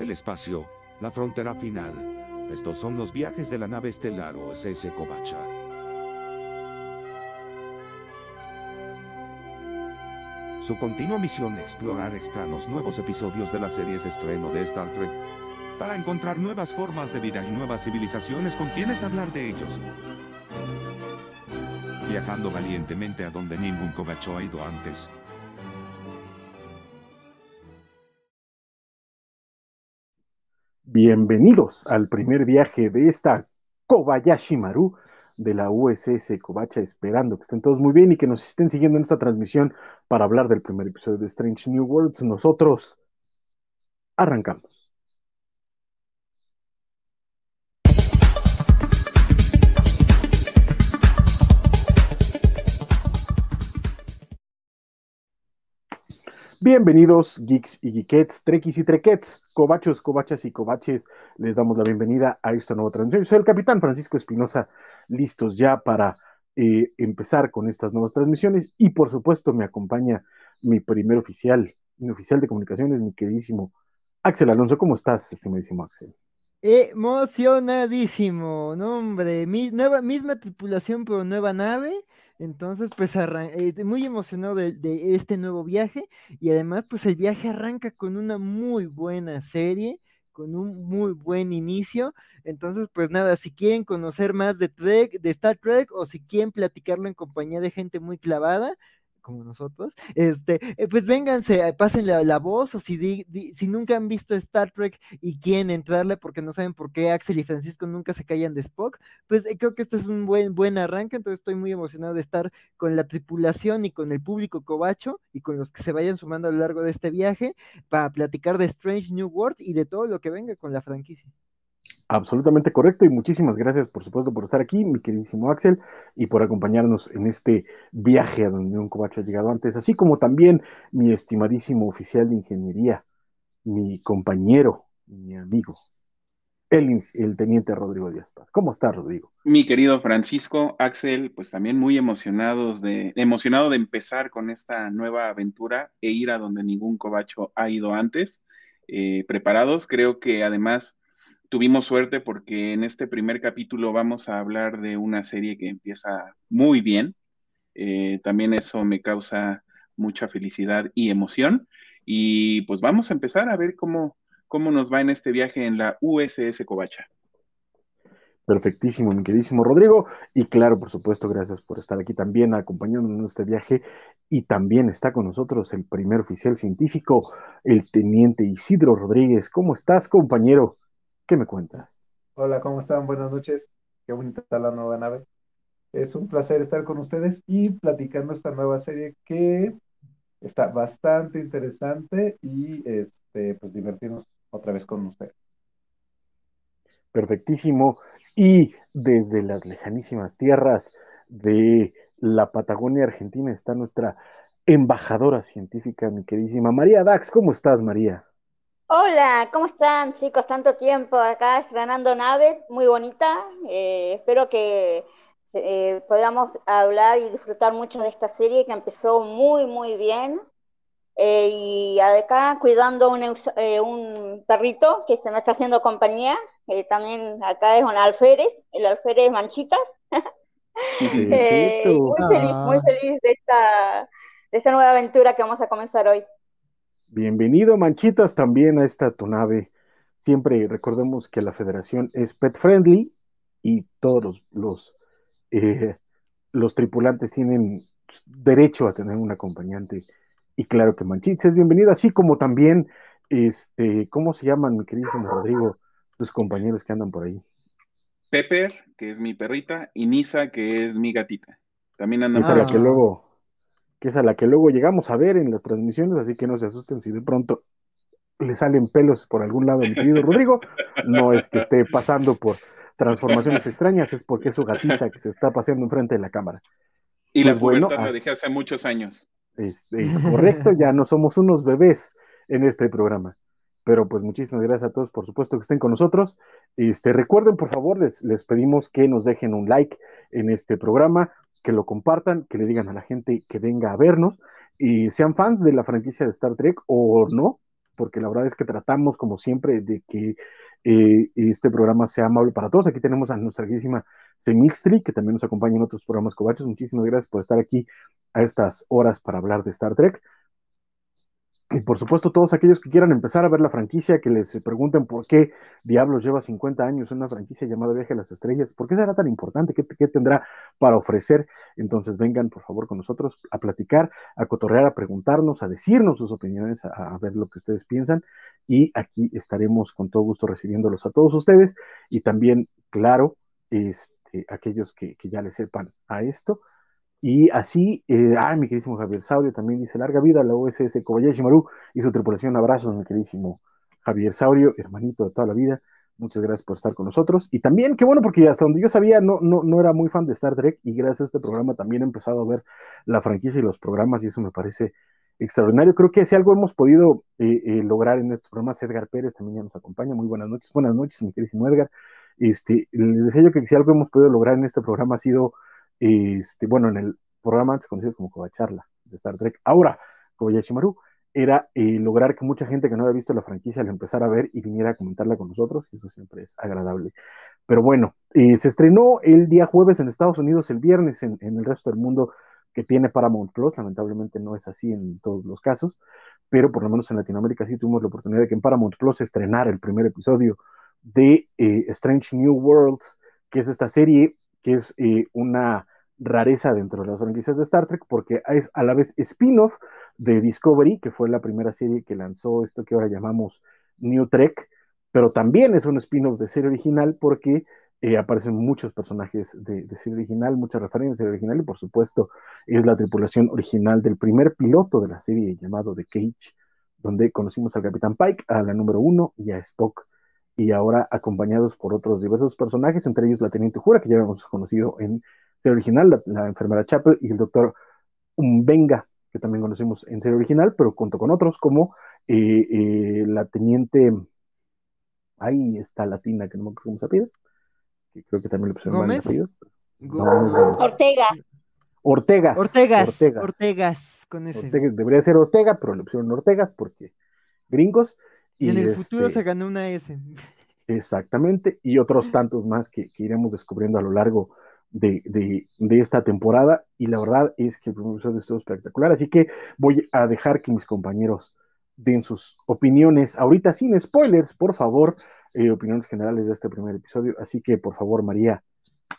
el espacio, la frontera final. Estos son los viajes de la nave estelar OSS Kovacha. Su continua misión explorar extraños nuevos episodios de las series estreno de Star Trek para encontrar nuevas formas de vida y nuevas civilizaciones con quienes hablar de ellos. Viajando valientemente a donde ningún Kovacho ha ido antes. Bienvenidos al primer viaje de esta Kobayashi Maru de la USS Kobacha, esperando que estén todos muy bien y que nos estén siguiendo en esta transmisión para hablar del primer episodio de Strange New Worlds. Nosotros arrancamos. Bienvenidos, geeks y geekettes, trekkies y trequets, cobachos, cobachas y cobaches. Les damos la bienvenida a esta nueva transmisión. Soy el capitán Francisco Espinosa, listos ya para eh, empezar con estas nuevas transmisiones. Y por supuesto, me acompaña mi primer oficial, mi oficial de comunicaciones, mi queridísimo Axel Alonso. ¿Cómo estás, estimadísimo Axel? Emocionadísimo, no hombre, mi, nueva, misma tripulación pero nueva nave, entonces pues eh, muy emocionado de, de, este nuevo viaje. Y además pues el viaje arranca con una muy buena serie, con un muy buen inicio, entonces pues nada, si quieren conocer más de Trek, de Star Trek o si quieren platicarlo en compañía de gente muy clavada, como nosotros, este, eh, pues vénganse, eh, pasen la, voz, o si, si nunca han visto Star Trek y quieren entrarle porque no saben por qué Axel y Francisco nunca se callan de Spock, pues eh, creo que este es un buen, buen arranque, entonces estoy muy emocionado de estar con la tripulación y con el público cobacho y con los que se vayan sumando a lo largo de este viaje para platicar de Strange New Worlds y de todo lo que venga con la franquicia. Absolutamente correcto y muchísimas gracias por supuesto por estar aquí, mi queridísimo Axel, y por acompañarnos en este viaje a donde un cobacho ha llegado antes, así como también mi estimadísimo oficial de ingeniería, mi compañero, mi amigo, el, el teniente Rodrigo Díaz Paz. ¿Cómo estás, Rodrigo? Mi querido Francisco, Axel, pues también muy emocionados de, emocionado de empezar con esta nueva aventura e ir a donde ningún cobacho ha ido antes. Eh, preparados, creo que además tuvimos suerte porque en este primer capítulo vamos a hablar de una serie que empieza muy bien. Eh, también eso me causa mucha felicidad y emoción. Y pues vamos a empezar a ver cómo, cómo nos va en este viaje en la USS Covacha. Perfectísimo, mi queridísimo Rodrigo. Y claro, por supuesto, gracias por estar aquí también acompañándonos en este viaje. Y también está con nosotros el primer oficial científico, el teniente Isidro Rodríguez. ¿Cómo estás, compañero? ¿Qué me cuentas? Hola, ¿cómo están? Buenas noches. Qué bonita está la nueva nave. Es un placer estar con ustedes y platicando esta nueva serie que está bastante interesante y este, pues divertirnos otra vez con ustedes. Perfectísimo. Y desde las lejanísimas tierras de la Patagonia Argentina está nuestra embajadora científica, mi queridísima María Dax. ¿Cómo estás, María? Hola, ¿cómo están chicos? Tanto tiempo acá estrenando nave, muy bonita. Eh, espero que eh, podamos hablar y disfrutar mucho de esta serie que empezó muy, muy bien. Eh, y acá cuidando un, un, perrito que se me está haciendo compañía. también acá es un alférez, el alférez Manchitas. muy feliz, muy feliz de esta, de esta nueva aventura que vamos a comenzar hoy. Bienvenido, Manchitas, también a esta tu nave. Siempre recordemos que la federación es pet friendly y todos los, los, eh, los tripulantes tienen derecho a tener un acompañante. Y claro que Manchitas es bienvenido, así como también, este, ¿cómo se llaman, mi queridísimo Rodrigo, tus compañeros que andan por ahí? Pepper, que es mi perrita, y Nisa, que es mi gatita. También andan por que luego que es a la que luego llegamos a ver en las transmisiones, así que no se asusten si de pronto le salen pelos por algún lado, mi querido Rodrigo. No es que esté pasando por transformaciones extrañas, es porque es su gatita que se está paseando enfrente de la cámara. Y la pues bueno, lo dije hace muchos años. Es, es correcto, ya no somos unos bebés en este programa. Pero pues muchísimas gracias a todos, por supuesto, que estén con nosotros. Este, recuerden, por favor, les, les pedimos que nos dejen un like en este programa que lo compartan, que le digan a la gente que venga a vernos y sean fans de la franquicia de Star Trek o no, porque la verdad es que tratamos, como siempre, de que eh, este programa sea amable para todos. Aquí tenemos a nuestra queridísima Semixtri, que también nos acompaña en otros programas cobachos. Muchísimas gracias por estar aquí a estas horas para hablar de Star Trek. Y por supuesto, todos aquellos que quieran empezar a ver la franquicia, que les pregunten por qué Diablos lleva 50 años una franquicia llamada Viaje a las Estrellas, ¿por qué será tan importante? ¿Qué, qué tendrá para ofrecer? Entonces vengan, por favor, con nosotros a platicar, a cotorrear, a preguntarnos, a decirnos sus opiniones, a, a ver lo que ustedes piensan. Y aquí estaremos con todo gusto recibiéndolos a todos ustedes. Y también, claro, este, aquellos que, que ya le sepan a esto, y así, eh, ah, mi queridísimo Javier Saurio también dice, larga vida la OSS Kobayashi Maru y su tripulación, abrazos, mi queridísimo Javier Saurio, hermanito de toda la vida, muchas gracias por estar con nosotros. Y también, qué bueno, porque hasta donde yo sabía, no, no, no era muy fan de Star Trek y gracias a este programa también he empezado a ver la franquicia y los programas y eso me parece extraordinario. Creo que si algo hemos podido eh, eh, lograr en estos programas, Edgar Pérez también ya nos acompaña. Muy buenas noches, buenas noches, mi queridísimo Edgar. Este, les yo que si algo hemos podido lograr en este programa ha sido este, bueno, en el programa antes conocido como Covacharla de Star Trek, ahora Kobayashi Maru, era eh, lograr que mucha gente que no había visto la franquicia la empezara a ver y viniera a comentarla con nosotros, y eso siempre es agradable. Pero bueno, eh, se estrenó el día jueves en Estados Unidos, el viernes en, en, el resto del mundo que tiene Paramount Plus, lamentablemente no es así en todos los casos, pero por lo menos en Latinoamérica sí tuvimos la oportunidad de que en Paramount Plus estrenara el primer episodio de eh, Strange New Worlds, que es esta serie que es eh, una rareza dentro de las franquicias de Star Trek, porque es a la vez spin-off de Discovery, que fue la primera serie que lanzó esto que ahora llamamos New Trek, pero también es un spin-off de serie original porque eh, aparecen muchos personajes de, de, serie original, muchas referencias de serie original, y por supuesto es la tripulación original del primer piloto de la serie llamado The Cage, donde conocimos al Capitán Pike, a la número uno y a Spock y ahora acompañados por otros diversos personajes, entre ellos la Teniente Jura, que ya hemos conocido en serie original, la, la enfermera Chapel y el doctor Umbenga, que también conocimos en serie original, pero junto con otros como eh, eh, la Teniente, ahí está Latina, que no me acuerdo cómo se pide, que creo que también le pusieron mal apellido. No, Ortega. Ortegas. Ortegas. Ortegas. Ortegas con ese. Ortega, debería ser Ortega, pero le pusieron Ortegas porque gringos. Y, y en el este, futuro se ganó una S. Exactamente, y otros tantos más que, que iremos descubriendo a lo largo de, de, de, esta temporada. Y la verdad es que el primer episodio estuvo espectacular, así que voy a dejar que mis compañeros den sus opiniones, ahorita sin spoilers, por favor, eh, opiniones generales de este primer episodio. Así que, por favor, María,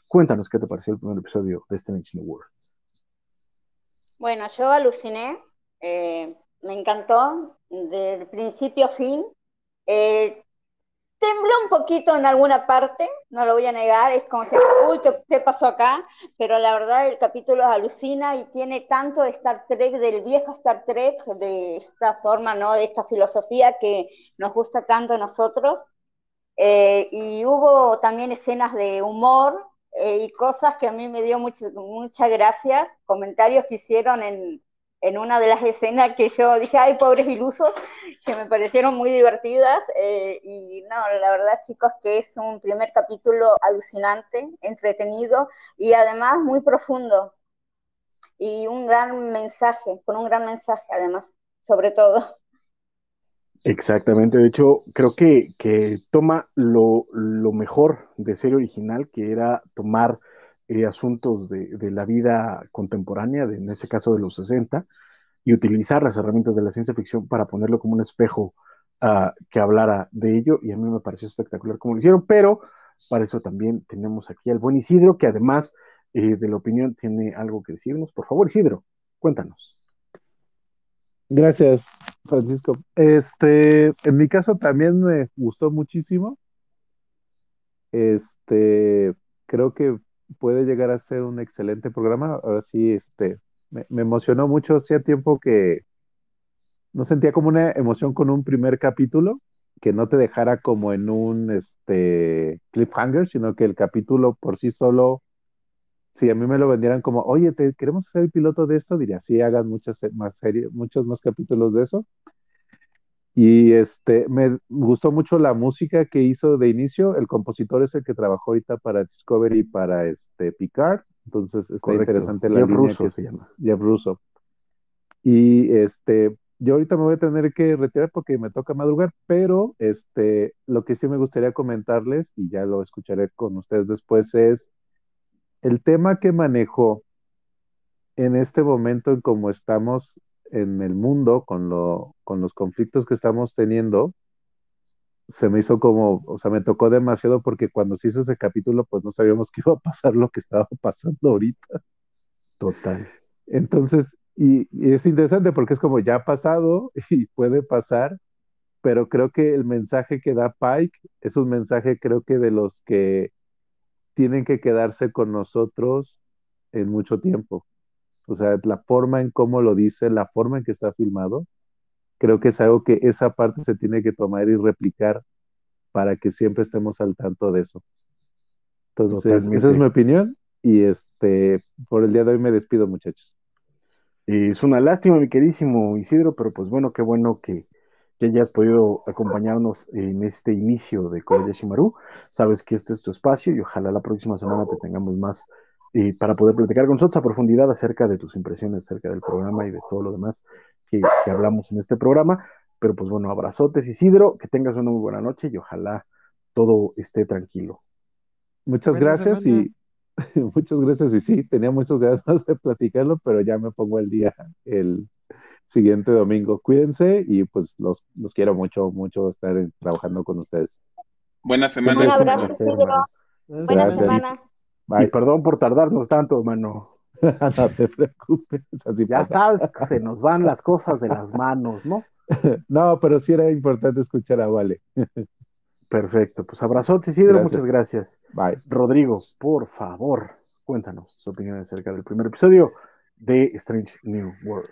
cuéntanos qué te pareció el primer episodio de Strange New World. Bueno, yo aluciné, eh, me encantó del principio a fin. Eh, tembló un poquito en alguna parte, no lo voy a negar, es como si, uy, ¿qué, ¿qué, pasó acá? Pero la verdad el capítulo alucina y tiene tanto de Star Trek, del viejo Star Trek, de esta forma, ¿no? De esta filosofía que nos gusta tanto a nosotros. Eh, y hubo también escenas de humor eh, y cosas que a mí me dio muchas gracias, comentarios que hicieron en, en una de las escenas que yo dije, ay, pobres ilusos, que me parecieron muy divertidas. Eh, y no, la verdad, chicos, que es un primer capítulo alucinante, entretenido y además muy profundo. Y un gran mensaje, con un gran mensaje además, sobre todo. Exactamente, de hecho, creo que, que toma lo, lo, mejor de serie original, que era tomar eh, asuntos de, la vida contemporánea, de, en ese caso de los 60, y utilizar las herramientas de la ciencia ficción para ponerlo como un espejo uh, que hablara de ello, y a mí me pareció espectacular como lo hicieron, pero para eso también tenemos aquí al buen Isidro, que además eh, de la opinión tiene algo que decirnos. Por favor, Isidro, cuéntanos. Gracias, Francisco. Este, en mi caso también me gustó muchísimo. Este, creo que puede llegar a ser un excelente programa. Ahora sí, este, me, emocionó mucho. Hacía tiempo que no sentía como una emoción con un primer capítulo, que no te dejara como en un este, cliffhanger, sino que el capítulo por sí solo si a mí me lo vendieran como, oye, te queremos hacer el piloto de esto, diría, sí, hagan muchas más series, muchos más capítulos de eso. Y este, me gustó mucho la música que hizo de inicio. El compositor es el que trabajó ahorita para Discovery y para este Picard. Entonces está Correcto. interesante la Jeff línea Russo que se llama. Jeff Russo. Y este, yo ahorita me voy a tener que retirar porque me toca madrugar, pero este, lo que sí me gustaría comentarles, y ya lo escucharé con ustedes después, es el tema que manejó en este momento en cómo estamos en el mundo, con, lo, con los conflictos que estamos teniendo, se me hizo como, o sea, me tocó demasiado porque cuando se hizo ese capítulo, pues no sabíamos que iba a pasar lo que estaba pasando ahorita. Total. Entonces, y, es interesante porque es como ya ha pasado y puede pasar, pero creo que el mensaje que da Pike es un mensaje creo que de los que tienen que quedarse con nosotros en mucho tiempo. O sea, la forma en cómo lo dice, la forma en que está filmado, creo que es algo que esa parte se tiene que tomar y replicar para que siempre estemos al tanto de eso. Entonces, esa es mi opinión y este, por el día de hoy me despido, muchachos. Es una lástima, mi queridísimo Isidro, pero pues bueno, qué bueno que, que hayas podido acompañarnos en este inicio de Kobayashi Maru. Sabes que este es tu espacio y ojalá la próxima semana te tengamos más eh, para poder platicar con nosotros a profundidad acerca de tus impresiones acerca del programa y de todo lo demás que, hablamos en este programa. Pero pues bueno, abrazotes Isidro, que tengas una muy buena noche y ojalá todo esté tranquilo. Muchas gracias y muchas gracias. Y sí, tenía muchas ganas de platicarlo, pero ya me pongo el día el siguiente domingo. Cuídense y pues los, los quiero mucho, mucho estar trabajando con ustedes. Buena semana. Un abrazo, Buena semana. Y perdón por tardarnos tanto, mano. no te preocupes. Así ya sabes que se nos van las cosas de las manos, ¿no? no, pero sí era importante escuchar a Vale. Perfecto, pues abrazotes, Isidro, muchas gracias. Bye. Rodrigo, por favor, cuéntanos su opinión acerca del primer episodio de Strange New World.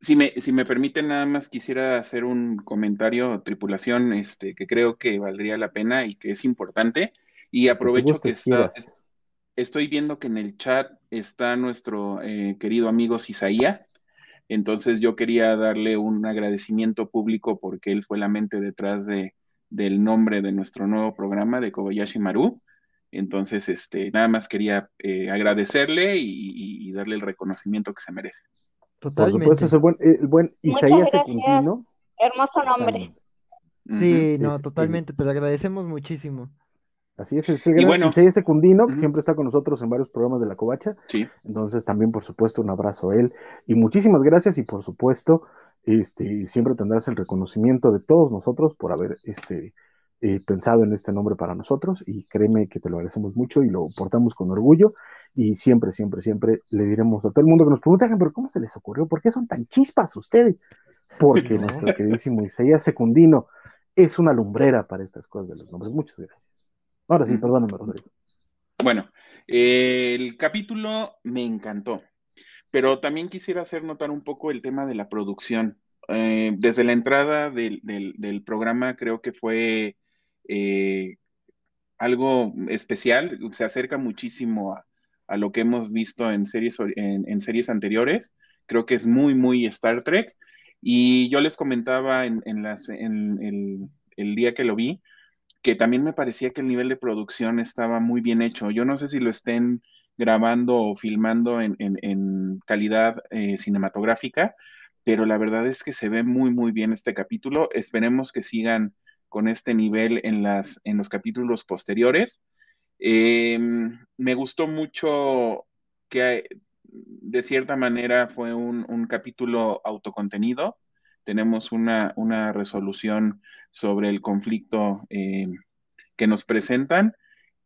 Si me, si me permiten, nada más quisiera hacer un comentario, tripulación, este, que creo que valdría la pena y que es importante. Y aprovecho que está, estoy viendo que en el chat está nuestro eh, querido amigo Cisaía. Entonces yo quería darle un agradecimiento público porque él fue la mente detrás de, del nombre de nuestro nuevo programa de Kobayashi Maru. Entonces, este, nada más quería eh, agradecerle y, darle el reconocimiento que se merece. Totalmente. Por supuesto, es el buen, el Isaías Secundino. Hermoso nombre. Sí, no, totalmente, te lo agradecemos muchísimo. Así es, es el gran bueno, Isaías Secundino, que siempre está con nosotros en varios programas de la Covacha. Sí. Entonces, también, por supuesto, un abrazo a él. Y muchísimas gracias, y por supuesto, este, siempre tendrás el reconocimiento de todos nosotros por haber este, eh, pensado en este nombre para nosotros y créeme que te lo agradecemos mucho y lo portamos con orgullo y siempre, siempre, siempre le diremos a todo el mundo que nos preguntan, pero ¿cómo se les ocurrió? ¿Por qué son tan chispas ustedes? Porque nuestro queridísimo Isaías Secundino es una lumbrera para estas cosas de los nombres. Muchas gracias. Ahora sí, perdóname, Rodrigo. Bueno, el capítulo me encantó. Pero también quisiera hacer notar un poco el tema de la producción. Eh, desde la entrada del, programa creo que fue eh, algo especial, se acerca muchísimo a, lo que hemos visto en series, en, series anteriores. Creo que es muy, muy Star Trek. Y yo les comentaba en, las, en el día que lo vi, que también me parecía que el nivel de producción estaba muy bien hecho. Yo no sé si lo estén grabando o filmando en, calidad eh, cinematográfica, pero la verdad es que se ve muy, muy bien este capítulo. Esperemos que sigan con este nivel en, las, en los capítulos posteriores. Em, me gustó mucho que de cierta manera fue un, capítulo autocontenido. Tenemos una, una, resolución sobre el conflicto em, que nos presentan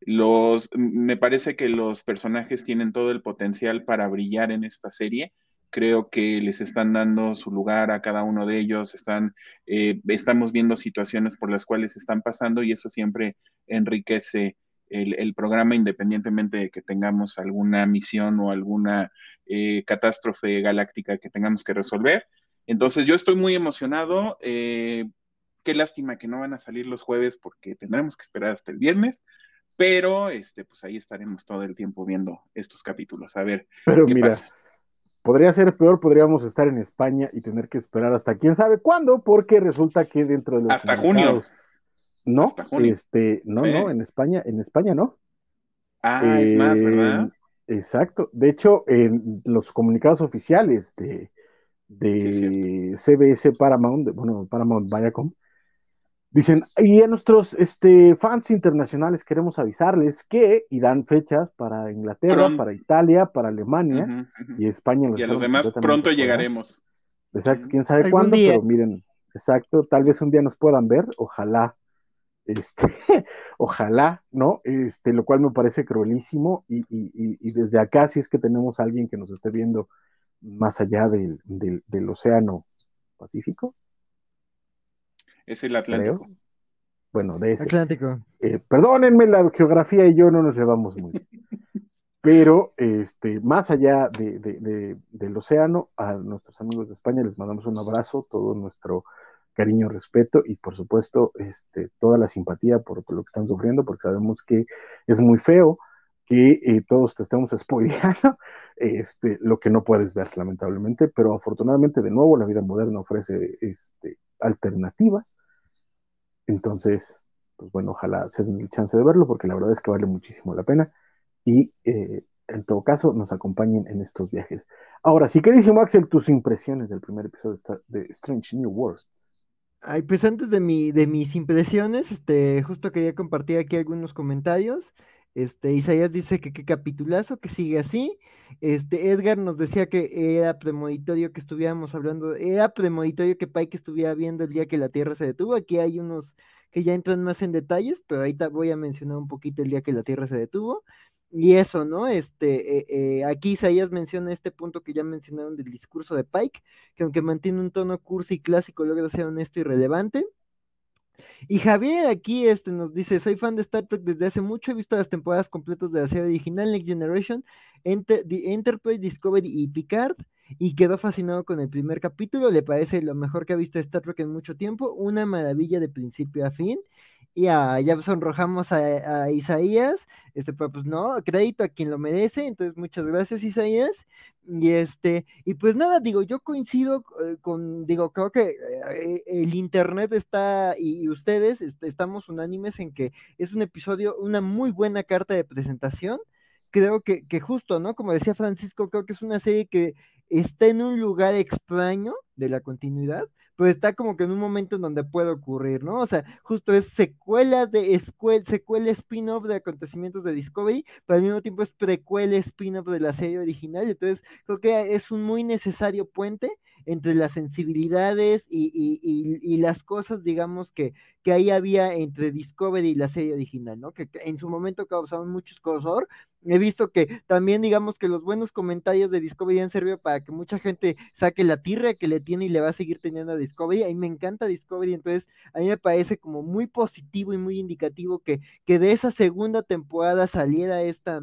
los, me parece que los personajes tienen todo el potencial para brillar en esta serie. Creo que les están dando su lugar a cada uno de ellos. Están, eh, estamos viendo situaciones por las cuales están pasando y eso siempre enriquece el, programa independientemente de que tengamos alguna misión o alguna eh, catástrofe galáctica que tengamos que resolver. Entonces yo estoy muy emocionado. Eh, qué lástima que no van a salir los jueves porque tendremos que esperar hasta el viernes pero este, pues ahí estaremos todo el tiempo viendo estos capítulos, a ver pero mira, Podría ser peor, podríamos estar en España y tener que esperar hasta quién sabe cuándo, porque resulta que dentro de los hasta junio. No, hasta junio. este, no, no, en España, en España no. Ah, es más, ¿verdad? Exacto. De hecho, en los comunicados oficiales de, de CBS Paramount, de, bueno, Paramount Viacom, dicen, y a nuestros este, fans internacionales queremos avisarles que, y dan fechas para Inglaterra, para Italia, para Alemania y España. Y a los demás pronto llegaremos. Exacto, quién sabe cuándo, pero miren, exacto, tal vez un día nos puedan ver, ojalá, este, ojalá, ¿no? Este, lo cual me parece cruelísimo, y, y, desde acá, si es que tenemos a alguien que nos esté viendo más allá del, del, océano Pacífico. Es el Atlántico. Bueno, de ese. Atlántico. Eh, perdónenme, la geografía y yo no nos llevamos muy bien. Pero este, más allá del océano, a nuestros amigos de España les mandamos un abrazo, todo nuestro cariño, respeto y por supuesto este, toda la simpatía por, lo que están sufriendo, porque sabemos que es muy feo que todos te estemos spoileando este, lo que no puedes ver, lamentablemente, pero afortunadamente, de nuevo, la vida moderna ofrece este, alternativas. Entonces, pues bueno, ojalá se den el chance de verlo, porque la verdad es que vale muchísimo la pena y eh, en todo caso nos acompañen en estos viajes. Ahora, sí, ¿qué dice Axel tus impresiones del primer episodio de Strange New Worlds? Ay, pues antes de, mi, de mis impresiones, este, justo quería compartir aquí algunos comentarios. Este, Isaías dice que qué capitulazo, que sigue así. Este, Edgar nos decía que era premonitorio que estuviéramos hablando, era premonitorio que Pike estuviera viendo el día que la Tierra se detuvo. Aquí hay unos que ya entran más en detalles, pero ahorita voy a mencionar un poquito el día que la Tierra se detuvo. Y eso, ¿no? Este, eh, eh, aquí Isaías menciona este punto que ya mencionaron del discurso de Pike, que aunque mantiene un tono cursi y clásico, logra ser honesto y relevante. Y Javier aquí este, nos dice, soy fan de Star Trek desde hace mucho, he visto las temporadas completas de la serie original, Next Generation, Enterprise, Discovery y Picard, y quedó fascinado con el primer capítulo, le parece lo mejor que ha visto Star Trek en mucho tiempo, una maravilla de principio a fin, y ya sonrojamos a, Isaías, este, pues no, crédito a quien lo merece, entonces muchas gracias Isaías, y este, y pues nada, digo, yo coincido eh, con, digo, creo que eh, el internet está, y, ustedes este, estamos unánimes en que es un episodio, una muy buena carta de presentación, creo que, que justo, ¿no? Como decía Francisco, creo que es una serie que está en un lugar extraño de la continuidad, pues está como que en un momento en donde puede ocurrir, ¿no? O sea, justo es secuela de secuela spin-off de acontecimientos de Discovery, pero al mismo tiempo es precuela spin-off de la serie original, entonces creo que es un muy necesario puente entre las sensibilidades y, las cosas, digamos, que, que ahí había entre Discovery y la serie original, ¿no? Que, en su momento causaron mucho escosor. He visto que también, digamos, que los buenos comentarios de Discovery han servido para que mucha gente saque la tirra que le tiene y le va a seguir teniendo a Discovery. A mí me encanta Discovery, entonces a mí me parece como muy positivo y muy indicativo que, que de esa segunda temporada saliera esta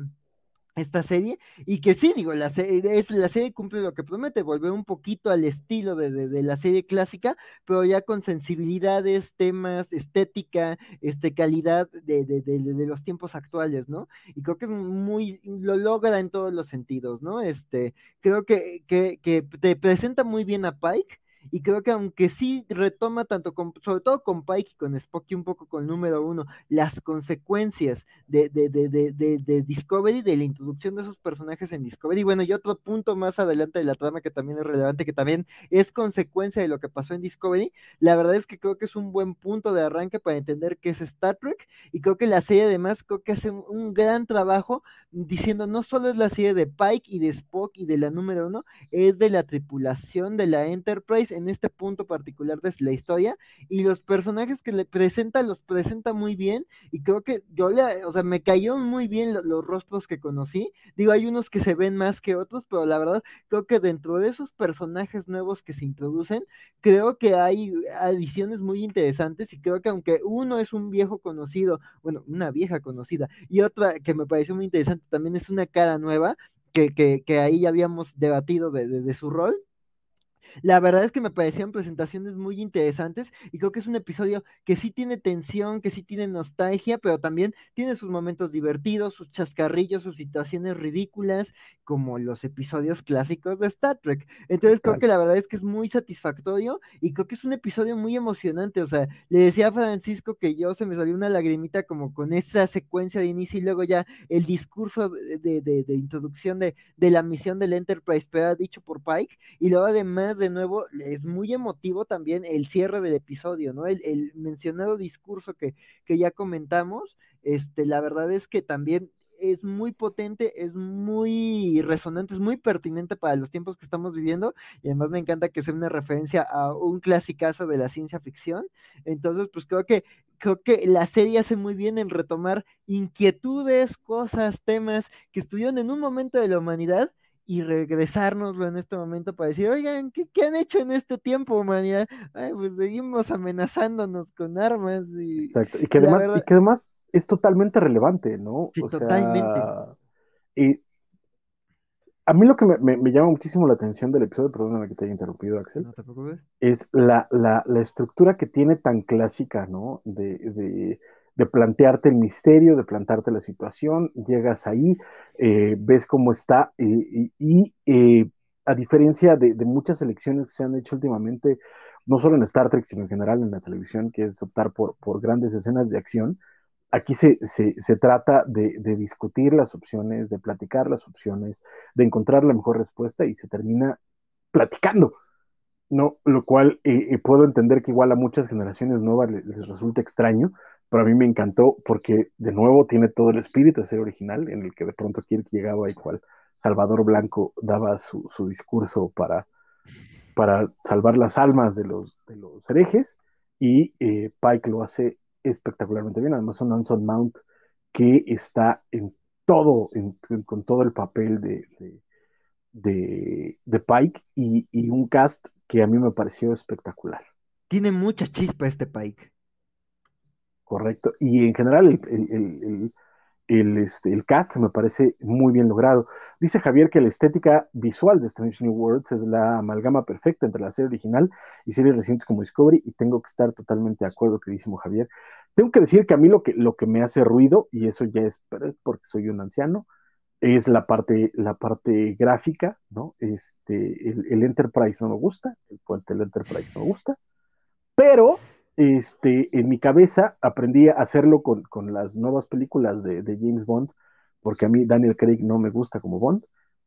esta serie y que sí, digo, la, serie, es, la serie cumple lo que promete, volver un poquito al estilo de, de, la serie clásica, pero ya con sensibilidades, temas, estética, este, calidad de, de, los tiempos actuales, ¿no? Y creo que es muy, lo logra en todos los sentidos, ¿no? Este, creo que, que, que te presenta muy bien a Pike, y creo que aunque sí retoma tanto con, sobre todo con Pike y con Spock y un poco con número uno, las consecuencias de, de, de, de, de Discovery, de la introducción de esos personajes en Discovery, bueno, y otro punto más adelante de la trama que también es relevante, que también es consecuencia de lo que pasó en Discovery, la verdad es que creo que es un buen punto de arranque para entender qué es Star Trek, y creo que la serie además creo que hace un, gran trabajo diciendo no solo es la serie de Pike y de Spock y de la número uno, es de la tripulación de la Enterprise en este punto particular de la historia y los personajes que le presenta los presenta muy bien y creo que yo le, o sea, me cayó muy bien los rostros que conocí. Digo, hay unos que se ven más que otros, pero la verdad creo que dentro de esos personajes nuevos que se introducen, creo que hay adiciones muy interesantes y creo que aunque uno es un viejo conocido, bueno, una vieja conocida y otra que me pareció muy interesante también es una cara nueva. Que, que, que ahí ya habíamos debatido de, de su rol, la verdad es que me parecieron presentaciones muy interesantes y creo que es un episodio que sí tiene tensión, que sí tiene nostalgia, pero también tiene sus momentos divertidos, sus chascarrillos, sus situaciones ridículas, como los episodios clásicos de Star Trek. Entonces creo que la verdad es que es muy satisfactorio y creo que es un episodio muy emocionante. O sea, le decía a Francisco que yo se me salió una lagrimita como con esa secuencia de inicio y luego ya el discurso de, de, de, introducción de, de la misión del Enterprise, pero dicho por Pike, y luego además de nuevo, es muy emotivo también el cierre del episodio, ¿no? El, el mencionado discurso que, que ya comentamos, este, la verdad es que también es muy potente, es muy resonante, es muy pertinente para los tiempos que estamos viviendo y además me encanta que sea una referencia a un clasicazo de la ciencia ficción. Entonces, pues creo que creo que la serie hace muy bien en retomar inquietudes, cosas, temas que estuvieron en un momento de la humanidad y regresárnoslo en este momento para decir, oigan, ¿qué, han hecho en este tiempo, humanidad? Ay, pues seguimos amenazándonos con armas y... Exacto. Y que además, y que además es totalmente relevante, ¿no? Sí, totalmente. y a mí lo que me, llama muchísimo la atención del episodio, perdóname que te haya interrumpido, Axel, no te preocupes. es la, la, la, estructura que tiene tan clásica, ¿no? De, de, de, plantearte el misterio, de plantearte la situación, llegas ahí, eh, ves cómo está, y, eh, a diferencia de, muchas elecciones que se han hecho últimamente, no solo en Star Trek, sino en general en la televisión, que es optar por, grandes escenas de acción, Aquí se, trata de, discutir las opciones, de platicar las opciones, de encontrar la mejor respuesta y se termina platicando, ¿no? Lo cual eh, eh, puedo entender que igual a muchas generaciones nuevas les, resulta extraño, pero a mí me encantó porque de nuevo tiene todo el espíritu de ser original, en el que de pronto Kirk llegaba y cual Salvador Blanco daba su, discurso para, salvar las almas de los, de los herejes y eh, Pike lo hace espectacularmente bien. Además, un Anson Mount que está en todo, con todo el papel de, de, de, Pike y, un cast que a mí me pareció espectacular. Tiene mucha chispa este Pike. Correcto. Y en general el, el, este, el cast me parece muy bien logrado. Dice Javier que la estética visual de Strange New Worlds es la amalgama perfecta entre la serie original y series recientes como Discovery, y tengo que estar totalmente de acuerdo, queridísimo Javier. Tengo que decir que a mí lo que, lo que me hace ruido, y eso ya es porque soy un anciano, es la parte, la parte gráfica, ¿no? Este, el, el Enterprise no me gusta, el puente del Enterprise no me gusta, pero este, en mi cabeza aprendí a hacerlo con, las nuevas películas de, James Bond, porque a mí Daniel Craig no me gusta como Bond.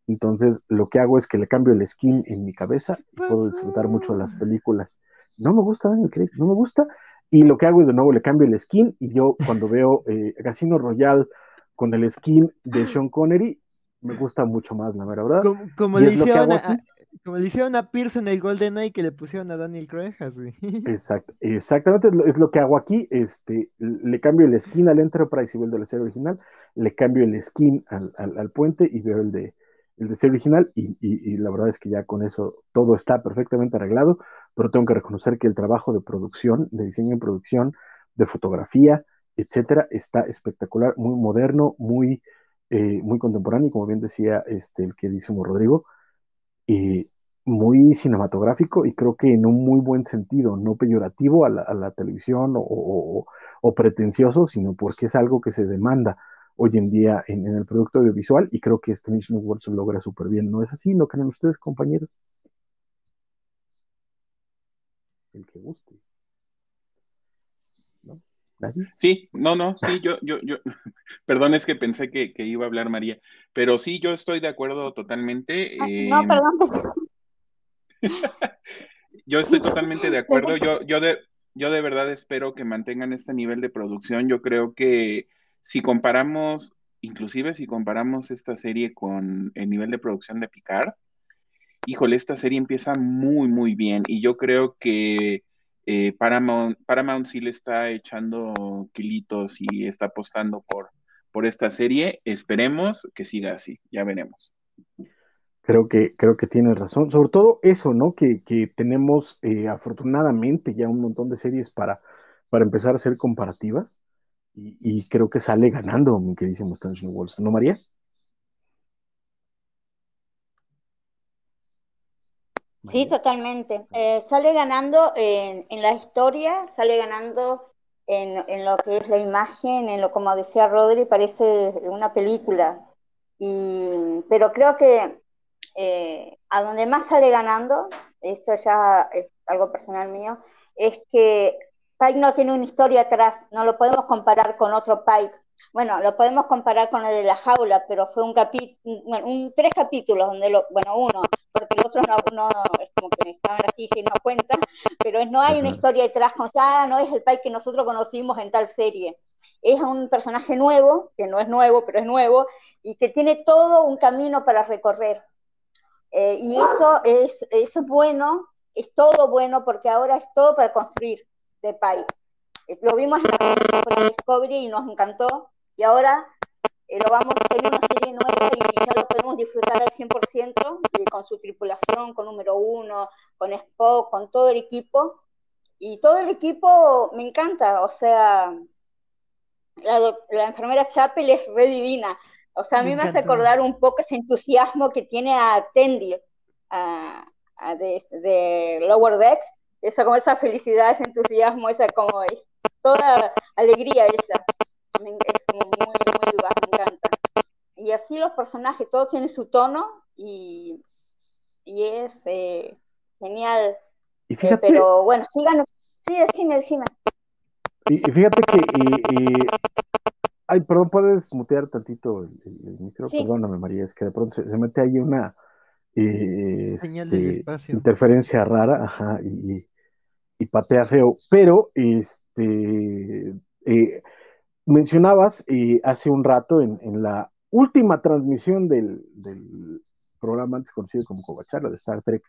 Entonces, lo que hago es que le cambio el skin en mi cabeza y puedo disfrutar mucho de las películas. No me gusta Daniel Craig, no me gusta. Y lo que hago es de nuevo le cambio el skin y yo cuando veo eh, Casino Royale con el skin de Sean Connery, me gusta mucho más, la verdad. Como, como le hicieron a, como le hicieron a en el Golden Eye que le pusieron a Daniel Craig. Exacto, exactamente es lo, que hago aquí. Este, le cambio el skin al Enterprise y veo el de la serie original, le cambio el skin al, puente y veo el de, el de serie original, y, la verdad es que ya con eso todo está perfectamente arreglado, pero tengo que reconocer que el trabajo de producción, de diseño y producción, de fotografía, etcétera, está espectacular, muy moderno, muy, eh, muy contemporáneo, como bien decía este, el que dice Rodrigo eh, muy cinematográfico y creo que en un muy buen sentido, no peyorativo a la, televisión o, pretencioso, sino porque es algo que se demanda hoy en día en, el producto audiovisual y creo que este Nation World se logra súper bien. ¿No es así? ¿No creen ustedes, compañeros? El que guste. ¿No? Sí, no, no, sí, yo, yo, yo, perdón, es que pensé que, iba a hablar María, pero sí, yo estoy de acuerdo totalmente. Ah, no, em, perdón. yo estoy totalmente de acuerdo, yo, yo, de, yo de verdad espero que mantengan este nivel de producción, yo creo que si comparamos, inclusive si comparamos esta serie con el nivel de producción de Picard, híjole, esta serie empieza muy, muy bien y yo creo que eh, Paramount, Paramount sí le está echando kilitos y está apostando por, por esta serie. Esperemos que siga así, ya veremos. Creo que, creo que tienes razón. Sobre todo eso, ¿no? Que, tenemos eh, afortunadamente ya un montón de series para, para empezar a hacer comparativas. Y, creo que sale ganando, mi queridísimo Stanton Walls, ¿no, María? Sí, totalmente. Eh, sale ganando en, la historia, sale ganando en, lo que es la imagen, en lo como decía Rodri, parece una película. Y, pero creo que eh, a donde más sale ganando, esto ya es algo personal mío, es que Pike no tiene una historia atrás, no lo podemos comparar con otro Pike, bueno, lo podemos comparar con el de la jaula, pero fue un capítulo, un, tres capítulos donde lo, bueno, uno, porque el otro no, es como que estaban así y no cuentan, pero no hay una historia detrás con, ah, no es el pai que nosotros conocimos en tal serie. Es un personaje nuevo, que no es nuevo, pero es nuevo, y que tiene todo un camino para recorrer. Eh, y eso es, eso es bueno, es todo bueno, porque ahora es todo para construir de Pai. Eh, lo vimos en la Discovery y nos encantó, y ahora eh, lo vamos a hacer una serie nueva y ya lo podemos disfrutar al 100% con su tripulación, con número uno, con Spock, con todo el equipo. Y todo el equipo me encanta, o sea, la, enfermera Chapel es re divina. O sea, a mí me, hace acordar un poco ese entusiasmo que tiene a Tendi de, Lower Decks, esa como esa felicidad, ese entusiasmo, esa como toda alegría ella. Es como muy, muy me encanta. Y así los personajes, todos tienen su tono y, y es eh, genial. Y fíjate, pero bueno, sigan, sí, decime, decime. Y, fíjate que Ay, perdón, puedes mutear tantito el, micro. Perdóname, María, es que de pronto se, mete ahí una eh, este, interferencia rara ajá, y, patea feo. Pero este eh, mencionabas eh, hace un rato en, la última transmisión del, programa antes conocido como Covacharla de Star Trek,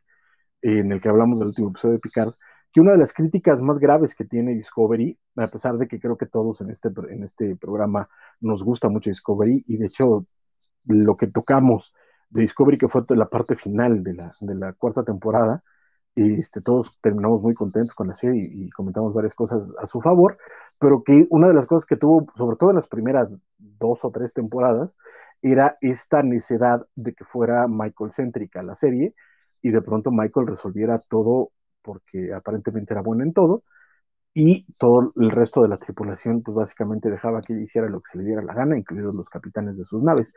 en el que hablamos del último episodio de Picard, que una de las críticas más graves que tiene Discovery, a pesar de que creo que todos en este, en este programa nos gusta mucho Discovery, y de hecho lo que tocamos de Discovery, que fue la parte final de la, de la cuarta temporada, este, todos terminamos muy contentos con la serie y, comentamos varias cosas a su favor, pero que una de las cosas que tuvo, sobre todo en las primeras dos o tres temporadas, era esta necesidad de que fuera Michael céntrica la serie y de pronto Michael resolviera todo porque aparentemente era bueno en todo, y todo el resto de la tripulación, pues básicamente dejaba que hiciera lo que se le diera la gana, incluidos los capitanes de sus naves.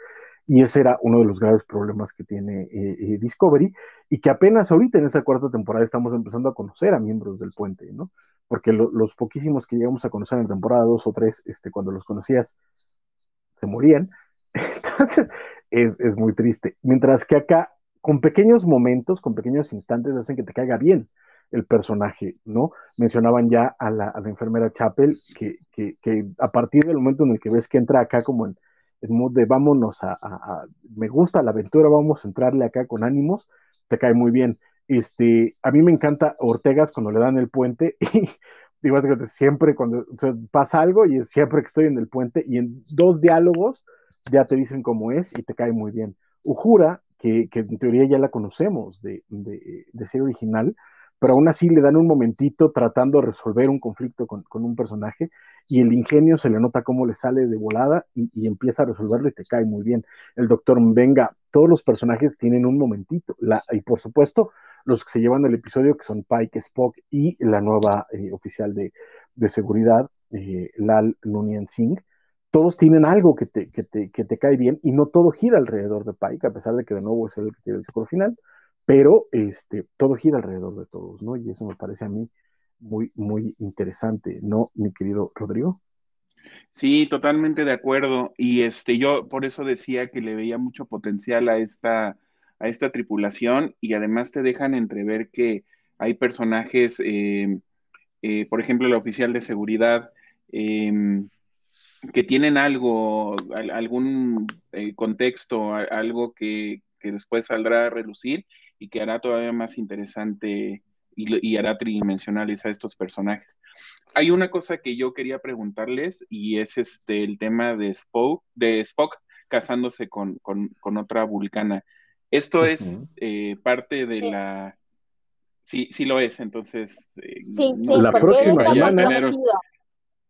Y ese era uno de los graves problemas que tiene eh, eh, Discovery, y que apenas ahorita en esta cuarta temporada estamos empezando a conocer a miembros del puente, ¿no? Porque los poquísimos que llegamos a conocer en temporada dos o tres, este, cuando los conocías, se morían. Entonces, es, es muy triste. Mientras que acá, con pequeños momentos, con pequeños instantes, hacen que te caiga bien el personaje, ¿no? Mencionaban ya a la, enfermera Chapel, que, a partir del momento en el que ves que entra acá como en, en mood de vámonos a, me gusta la aventura, vamos a entrarle acá con ánimos, te cae muy bien. Este, a mí me encanta Ortegas cuando le dan el puente y digo, siempre cuando pasa algo y es siempre que estoy en el puente y en dos diálogos ya te dicen cómo es y te cae muy bien. Ujura, que, en teoría ya la conocemos de, de, de ser original, pero aún así le dan un momentito tratando de resolver un conflicto con, un personaje y el ingenio se le nota cómo le sale de volada y, empieza a resolverlo y te cae muy bien. El doctor Venga, todos los personajes tienen un momentito, y por supuesto los que se llevan el episodio que son Pike, Spock y la nueva eh, oficial de, seguridad, eh, Lal Nunian Singh, todos tienen algo que te, que, te, que te cae bien y no todo gira alrededor de Pike, a pesar de que de nuevo es el que tiene el ciclo final pero este, todo gira alrededor de todos, ¿no? Y eso me parece a mí muy, muy interesante, ¿no, mi querido Rodrigo? Sí, totalmente de acuerdo. Y este, yo por eso decía que le veía mucho potencial a esta, a esta tripulación y además te dejan entrever que hay personajes, eh, eh, por ejemplo, el oficial de seguridad, em, que tienen algo, algún eh, contexto, algo que, que después saldrá a relucir y que hará todavía más interesante y, hará tridimensionales a estos personajes. Hay una cosa que yo quería preguntarles y es este el tema de Spock, de Spock casándose con, otra vulcana. Esto es eh, parte de la... Sí, sí lo es, entonces... Eh, sí, sí, la próxima semana...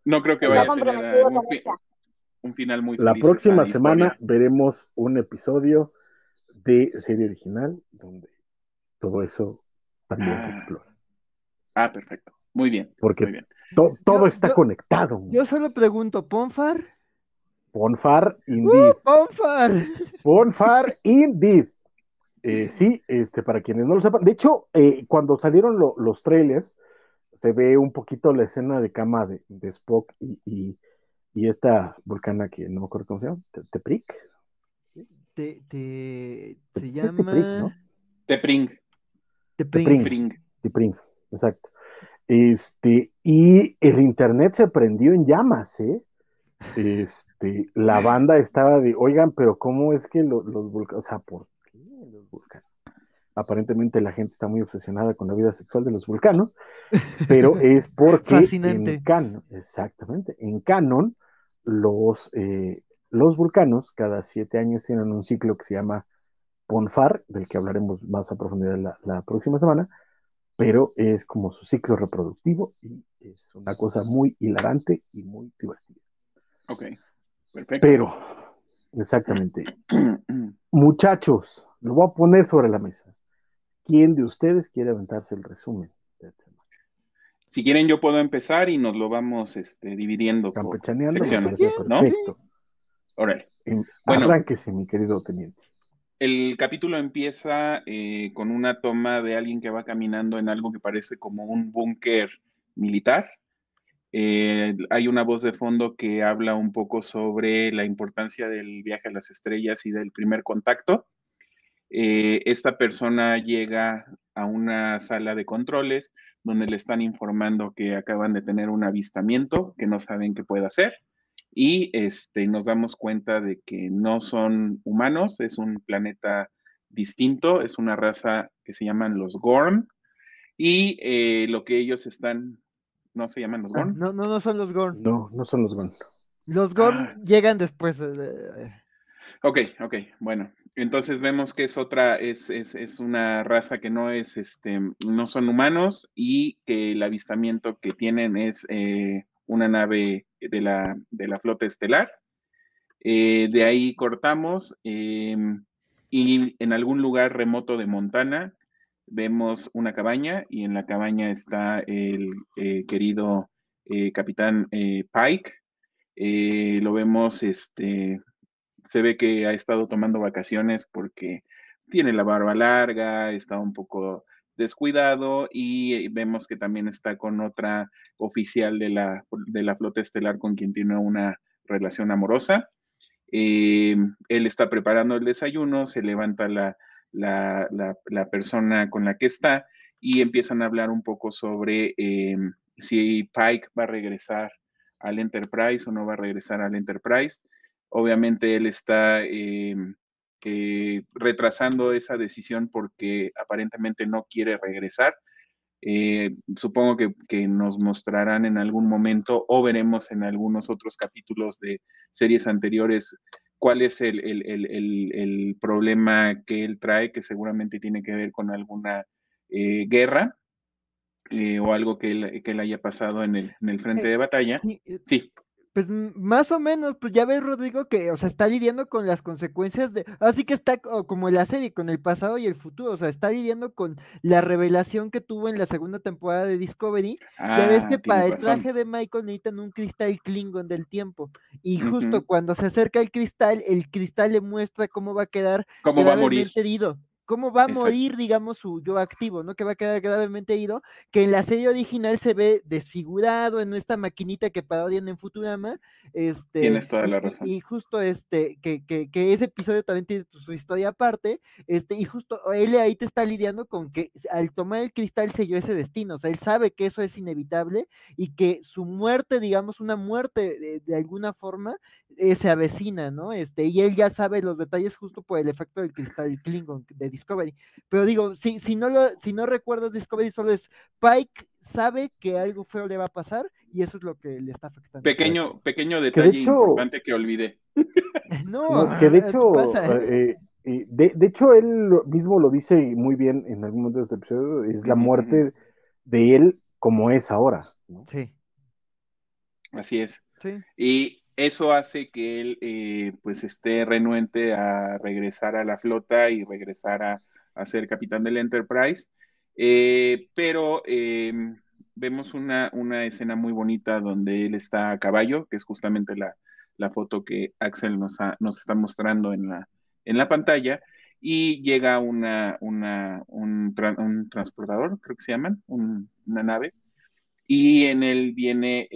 No creo que vaya a tener un, final muy La próxima semana veremos un episodio de serie original donde todo eso también se ah. explora. Ah, perfecto. Muy bien. Porque todo está conectado. Yo solo pregunto, ¿Ponfar? Ponfar, indeed. Uh, Ponfar. Ponfar, indeed. Eh, sí, este, para quienes no lo sepan. De hecho, eh, cuando salieron los trailers, se ve un poquito la escena de cama de, Spock y, y esta vulcana que no me acuerdo cómo se llama, Tepric. Te, te, se Es llama... Tepric, ¿no? Tepring. Tepring. Tepring. Tepring. Tepring, exacto. Este, y el internet se prendió en llamas, ¿eh? Este, la banda estaba de, oigan, pero ¿cómo es que lo- los vulcanos, o sea, ¿por qué los vulcanos? Aparentemente la gente está muy obsesionada con la vida sexual de los vulcanos, pero es porque Fascinante. en canon, exactamente, en canon, los, eh, los vulcanos cada siete años tienen un ciclo que se llama Ponfar, del que hablaremos más a profundidad la, la próxima semana, pero es como su ciclo reproductivo y es una cosa muy hilarante y muy divertida. Ok, perfecto. Pero, exactamente, muchachos, lo voy a poner sobre la mesa. ¿Quién de ustedes quiere aventarse el resumen de esta semana? si quieren, yo puedo empezar y nos lo vamos este, dividiendo por perfecto. Órale. Bueno. Arránquese, mi querido teniente. El capítulo empieza eh, con una toma de alguien que va caminando en algo que parece como un búnker militar. Eh, hay una voz de fondo que habla un poco sobre la importancia del viaje a las estrellas y del primer contacto. Eh, esta persona llega a una sala de controles donde le están informando que acaban de tener un avistamiento, que no saben qué puede hacer. Y este, nos damos cuenta de que no son humanos, es un planeta distinto, es una raza que se llaman los Gorn. Y eh, lo que ellos están, ¿no se llaman los Ah, Gorn? no, no, no son los Gorn. No, no son los Gon. Los Gorn Ah. llegan después. eh, Ok, ok, bueno. Entonces vemos que es otra, es, es, es una raza que no es, este, no son humanos y que el avistamiento que tienen es eh, una nave de la, de la flota estelar. Eh, de ahí cortamos eh, y en algún lugar remoto de Montana vemos una cabaña y en la cabaña está el eh, querido capitán Pike. Lo vemos, este, se ve que ha estado tomando vacaciones porque tiene la barba larga, está un poco descuidado y vemos que también está con otra oficial de la, de la flota estelar con quien tiene una relación amorosa. Eh, él está preparando el desayuno, se levanta la, la, la, persona con la que está y empiezan a hablar un poco sobre eh, si Pike va a regresar al Enterprise o no va a regresar al Enterprise. Obviamente él está eh, eh, retrasando esa decisión porque aparentemente no quiere regresar. Eh, supongo que, que, nos mostrarán en algún momento o veremos en algunos otros capítulos de series anteriores cuál es el, el, el, el problema que él trae, que seguramente tiene que ver con alguna eh, guerra eh, o algo que él, que él, haya pasado en el, en el frente de batalla. Sí. Pues más o menos, pues ya ves, Rodrigo, que, o sea, está lidiando con las consecuencias de, así que está como la serie, con el pasado y el futuro, o sea, está lidiando con la revelación que tuvo en la segunda temporada de Discovery, ah, ya ves que para el traje de Michael necesitan un cristal Klingon del tiempo, y justo uh -huh. cuando se acerca el cristal, el cristal le muestra cómo va a quedar cómo va a morir. herido cómo va a Exacto. morir, digamos, su yo activo, ¿no? Que va a quedar gravemente herido, que en la serie original se ve desfigurado en esta maquinita que parodian en Futurama. Este, Tienes toda la y, razón. Y, justo este, que, que, que, ese episodio también tiene su historia aparte, este, y justo él ahí te está lidiando con que al tomar el cristal selló ese destino, o sea, él sabe que eso es inevitable y que su muerte, digamos, una muerte de, de alguna forma, eh, se avecina, ¿no? Este, y él ya sabe los detalles justo por el efecto del cristal Klingon de Discovery. Pero digo, si, si, no lo, si no recuerdas Discovery, solo es Pike sabe que algo feo le va a pasar y eso es lo que le está afectando. Pequeño, pequeño detalle de hecho, importante que olvidé. No, no que de hecho, pasa, ¿eh? Eh, de, de, hecho, él mismo lo dice muy bien en algún momento de este episodio, es la muerte de él como es ahora. ¿no? Sí. Así es. Sí. Y eso hace que él eh, pues esté renuente a regresar a la flota y regresar a, ser capitán del Enterprise. Eh, pero eh, vemos una, una, escena muy bonita donde él está a caballo, que es justamente la, la foto que Axel nos, nos está mostrando en la, en la pantalla, y llega una, una, un, tra un, transportador, creo que se llaman, un, una nave, y en él viene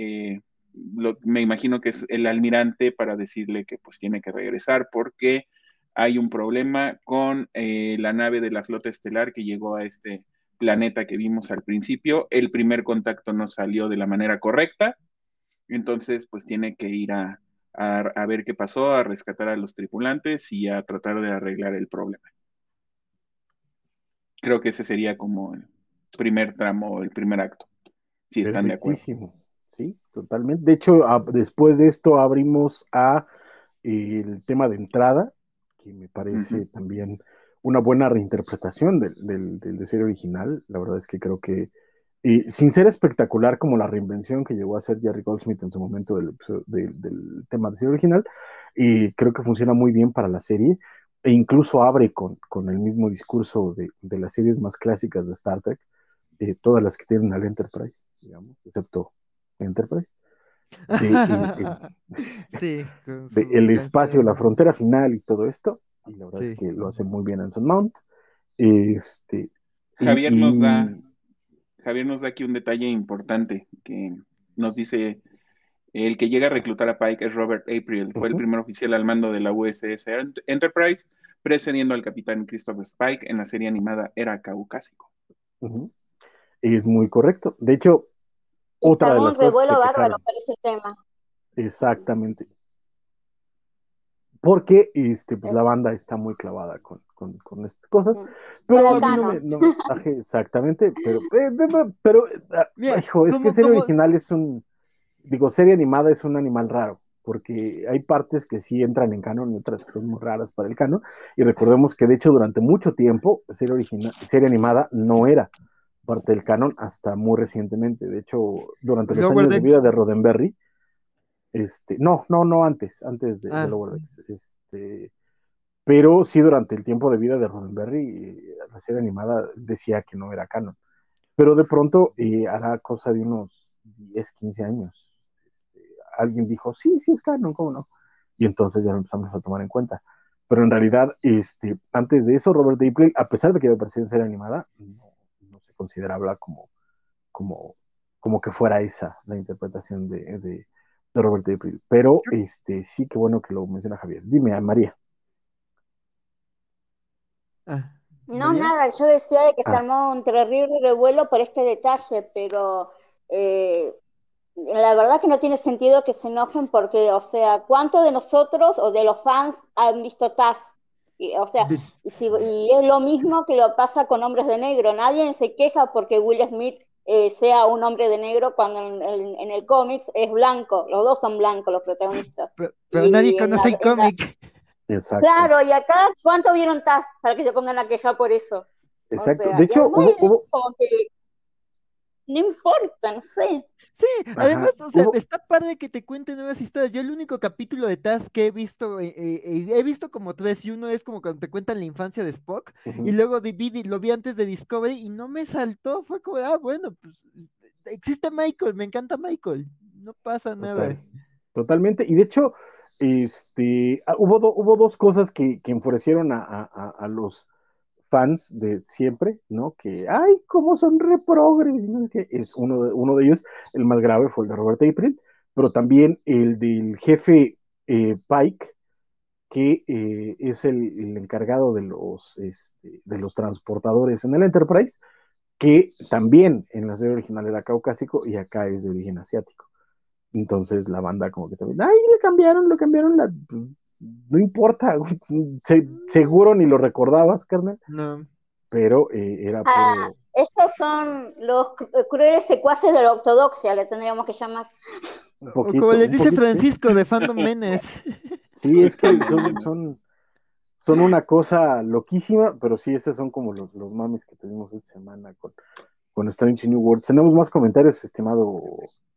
me imagino que es el almirante para decirle que pues tiene que regresar porque hay un problema con eh, la nave de la flota estelar que llegó a este planeta que vimos al principio. El primer contacto no salió de la manera correcta, entonces pues tiene que ir a, a, ver qué pasó, a rescatar a los tripulantes y a tratar de arreglar el problema. Creo que ese sería como el primer tramo, el primer acto, si están de acuerdo. Sí, totalmente. De hecho, después de esto abrimos a el tema de entrada, que me parece también una buena reinterpretación del, del, de serie original. La verdad es que creo que, sin ser espectacular como la reinvención que llegó a hacer Jerry Goldsmith en su momento del, del tema de serie original, y creo que funciona muy bien para la serie, e incluso abre con, con el mismo discurso de, de, las series más clásicas de Star Trek, eh, todas las que tienen al Enterprise, digamos, excepto Enterprise. el espacio, la frontera final y todo esto. Y la verdad es que lo hace muy bien Anson Mount. Este, Javier nos da Javier nos da aquí un detalle importante que nos dice el que llega a reclutar a Pike es Robert April, fue el primer oficial al mando de la USS Enterprise, precediendo al capitán Christopher Spike en la serie animada Era Caucásico. Es muy correcto. De hecho, otra de las revuelo bárbaro por ese tema. Exactamente. Porque este, pues, la banda está muy clavada con, con, estas cosas. Pero no, exactamente, pero, eh, pero ah, hijo, es que serie original es un, digo, serie animada es un animal raro, porque hay partes que sí entran en canon y otras que son muy raras para el canon. Y recordemos que de hecho durante mucho tiempo, serie, original, serie animada no era parte del canon hasta muy recientemente. De hecho, durante los años de vida de Roddenberry, este, no, no, no antes, antes de, ah. Lower Decks, este, pero sí durante el tiempo de vida de Roddenberry, la serie animada decía que no era canon. Pero de pronto, eh, hará cosa de unos 10, 15 años, este, alguien dijo, sí, sí es canon, ¿cómo no? Y entonces ya lo empezamos a tomar en cuenta. Pero en realidad, este, antes de eso, Robert April, a pesar de que había aparecido en serie animada, no, considerable como, como, como que fuera esa la interpretación de, de, Robert April. Pero este, sí que bueno que lo menciona Javier. Dime, María. Ah, no, nada, yo decía que se ah. armó un terrible revuelo por este detalle, pero eh, la verdad que no tiene sentido que se enojen porque, o sea, ¿cuántos de nosotros o de los fans han visto Taz? O sea, y, si, y, es lo mismo que lo pasa con hombres de negro. Nadie se queja porque Will Smith eh, sea un hombre de negro cuando en, el cómics es blanco. Los dos son blancos los protagonistas. Pero, nadie conoce el cómic. Claro, y acá, ¿cuánto vieron Taz para que se pongan a quejar por eso? Exacto. de hecho, hubo, no importa, no sé. Sí, además, o sea, está padre que te cuente nuevas historias. Yo el único capítulo de Taz que he visto, eh, eh, he visto como tres, y uno es como cuando te cuentan la infancia de Spock, y luego lo vi antes de Discovery y no me saltó, fue como, ah, bueno, pues existe Michael, me encanta Michael, no pasa nada. Totalmente, y de hecho, este, ah, hubo, hubo dos cosas que, que enfurecieron a, a los fans de siempre, ¿no? Que, ay, cómo son reprogres, ¿no? que es uno de, uno de ellos, el más grave fue el de Robert April, pero también el del jefe eh, Pike, que eh, es el, encargado de los, este, de los transportadores en el Enterprise, que también en la serie original era caucásico y acá es de origen asiático. Entonces la banda como que también, ay, le cambiaron, le cambiaron la, no importa, seguro ni lo recordabas, carnal. No. Pero eh, era ah, Estos son los crueles secuaces de la ortodoxia, le tendríamos que llamar. como les dice Francisco de Fandom Menes. Sí, es que son, son, una cosa loquísima, pero sí, esos son como los, los mames que tuvimos esta semana con, con Strange New Worlds. ¿Tenemos más comentarios, estimado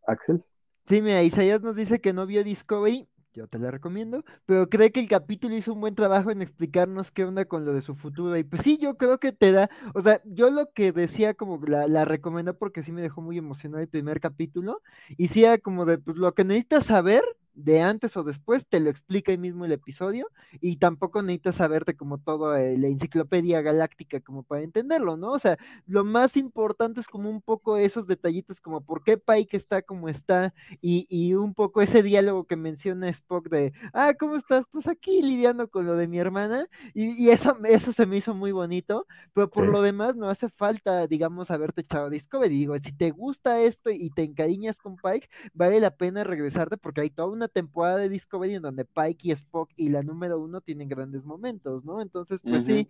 Axel? Sí, mira, Isaías nos dice que no vio Discovery yo te la recomiendo, pero cree que el capítulo hizo un buen trabajo en explicarnos qué onda con lo de su futuro. Y pues sí, yo creo que te da, o sea, yo lo que decía como la, la recomendó porque sí me dejó muy emocionado el primer capítulo, y sí era como de, pues lo que necesitas saber, de antes o después, te lo explica ahí mismo el episodio y tampoco necesitas saberte como todo eh, la enciclopedia galáctica como para entenderlo, ¿no? O sea, lo más importante es como un poco esos detallitos como por qué Pike está como está y, y un poco ese diálogo que menciona Spock de, ah, ¿cómo estás? Pues aquí lidiando con lo de mi hermana y, y eso, eso se me hizo muy bonito, pero por Sí. lo demás no hace falta, digamos, haberte echado Discovery. Digo, si te gusta esto y te encariñas con Pike, vale la pena regresarte porque hay toda una temporada de Discovery en donde Pike y Spock y la número uno tienen grandes momentos, ¿no? Entonces, pues sí,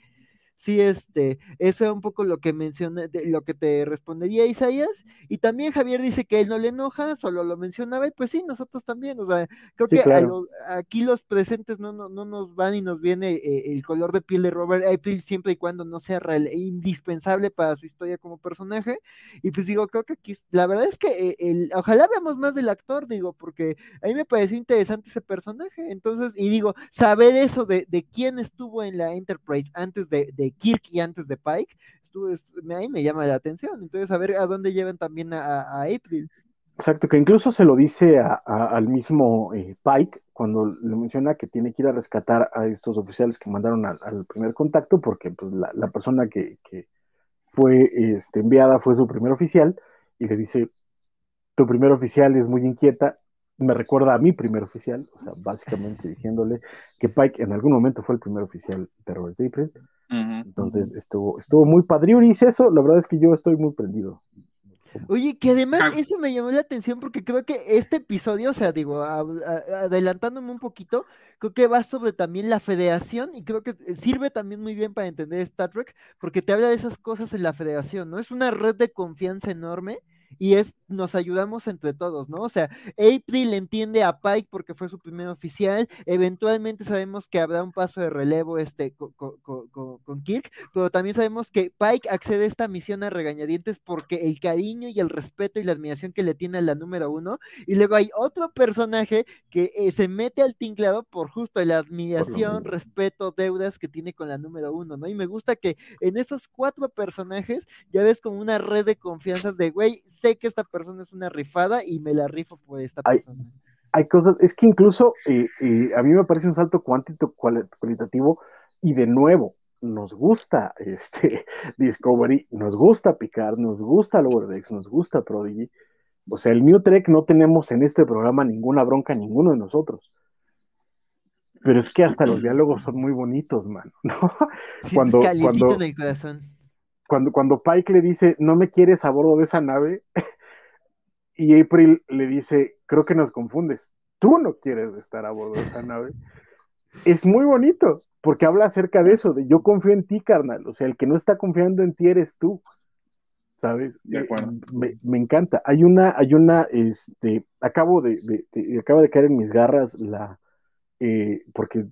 sí, este, eso es un poco lo que mencioné, de- lo que te respondería Isaías. Y también Javier dice que él no le enoja, solo lo mencionaba, y pues sí, nosotros también, o sea, creo Sí, que a lo- aquí los presentes no, no, no nos van y nos viene eh, el color de piel de Robert April siempre y cuando no sea real- indispensable para su historia como personaje. Y pues digo, creo que aquí, la verdad es que eh, el, ojalá veamos más del actor, digo, porque a mí me pareció interesante ese personaje. Entonces, y digo, saber eso de, de quién estuvo en la Enterprise antes de, de Kirk y antes de Pike, est- me- llama la atención. Entonces, a ver a dónde llevan también a, a- April. Exacto, que incluso se lo dice al mismo eh, Pike cuando le menciona que tiene que ir a rescatar a estos oficiales que mandaron al, primer contacto, porque pues, la, la persona que, que fue este, enviada fue su primer oficial, y le dice, tu primer oficial es muy inquieta, me recuerda a mi primer oficial, o sea, básicamente diciéndole que Pike en algún momento fue el primer oficial de Robert April, entonces estuvo, estuvo muy padriuris eso, la verdad es que yo estoy muy prendido. Oye, que además eso me llamó la atención porque creo que este episodio, o sea, digo, a- a- adelantándome un poquito, creo que va sobre también la federación y creo que sirve también muy bien para entender Star Trek porque te habla de esas cosas en la federación, ¿no? Es una red de confianza enorme y es, nos ayudamos entre todos, ¿no? O sea, April entiende a Pike porque fue su primer oficial, eventualmente sabemos que habrá un paso de relevo este, co- co- co- co- con Kirk, pero también sabemos que Pike accede a esta misión a regañadientes porque el cariño y el respeto y la admiración que le tiene a la número uno, y luego hay otro personaje que eh, se mete al tinglado por justo la admiración, respeto, deudas que tiene con la número uno, ¿no? Y me gusta que en esos cuatro personajes ya ves como una red de confianzas de, güey, sé que esta persona es una rifada y me la rifo por esta Ay, persona. hay cosas, es que incluso eh, eh, a mí me parece un salto cuantito, cual- cualitativo y de nuevo, nos gusta este Discovery, nos gusta Picard, nos gusta Lower Decks, nos gusta Prodigy. O sea, el New Trek no tenemos en este programa ninguna bronca, ninguno de nosotros. Pero es que hasta los diálogos son muy bonitos, mano, ¿no? Sientes Cuando- cuando- corazón. Cuando, cuando Pike le dice, no me quieres a bordo de esa nave, y April le dice, creo que nos confundes, tú no quieres estar a bordo de esa nave. Es muy bonito, porque habla acerca de eso, de yo confío en ti, carnal. O sea, el que no está confiando en ti eres tú. ¿Sabes? De acuerdo. Me, me encanta. Hay una, hay una, este, acabo de, de- de- acaba de caer en mis garras la, eh, porque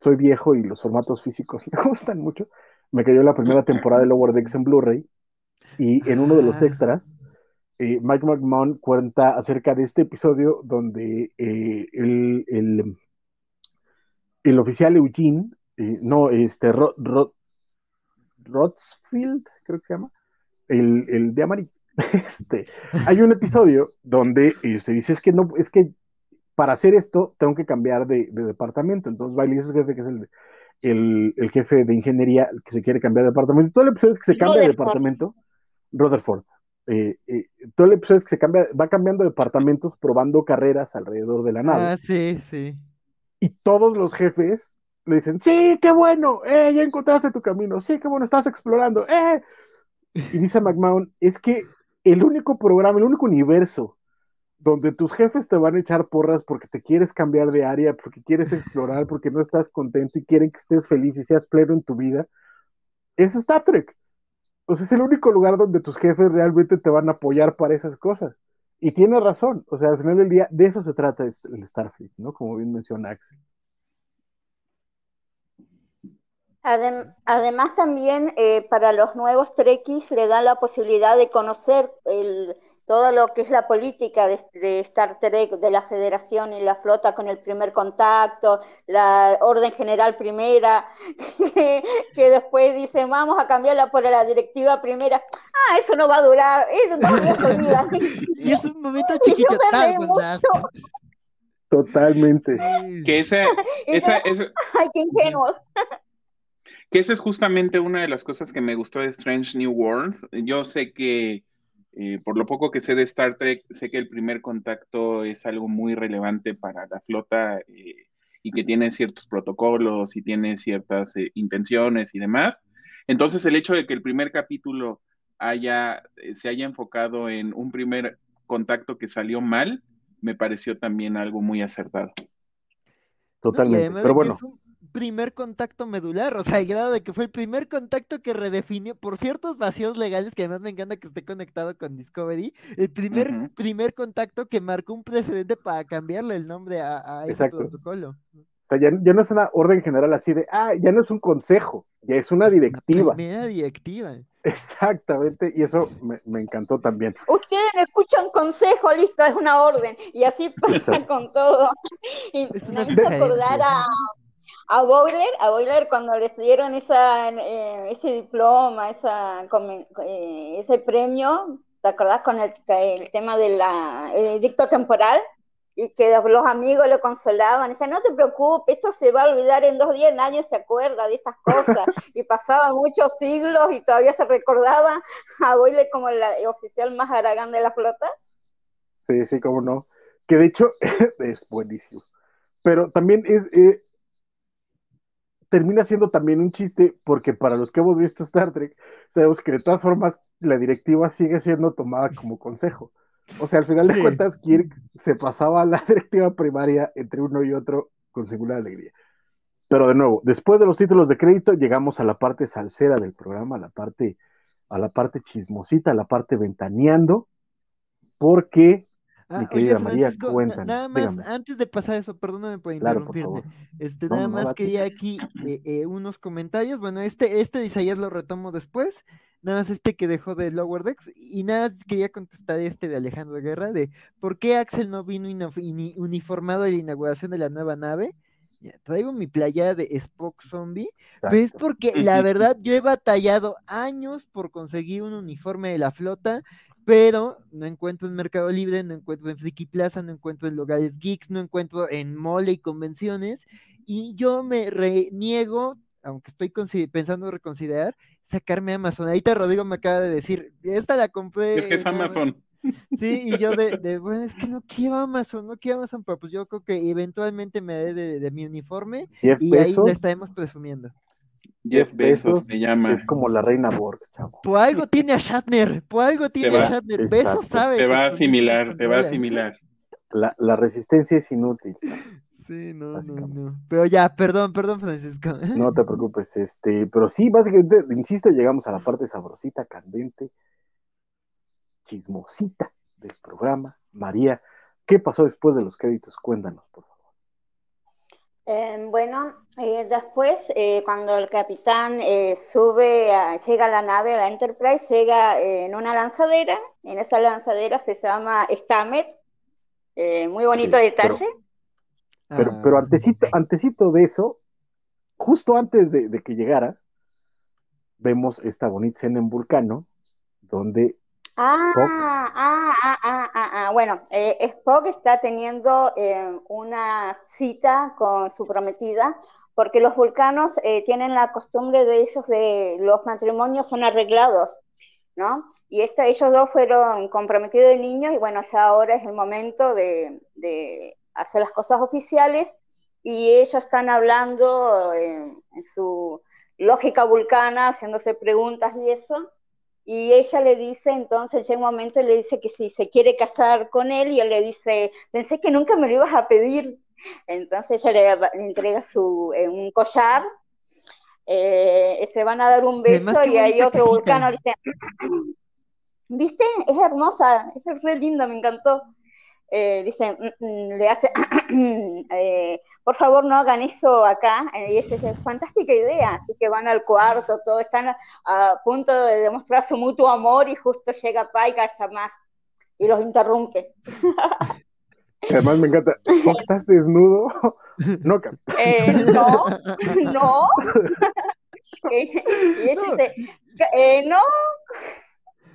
soy viejo y los formatos físicos me gustan mucho. Me cayó la primera temporada de Lower Decks en Blu-ray y en uno de los Ah. extras, eh, Mike McMahon cuenta acerca de este episodio donde eh, el, el, el oficial Eugene, eh, no, este, Ro- Ro- Rotsfield, creo que se llama, el, el de amarillo. Este, hay un episodio donde se dice es que no, es que para hacer esto tengo que cambiar de, de departamento. Entonces va y le dice al jefe que es el, el, el jefe de ingeniería que se quiere cambiar de departamento. Todo el episodio es que se cambia de departamento. Rutherford. Eh, eh, todo el episodio es que se cambia, va cambiando de departamentos, probando carreras alrededor de la nave. Ah, sí, sí. Y todos los jefes le dicen, sí, qué bueno, eh, ya encontraste tu camino, sí, qué bueno, estás explorando, eh. Y dice McMahon, es que el único programa, el único universo donde tus jefes te van a echar porras porque te quieres cambiar de área, porque quieres explorar, porque no estás contento y quieren que estés feliz y seas pleno en tu vida, es Star Trek. O sea, es el único lugar donde tus jefes realmente te van a apoyar para esas cosas. Y tiene razón, o sea, al final del día, de eso se trata el Starfleet, ¿no? Como bien menciona Axel. Adem- además también eh, para los nuevos trekkies le dan la posibilidad de conocer el, todo lo que es la política de, de Star Trek, de la Federación y la flota con el primer contacto, la orden general primera, que, que después dicen vamos a cambiarla por la directiva primera. Ah, eso no va a durar, eso no ya se olvidan. Y es un momento Y yo chiquito. Totalmente. Que esa, esa, esa, Ay, qué ingenuos. que esa es justamente una de las cosas que me gustó de Strange New Worlds. Yo sé que, eh, por lo poco que sé de Star Trek, sé que el primer contacto es algo muy relevante para la flota eh, y que tiene ciertos protocolos y tiene ciertas eh, intenciones y demás. Entonces, el hecho de que el primer capítulo haya, eh, se haya enfocado en un primer contacto que salió mal, me pareció también algo muy acertado. Totalmente. Pero bueno, es un primer contacto medular, o sea, al grado de que fue el primer contacto que redefinió, por ciertos vacíos legales, que además me encanta que esté conectado con Discovery, el primer, primer contacto que marcó un precedente para cambiarle el nombre a, a ese Exacto. protocolo. o sea, ya, ya no es una orden general así de, ah, ya no es un consejo, ya es una La directiva. primera directiva. Exactamente, y eso me, me encantó también. Ustedes escuchan consejo, listo, es una orden. Y así pasa Exacto. con todo. Y Es me una hizo sugerencia. acordar a, a Boiler, a Boiler cuando les dieron esa, eh, ese diploma, esa, eh, ese premio, ¿te acordás con el, el tema del dicto temporal? Y que los amigos lo consolaban, decían, no te preocupes, esto se va a olvidar en dos días, nadie se acuerda de estas cosas. Y pasaban muchos siglos y todavía se recordaba a Boiler como el oficial más aragán de la flota. Sí, sí, cómo no. Que de hecho es buenísimo. Pero también es. eh, termina siendo también un chiste, porque para los que hemos visto Star Trek, sabemos que de todas formas la directiva sigue siendo tomada como consejo. O sea, al final de Sí. cuentas, Kirk se pasaba a la directiva primaria entre uno y otro con singular alegría. Pero de nuevo, después de los títulos de crédito, llegamos a la parte salsera del programa, a la parte, a la parte chismosita, a la parte ventaneando, porque Ah, Mi querida oye, María, cuéntanos, nada más, dígame. antes de pasar eso, perdóname por Claro, por interrumpirte. favor. Este, No, nada no, más date. quería aquí eh, eh, unos comentarios. Bueno, este, este Isaías lo retomo después. Nada más este que dejó de Lower Decks. Y nada más quería contestar este de Alejandro Guerra de por qué Axel no vino uniformado a la inauguración de la nueva nave. Ya, traigo mi playa de Spock Zombie. Pues es porque la verdad yo he batallado años por conseguir un uniforme de la flota, pero no encuentro en Mercado Libre, no encuentro en Friki Plaza, no encuentro en lugares geeks, no encuentro en mole y convenciones, y yo me reniego, aunque estoy pensando reconsiderar, sacarme a Amazon. Ahorita Rodrigo me acaba de decir, esta la compré. Es que es nada más". Amazon. Sí, y yo de, de, bueno, es que no quiero Amazon, no quiero Amazon, pero pues yo creo que eventualmente me haré de, de mi uniforme y ahí lo Bezos estaremos presumiendo. Jeff Bezos Bezos se llama. es como la reina Borg, chavo. Por algo tiene a Shatner, por algo tiene va- a Shatner. exacto. Besos sabe. Te va a asimilar, te va a asimilar. La, la resistencia es inútil. Sí, no, no, no. Pero ya, perdón, perdón, Francisco. No te preocupes, este, pero sí, básicamente, insisto, llegamos a la parte sabrosita, candente, chismosita del programa. María, ¿qué pasó después de los créditos? Cuéntanos, por favor. Eh, bueno, eh, después, eh, cuando el capitán eh, sube, a- llega a la nave, a la Enterprise, llega eh, en una lanzadera. En esa lanzadera se llama Stamet. Eh, muy bonito Sí, detalle. Pero, Ah, pero antecito, antecito de eso, justo antes de, de que llegara, vemos esta bonita escena en Vulcano, donde Ah, Spock. ah, ah, Bueno, eh, Spock está teniendo eh, una cita con su prometida, porque los vulcanos eh, tienen la costumbre de ellos de los matrimonios son arreglados, ¿no? Y esta, ellos dos fueron comprometidos de niños y bueno, ya ahora es el momento de, de hacer las cosas oficiales y ellos están hablando en su lógica vulcana, haciéndose preguntas y eso. Y ella le dice, entonces llega un momento y le dice que si se quiere casar con él, y él le dice, pensé que nunca me lo ibas a pedir. Entonces ella le, entrega su, eh, un collar, eh, se van a dar un beso y hay otro vulcano dice, ¿viste? Es hermosa, es re linda, me encantó. Eh, dice, "Mm, mm", le hace, eh, por favor no hagan eso acá. Eh, y ella dice, fantástica idea. Así que van al cuarto, todos están a, a punto de demostrar su mutuo amor y justo llega Paiga a llamar y los interrumpe. además me encanta, ¿estás desnudo? No, Eh, no, no. y ella dice, eh, no.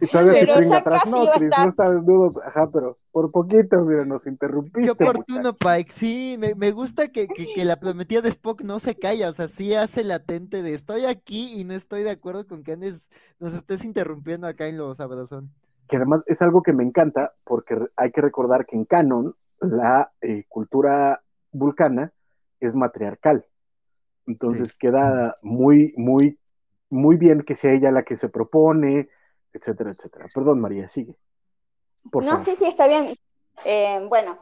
Y todavía se Pero pringa ya atrás. No, Chris, estar. no está desnudo. Ajá, pero por poquito, mira, nos interrumpiste. Qué muchacho. oportuno, Pike. Sí, me, me gusta que, que, que la prometida de Spock no se calla, o sea, sí hace latente de estoy aquí y no estoy de acuerdo con que andes, nos estés interrumpiendo acá en los sabrosón. que además es algo que me encanta porque hay que recordar que en canon la eh, cultura vulcana es matriarcal. Entonces queda muy, muy, muy bien que sea ella la que se propone, etcétera, etcétera. Perdón, María, sigue. Por No, favor. sí, sí, está bien. Eh, bueno,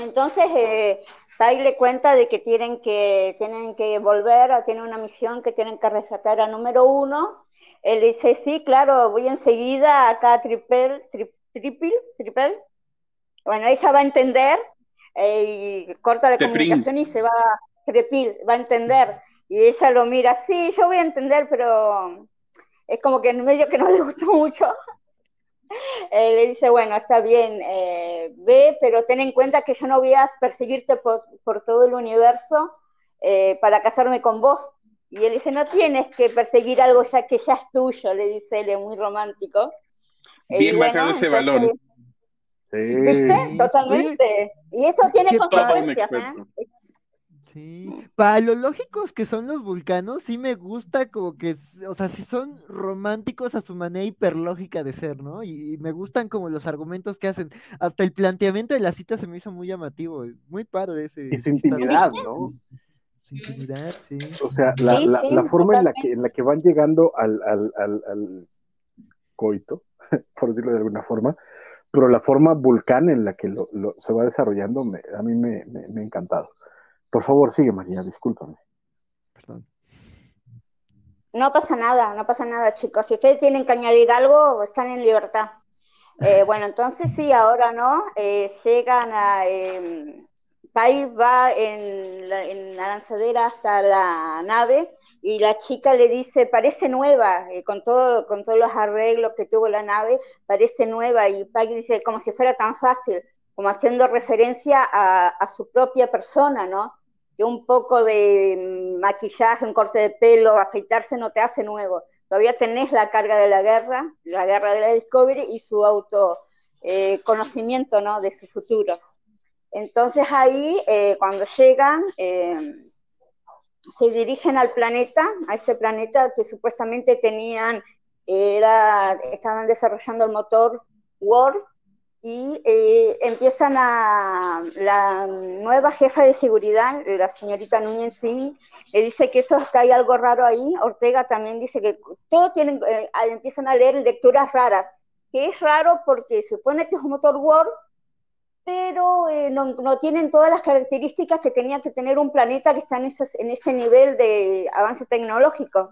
entonces eh, Tai le cuenta de que tienen que tienen que volver, a- tienen una misión que tienen que rescatar a número uno. Él dice, sí, claro, voy enseguida acá a Tripel, tri, Tripil, Tripel. Bueno, ella va a entender eh, y corta la comunicación y se va a Tripil, va a entender. Y ella lo mira, sí, yo voy a entender, pero es como que en medio que no le gustó mucho. Eh, le dice, bueno, está bien, eh, ve, pero ten en cuenta que yo no voy a perseguirte por, por todo el universo eh, para casarme con vos. Y él dice, no tienes que perseguir algo ya que ya es tuyo, le dice él, es muy romántico. Eh, Bien bueno, ese entonces, balón. Sí. ¿Viste? Sí. Totalmente. Y eso tiene consecuencias. ¿eh? Sí. Para lo lógicos que son los vulcanos, sí me gusta como que, o sea, sí son románticos a su manera hiperlógica de ser, ¿no? Y, y me gustan como los argumentos que hacen. Hasta el planteamiento de la cita se me hizo muy llamativo, muy padre ese. Y su intimidad, ¿no? Su intimidad, sí. O sea, la, Sí, la- sí, la forma en la, que, en la que van llegando al, al, al, al coito, por decirlo de alguna forma, pero la forma vulcán en la que lo, lo- se va desarrollando me- a mí me, me- me ha encantado. Por favor, sigue María, discúlpame. Perdón. No pasa nada, no pasa nada, chicos. Si ustedes tienen que añadir algo, están en libertad. Eh, bueno, entonces sí, ahora no. Eh, llegan a. Eh, Pai va en la, en la lanzadera hasta la nave y la chica le dice: Parece nueva, eh, con, todo, con todos los arreglos que tuvo la nave, parece nueva. Y Pai dice: Como si fuera tan fácil, como haciendo referencia a, a su propia persona, ¿no? Que un poco de maquillaje, un corte de pelo, afeitarse no te hace nuevo. Todavía tenés la carga de la guerra, la guerra de la Discovery y su auto eh, ¿no? de su futuro. Entonces ahí, eh, cuando llegan, eh, se dirigen al planeta, a este planeta que supuestamente tenían, era, estaban desarrollando el motor Warp, y eh, empiezan a la nueva jefa de seguridad, la señorita Núñez Singh, le dice que eso que hay algo raro ahí. Ortega también dice que todo tienen, eh, empiezan a leer lecturas raras, que es raro porque se supone que es un motor Word, pero eh, no, no, tienen todas las características que tenía que tener un planeta que está en ese, en ese nivel de avance tecnológico.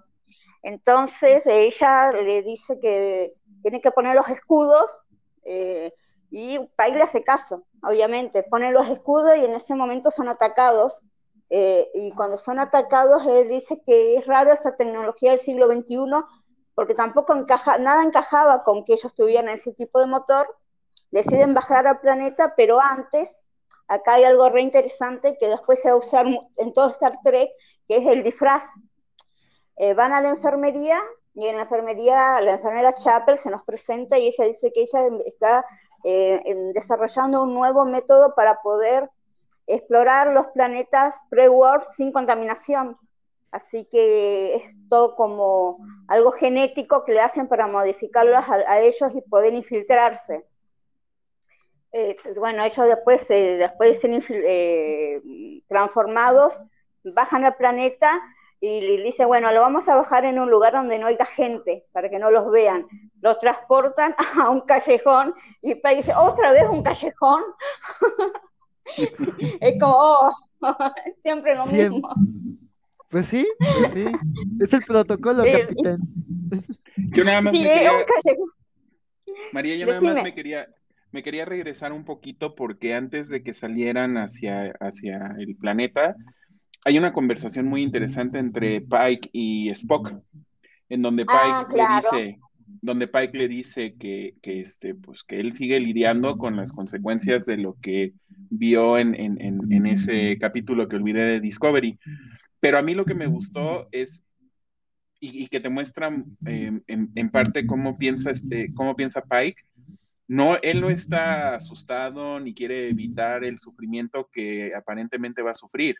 Entonces ella le dice que tiene que poner los escudos. Eh, y Pai le hace caso, obviamente, ponen los escudos y en ese momento son atacados. Eh, y cuando son atacados, él dice que es raro esa tecnología del siglo XXI, porque tampoco encaja, nada encajaba con que ellos tuvieran ese tipo de motor. Deciden bajar al planeta, pero antes, acá hay algo re interesante que después se va a usar en todo Star Trek, que es el disfraz. Eh, van a la enfermería y en la enfermería, la enfermera Chapel se nos presenta y ella dice que ella está eh, desarrollando un nuevo método para poder explorar los planetas pre-war sin contaminación. Así que es todo como algo genético que le hacen para modificarlos a, ellos y poder infiltrarse. Eh, bueno, ellos después, eh, después de ser eh, transformados, bajan al planeta y le dice, bueno, lo vamos a bajar en un lugar donde no haya gente, para que no los vean. Los transportan a un callejón y Pai dice, ¿otra vez un callejón? es como, oh, siempre lo siempre. mismo. Pues sí, pues sí. Es el protocolo, sí, capitán. Yo nada más sí, me quería... un María, yo Decime. nada más me quería, me quería regresar un poquito porque antes de que salieran hacia, hacia el planeta, hay una conversación muy interesante entre Pike y Spock, en donde Pike ah, claro. le dice, donde Pike le dice que, que, este, pues, que él sigue lidiando con las consecuencias de lo que vio en, en, en, en ese capítulo que olvidé de Discovery. Pero a mí lo que me gustó es y, que te muestra em, en, parte cómo piensa, este, cómo piensa Pike. No, él no está asustado ni quiere evitar el sufrimiento que aparentemente va a sufrir.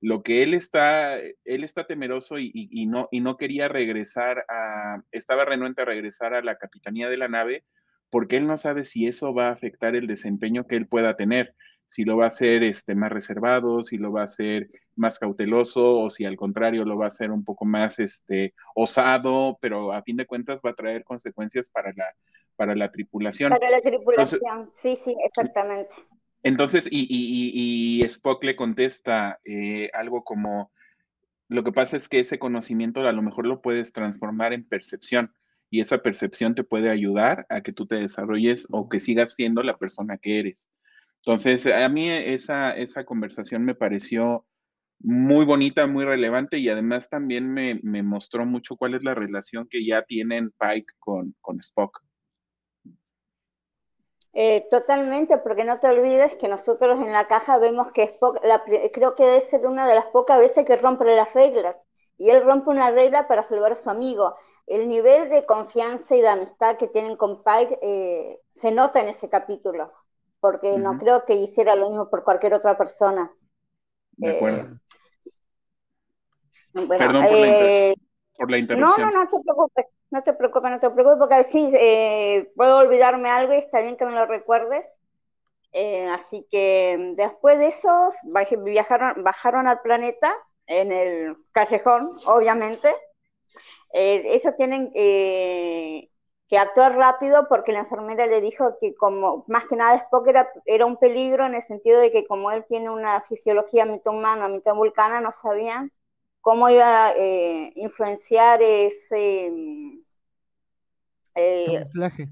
Lo que él está, él está temeroso y, no, y no quería regresar a, estaba renuente a regresar a la capitanía de la nave porque él no sabe si eso va a afectar el desempeño que él pueda tener si lo va a hacer este, más reservado, si lo va a hacer más cauteloso o si al contrario lo va a hacer un poco más este, osado, pero a fin de cuentas va a traer consecuencias para la, para la tripulación. Para la tripulación, sí, sí, exactamente. Entonces, y, Spock le contesta eh, algo como, lo que pasa es que ese conocimiento a lo mejor lo puedes transformar en percepción y esa percepción te puede ayudar a que tú te desarrolles o que sigas siendo la persona que eres. Entonces, a mí esa, esa conversación me pareció muy bonita, muy relevante y además también me, mostró mucho cuál es la relación que ya tienen Pike con, con Spock. Eh, totalmente, porque no te olvides que nosotros en la caja vemos que Spock, creo que debe ser una de las pocas veces que rompe las reglas, y él rompe una regla para salvar a su amigo. El nivel de confianza y de amistad que tienen con Pike eh, se nota en ese capítulo porque no creo que hiciera lo mismo por cualquier otra persona. De acuerdo. Perdón por, la eh, por, la interrupción. No, no, no te preocupes, no te preocupes, no te preocupes, porque sí, eh, puedo olvidarme algo y está bien que me lo recuerdes. Eh, así que después de eso, viajaron, bajaron al planeta en el callejón, obviamente. ellos tienen que actuó rápido porque la enfermera le dijo que como más que nada Spock era, era un peligro en el sentido de que como él tiene una fisiología mitad humana, mitad vulcana, no sabían cómo iba a eh, influenciar ese eh, camuflaje.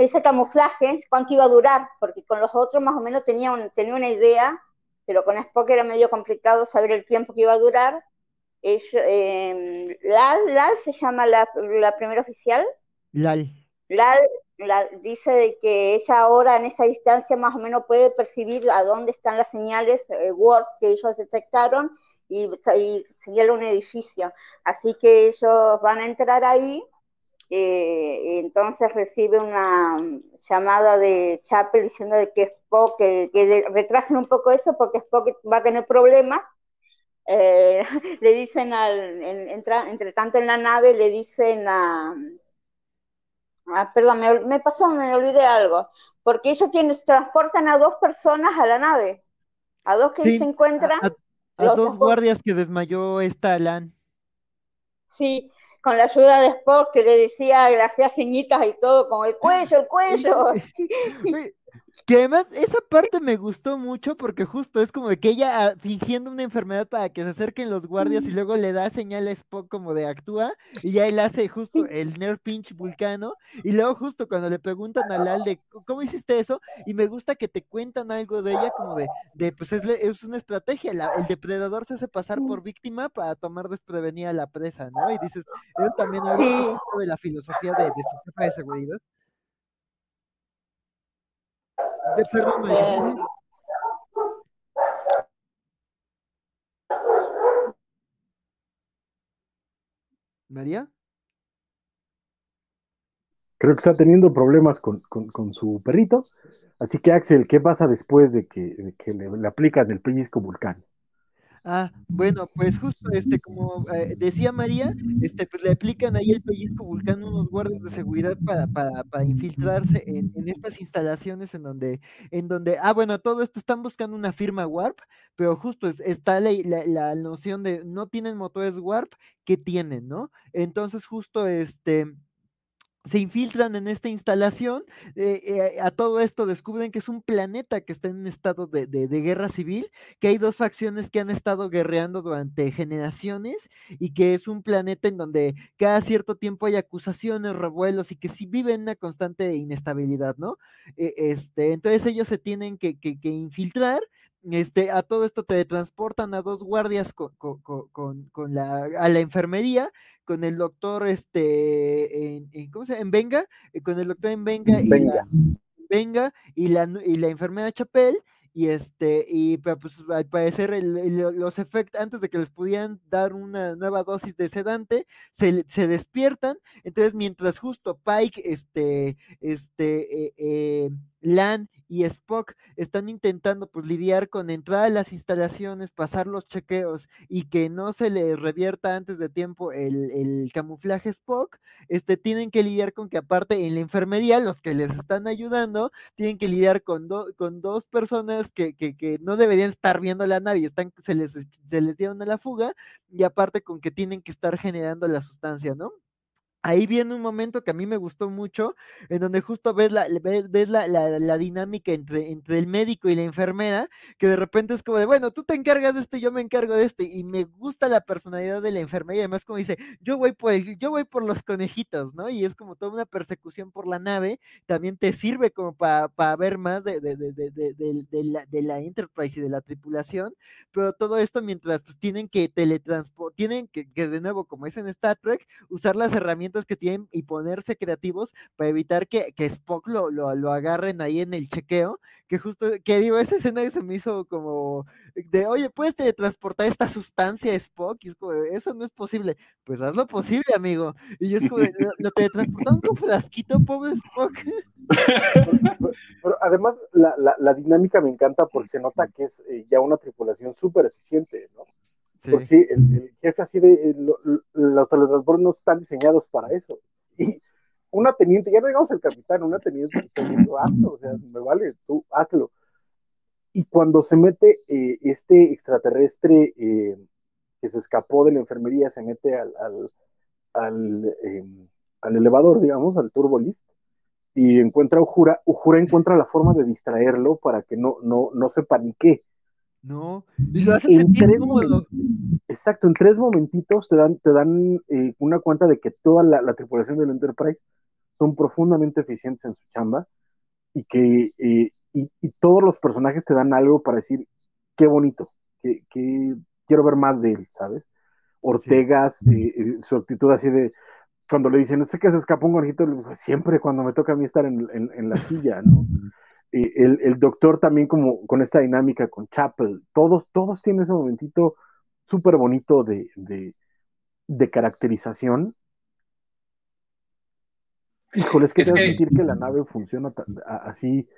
ese camuflaje, cuánto iba a durar, porque con los otros más o menos tenía, tenía una idea, pero con Spock era medio complicado saber el tiempo que iba a durar. Eh, Lal, Lal se llama la, la primera oficial, Lal. Lal, dice de que ella ahora en esa distancia más o menos puede percibir a dónde están las señales eh, Word que ellos detectaron y, señala un edificio. Así que ellos van a entrar ahí eh, y entonces recibe una llamada de Chapel diciendo de que Spock, que, que retrasen un poco eso porque Spock va a tener problemas. Eh, le dicen al, entre tanto en la nave, le dicen a Ah, perdón, me, pasó, me olvidé algo. Porque ellos tienen, transportan a dos personas a la nave. A dos que se encuentran. A, dos guardias que desmayó esta Alan. Sí, con la ayuda de Spock que le decía, gracias ceñitas y todo, con el cuello, el cuello. Que además esa parte me gustó mucho porque justo es como de que ella ah, fingiendo una enfermedad para que se acerquen los guardias y luego le da señal a Spock como de actúa y ya él hace justo el nerf pinch vulcano y luego justo cuando le preguntan a Lal de cómo hiciste eso y me gusta que te cuentan algo de ella como de, de pues es, es una estrategia, el depredador se hace pasar por víctima para tomar desprevenida a la presa, ¿no? Y dices, él también habla de la filosofía de, de su jefa de seguridad. María. Creo que está teniendo problemas con, su perrito. Así que Axel, ¿qué pasa después de que, le, le, aplican el pellizco vulcano? Ah, bueno, pues justo este, como eh, decía María, este, pues le aplican ahí el pellizco vulcano unos guardias de seguridad para, para, para infiltrarse en, en, estas instalaciones en donde, en donde, ah, bueno, todo esto están buscando una firma Warp, pero justo es, está la, la, la noción de no tienen motores Warp, ¿qué tienen, no? Entonces, justo este se infiltran en esta instalación, eh, eh, a todo esto descubren que es un planeta que está en un estado de, guerra civil, que hay dos facciones que han estado guerreando durante generaciones y que es un planeta en donde cada cierto tiempo hay acusaciones, revuelos y que sí viven una constante inestabilidad, ¿no? Eh, este, entonces ellos se tienen que, que infiltrar este, a todo esto te transportan a dos guardias con, con, la, a la enfermería, con el doctor este, en, ¿cómo se llama? En Venga, eh, con el doctor en Venga, Y, la, Venga y la, y la enfermera Chapel, y este, y pues al parecer los efectos, antes de que les pudieran dar una nueva dosis de sedante, se, se despiertan, entonces mientras justo Pike, este, este, eh, eh, Lan y Spock están intentando pues lidiar con entrar a las instalaciones, pasar los chequeos y que no se le revierta antes de tiempo el, camuflaje Spock, este, tienen que lidiar con que aparte en la enfermería los que les están ayudando tienen que lidiar con, con dos personas que, que, no deberían estar viendo la nave están, se, les, se les dieron a la fuga y aparte con que tienen que estar generando la sustancia, ¿no? Ahí viene un momento que a mí me gustó mucho, en donde justo ves la, ves, la, dinámica entre, entre, el médico y la enfermera, que de repente es como de, bueno, tú te encargas de esto y yo me encargo de esto, y me gusta la personalidad de la enfermera, y además como dice, yo voy por, yo voy por los conejitos, ¿no? Y es como toda una persecución por la nave, también te sirve como para ver más de, de, la, de la Enterprise y de la tripulación, pero todo esto mientras pues tienen que teletransportar, tienen que, que de nuevo, como es en Star Trek, usar las herramientas que tienen y ponerse creativos para evitar que, que Spock lo, lo, agarren ahí en el chequeo, que justo, que digo, esa escena se me hizo como de, oye, ¿puedes teletransportar esta sustancia Spock? Y es como, eso no es posible. Pues hazlo posible, amigo. Y yo es como, lo, lo teletransportaron con frasquito, pobre Spock. Además, la, la, la, dinámica me encanta porque se nota que es eh, ya una tripulación súper eficiente, ¿no? Porque sí, el, jefe así de los teletransportes no están diseñados para eso. Y una teniente, ya no digamos el capitán, una teniente, hazlo, o sea, me vale, tú hazlo. Y cuando se mete eh, este extraterrestre eh, que se escapó de la enfermería, se mete al, al, al, em, al elevador, digamos, al turbolift, y encuentra a Ujura, Ujura encuentra la forma de distraerlo para que no, no, no se panique ¿no? Y lo sentir Exacto, en tres momentitos te dan, te dan eh, una cuenta de que toda la, tripulación del Enterprise son profundamente eficientes en su chamba y que eh, y, todos los personajes te dan algo para decir qué bonito, que, quiero ver más de él, ¿sabes? Ortegas, eh, su actitud así de cuando le dicen, no sé qué se escapó un conejito, siempre cuando me toca a mí estar en, en la silla, ¿no? El, doctor también como con esta dinámica con Chapel, todos, todos tienen ese momentito súper bonito de, de, caracterización. Híjole, es que te que... sentir que la nave funciona así,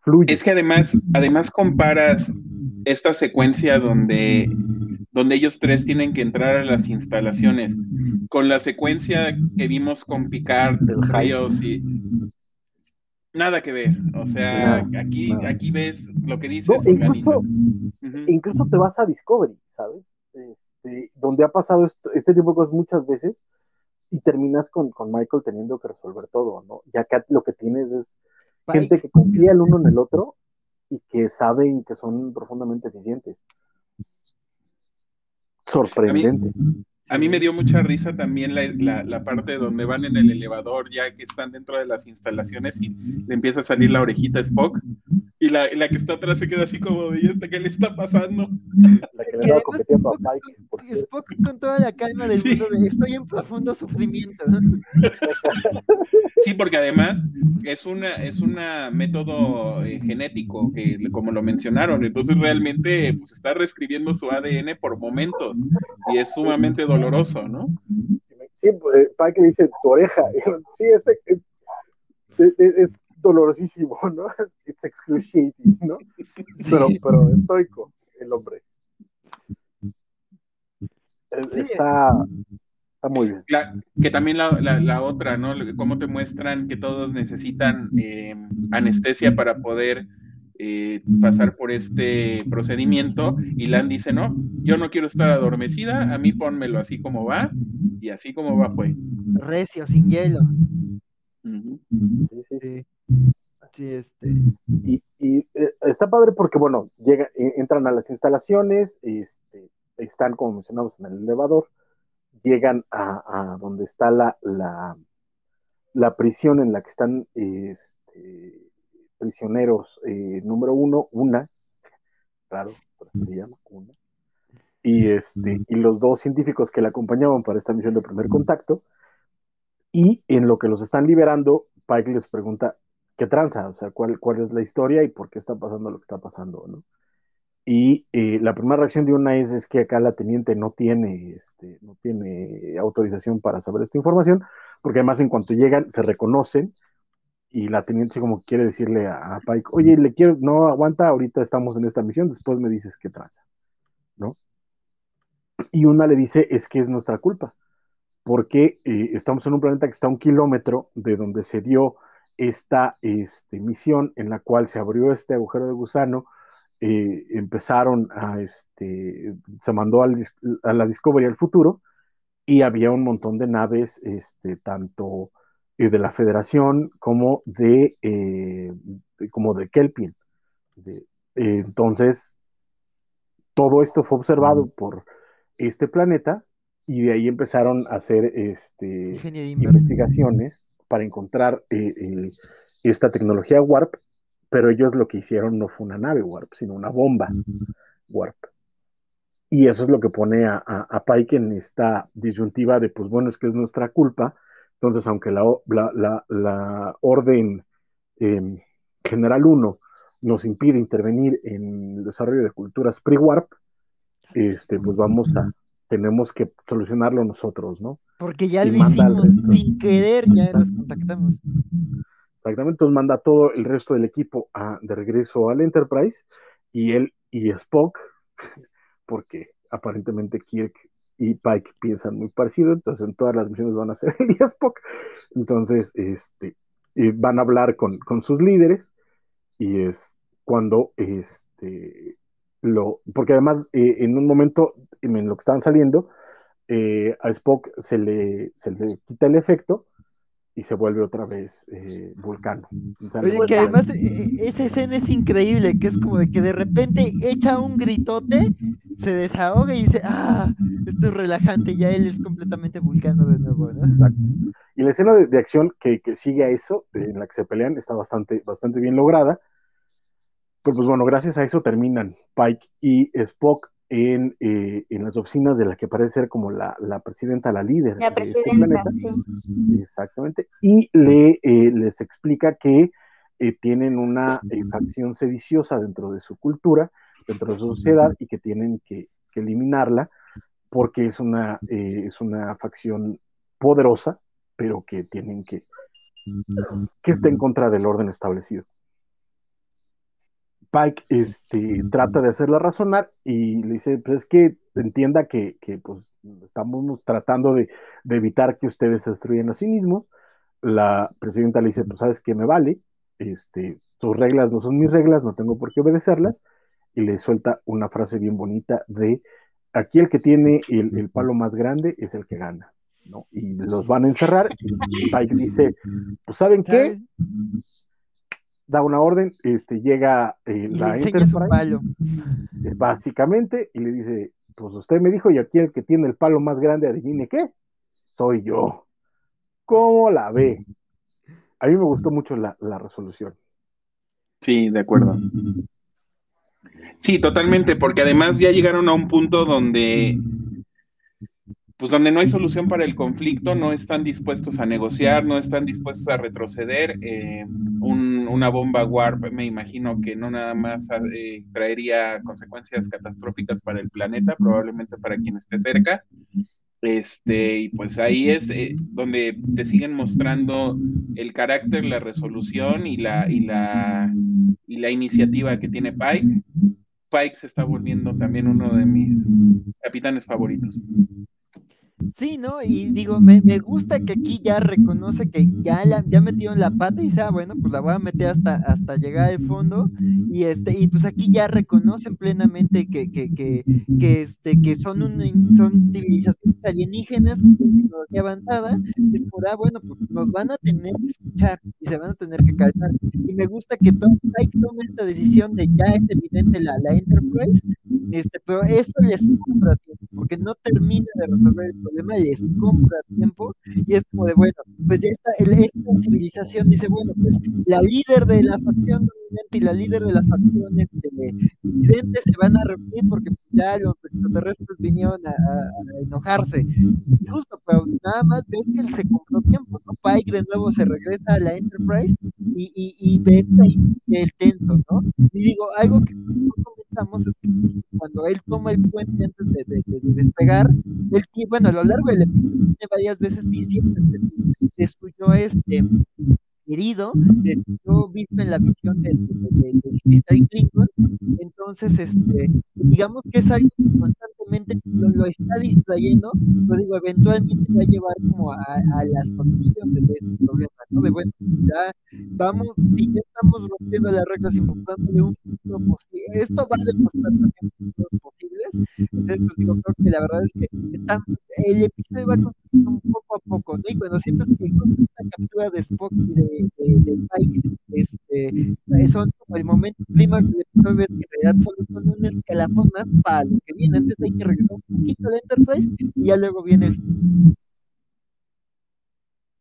fluye. Es que además, además comparas esta secuencia donde, donde ellos tres tienen que entrar a las instalaciones con la secuencia que vimos con Picard, Rayos y Nada que ver, o sea, aquí, aquí ves lo que dices, incluso, incluso, te vas a Discovery, ¿sabes? Este, donde ha pasado este tipo de cosas muchas veces y terminas con, Michael teniendo que resolver todo, ¿no? Ya que lo que tienes es gente que confía el uno en el otro y que saben que son profundamente eficientes. Sorprendente. A mí me dio mucha risa también la, parte donde van en el elevador, ya que están dentro de las instalaciones y le empieza a salir la orejita a Spock. Y la, que está atrás se queda así como, ¿y este qué le está pasando? La que le estaba competiendo a Pike. Spock con toda la calma del mundo de estoy en profundo sufrimiento. Sí, porque además es una es una método eh, genético que como lo mencionaron, entonces realmente pues está reescribiendo su ADN por momentos y es sumamente doloroso, ¿no? Sí, pues, Pike dice tu oreja, sí es, es, es, dolorosísimo, ¿no? It's excruciating, ¿no? Pero, pero estoico el hombre. Está, Está muy bien. que también la, otra, ¿no? Cómo te muestran que todos necesitan eh, anestesia para poder eh, pasar por este procedimiento. Y Lan dice, no, yo no quiero estar adormecida, a mí pónmelo así como va, y así como va fue. Recio, sin hielo. Sí, sí, este. Y, y eh, está padre porque, bueno, llega, entran a las instalaciones, este, están, como mencionamos, en el elevador llegan a, donde está la, la, prisión en la que están este, prisioneros eh, número uno, una, claro, se llama una, y, este, y los dos científicos que la acompañaban para esta misión de primer contacto, y en lo que los están liberando, Pike les pregunta, qué tranza, o sea, cuál, cuál es la historia y por qué está pasando lo que está pasando, ¿no? Y eh, la primera reacción de una es, es que acá la teniente no tiene, este, no tiene autorización para saber esta información, porque además en cuanto llegan se reconocen y la teniente como quiere decirle a, a Pike, oye, le quiero, no aguanta, ahorita estamos en esta misión, después me dices qué tranza, ¿no? Y una le dice, es que es nuestra culpa, porque eh, estamos en un planeta que está a un kilómetro de donde se dio esta este, misión en la cual se abrió este agujero de gusano, eh, empezaron a, este, se mandó al, a la Discovery al futuro y había un montón de naves, este, tanto de la Federación como de, eh, como de eh, entonces, todo esto fue observado por este planeta y de ahí empezaron a hacer este, investigaciones para encontrar eh, esta tecnología Warp, pero ellos lo que hicieron no fue una nave Warp, sino una bomba Warp. Y eso es lo que pone a, a, a, Pike en esta disyuntiva de, pues bueno, es que es nuestra culpa. Entonces, aunque la, la, la, la orden eh, General 1 nos impide intervenir en el desarrollo de culturas pre-warp, este, pues vamos a, tenemos que solucionarlo nosotros, ¿no? Porque ya lo hicimos, sin querer ya los contactamos. Exactamente, entonces manda todo el resto del equipo a, de regreso al Enterprise y él y Spock, porque aparentemente Kirk y Pike piensan muy parecido, entonces en todas las misiones van a ser y Spock. Entonces, este, van a hablar con, con sus líderes y es cuando este, lo, porque además eh, en un momento en lo que estaban saliendo, eh, a Spock se le, se le quita el efecto y se vuelve otra vez eh, vulcano. O sea, Oye, que además eh, esa escena es increíble, que es como de que de repente echa un gritote, se desahoga y dice, ah, esto es relajante, ya él es completamente vulcano de nuevo, ¿no? Exacto. Y la escena de, de acción que, que, sigue a eso, en la que se pelean, está bastante, bastante bien lograda. Pero pues bueno, gracias a eso terminan Pike y Spock en, eh, en, las oficinas de la que parece ser como la, la presidenta, la líder. La presidenta, este sí. Exactamente. Y le, eh, les explica que eh, tienen una eh, facción sediciosa dentro de su cultura, dentro de su sociedad, y que tienen que, que eliminarla porque es una, es una facción poderosa, pero que tienen que, que está en contra del orden establecido. Pike este, trata de hacerla razonar y le dice, pues es que entienda que, que pues, estamos tratando de, de, evitar que ustedes se destruyan a sí mismos. La presidenta le dice, pues sabes que me vale, este, tus reglas no son mis reglas, no tengo por qué obedecerlas, y le suelta una frase bien bonita de, aquí el que tiene el, el palo más grande es el que gana. ¿no? Y los van a encerrar. Y Pike dice, pues ¿saben qué? Da una orden, este, llega eh, la Enterprise, eh, básicamente, y le dice, pues usted me dijo, y aquí el que tiene el palo más grande, adivine qué, soy yo. ¿Cómo la ve? A mí me gustó mucho la, la resolución. Sí, de acuerdo. Sí, totalmente, porque además ya llegaron a un punto donde pues donde no hay solución para el conflicto, no están dispuestos a negociar, no están dispuestos a retroceder. Eh, un, una bomba warp, me imagino que no nada más eh, traería consecuencias catastróficas para el planeta, probablemente para quien esté cerca. Este, y pues ahí es eh, donde te siguen mostrando el carácter, la resolución y la, y la, y la iniciativa que tiene Pike. Pike se está volviendo también uno de mis capitanes favoritos. Sí, ¿no? Y digo, me, me, gusta que aquí ya reconoce que ya la, ya metió en la pata y dice, ah, bueno, pues la voy a meter hasta, hasta llegar al fondo. Y este, y pues aquí ya reconocen plenamente que, que, que, este, que son un, son civilizaciones alienígenas con tecnología avanzada. Es por, ah, bueno, pues nos van a tener que escuchar y se van a tener que calmar. Y me gusta que Tom Pike tome esta decisión de ya es evidente la, la Enterprise, este, pero eso les compra porque no termina de resolver el problema les compra tiempo y es como de, bueno, pues esta, esta civilización dice, bueno, pues la líder de la facción y la líder de la facción este, disidente se van a reunir porque ya los extraterrestres vinieron a, a, enojarse. Justo, pero nada más ves que él se compró tiempo, ¿no? Pike de nuevo se regresa a la Enterprise y, y, y ves ahí el tenso, ¿no? Y digo, algo que comentamos es que cuando él toma el puente antes de, de, de, despegar, él, bueno, a lo largo del episodio varias veces visitas de, suyo este herido, yo visto en la visión de, de, Clinton, entonces este, digamos que es algo que constantemente lo, está distrayendo, lo digo, eventualmente va a llevar como a, a la solución de este problema, ¿no? De bueno, ya vamos, si ya estamos rompiendo las reglas y mostrándole un futuro posible, esto va a demostrar también futuros posibles, entonces pues digo, creo que la verdad es que está, el episodio va un poco a poco, ¿no? Y cuando sientes que esta captura de Spock y de de, Pike este, son como el momento clima del episodio que en realidad solo son un escalafón más para lo que viene. Antes hay que regresar un poquito al Enterprise y ya luego viene el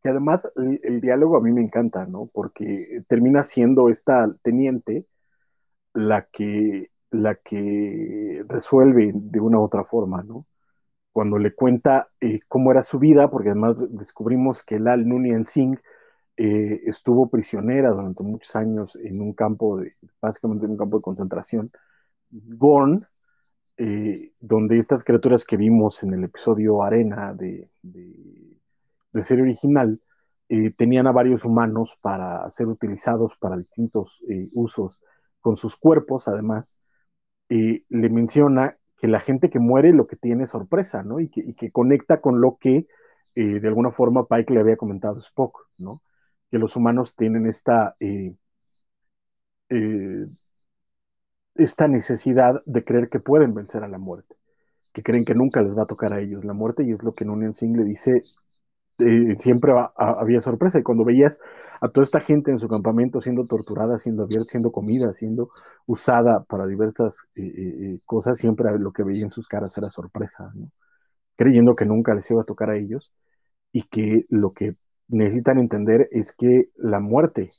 que además el, el, diálogo a mí me encanta, ¿no? Porque termina siendo esta teniente la que, la que resuelve de una u otra forma, ¿no? Cuando le cuenta eh, cómo era su vida, porque además descubrimos que Lal Nunien Singh eh, estuvo prisionera durante muchos años en un campo, de, básicamente en un campo de concentración, Gorn, eh, donde estas criaturas que vimos en el episodio Arena de, de, serie original, tenían a varios humanos para ser utilizados para distintos usos con sus cuerpos, además, le menciona que la gente que muere lo que tiene es sorpresa, ¿no? Y que, y que conecta con lo que de alguna forma Pike le había comentado a Spock, ¿no? que los humanos tienen esta, eh, eh, esta necesidad de creer que pueden vencer a la muerte, que creen que nunca les va a tocar a ellos la muerte, y es lo que Nunez Singh le dice, eh, siempre había sorpresa, y cuando veías a toda esta gente en su campamento siendo torturada, siendo abierta, siendo comida, siendo usada para diversas cosas, siempre lo que veía en sus caras era sorpresa, creyendo que nunca les iba a tocar a ellos y que lo que necesitan entender es que la muerte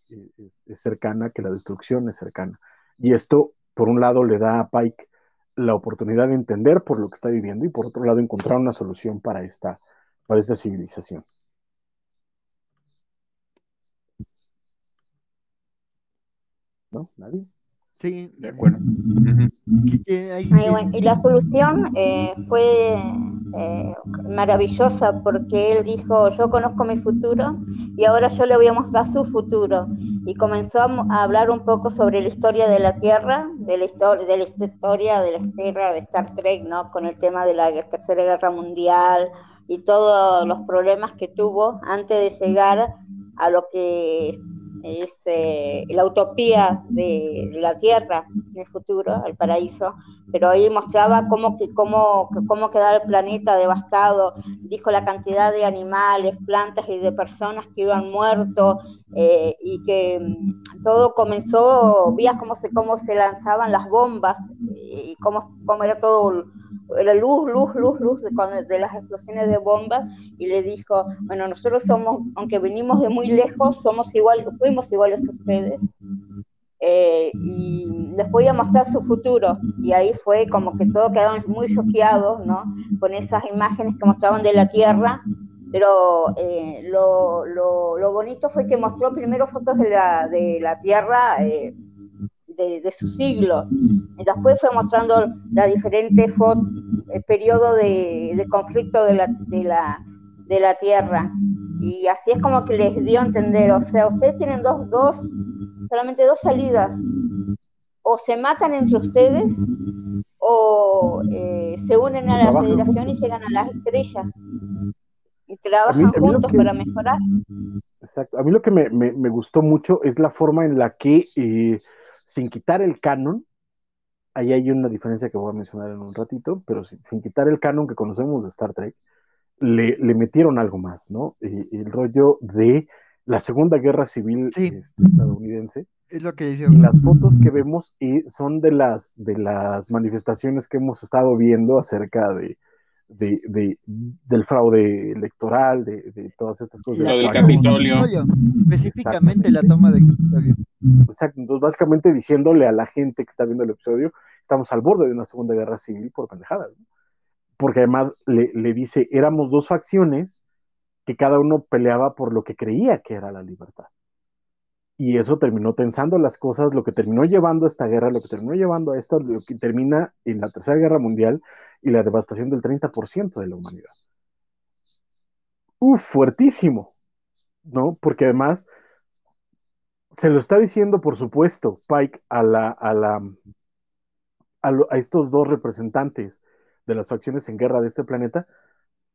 es, cercana, que la destrucción es cercana. Y esto, por un lado, le da a Pike la oportunidad de entender por lo que está viviendo y por otro lado encontrar una solución para esta, para esta civilización. ¿No? ¿Nadie? Sí. De acuerdo. y la solución eh, fue eh, maravillosa porque él dijo, yo conozco mi futuro y ahora yo le voy a mostrar su futuro. Y comenzó a, hablar un poco sobre la historia de la Tierra, de la, historia, de la historia de la Tierra, de Star Trek, ¿no? con el tema de la Tercera Guerra Mundial y todos los problemas que tuvo antes de llegar a lo que es eh, la utopía de la tierra en el futuro, el paraíso, pero ahí mostraba cómo, cómo, cómo quedaba el planeta devastado, dijo la cantidad de animales, plantas y de personas que iban muertos eh, y que mm, todo comenzó, vías cómo se, cómo se lanzaban las bombas y cómo, cómo era todo era luz, luz, luz, luz de, de, las explosiones de bombas y le dijo, bueno, nosotros somos, aunque venimos de muy lejos, somos igual, fuimos iguales a ustedes. Eh, y les voy a mostrar su futuro. Y ahí fue como que todos quedaron muy choqueados, ¿no? Con esas imágenes que mostraban de la Tierra. Pero eh, lo, lo, lo, bonito fue que mostró primero fotos de la, de la Tierra. Eh, de, su siglo. Y después fue mostrando la diferente el periodo de, conflicto de la, de, la, de la tierra. Y así es como que les dio a entender, o sea, ustedes tienen dos, dos, solamente dos salidas. O se matan entre ustedes o eh, se unen a la federación y llegan a las estrellas y trabajan juntos para mejorar. Exacto. A mí lo que me, me, gustó mucho es la forma en la que eh, sin quitar el canon, ahí hay una diferencia que voy a mencionar en un ratito, pero sin, quitar el canon que conocemos de Star Trek, le, metieron algo más, ¿no? el rollo de la Segunda Guerra Civil este, estadounidense. Es lo que Y las fotos que vemos y son de las, de las manifestaciones que hemos estado viendo acerca de, de, del fraude electoral, de, todas estas cosas. Lo del Capitolio. Específicamente la toma del Capitolio. Exacto, entonces básicamente diciéndole a la gente que está viendo el episodio, estamos al borde de una segunda guerra civil por pendejadas, porque además le, dice, éramos dos facciones que cada uno peleaba por lo que creía que era la libertad. Y eso terminó tensando las cosas, lo que terminó llevando a esta guerra, lo que terminó llevando a esto, lo que termina en la Tercera Guerra Mundial y la devastación del 30% de la humanidad. Uf, fuertísimo, ¿no? Porque además se lo está diciendo, por supuesto, Pike a la, a la, a, estos dos representantes de las facciones en guerra de este planeta,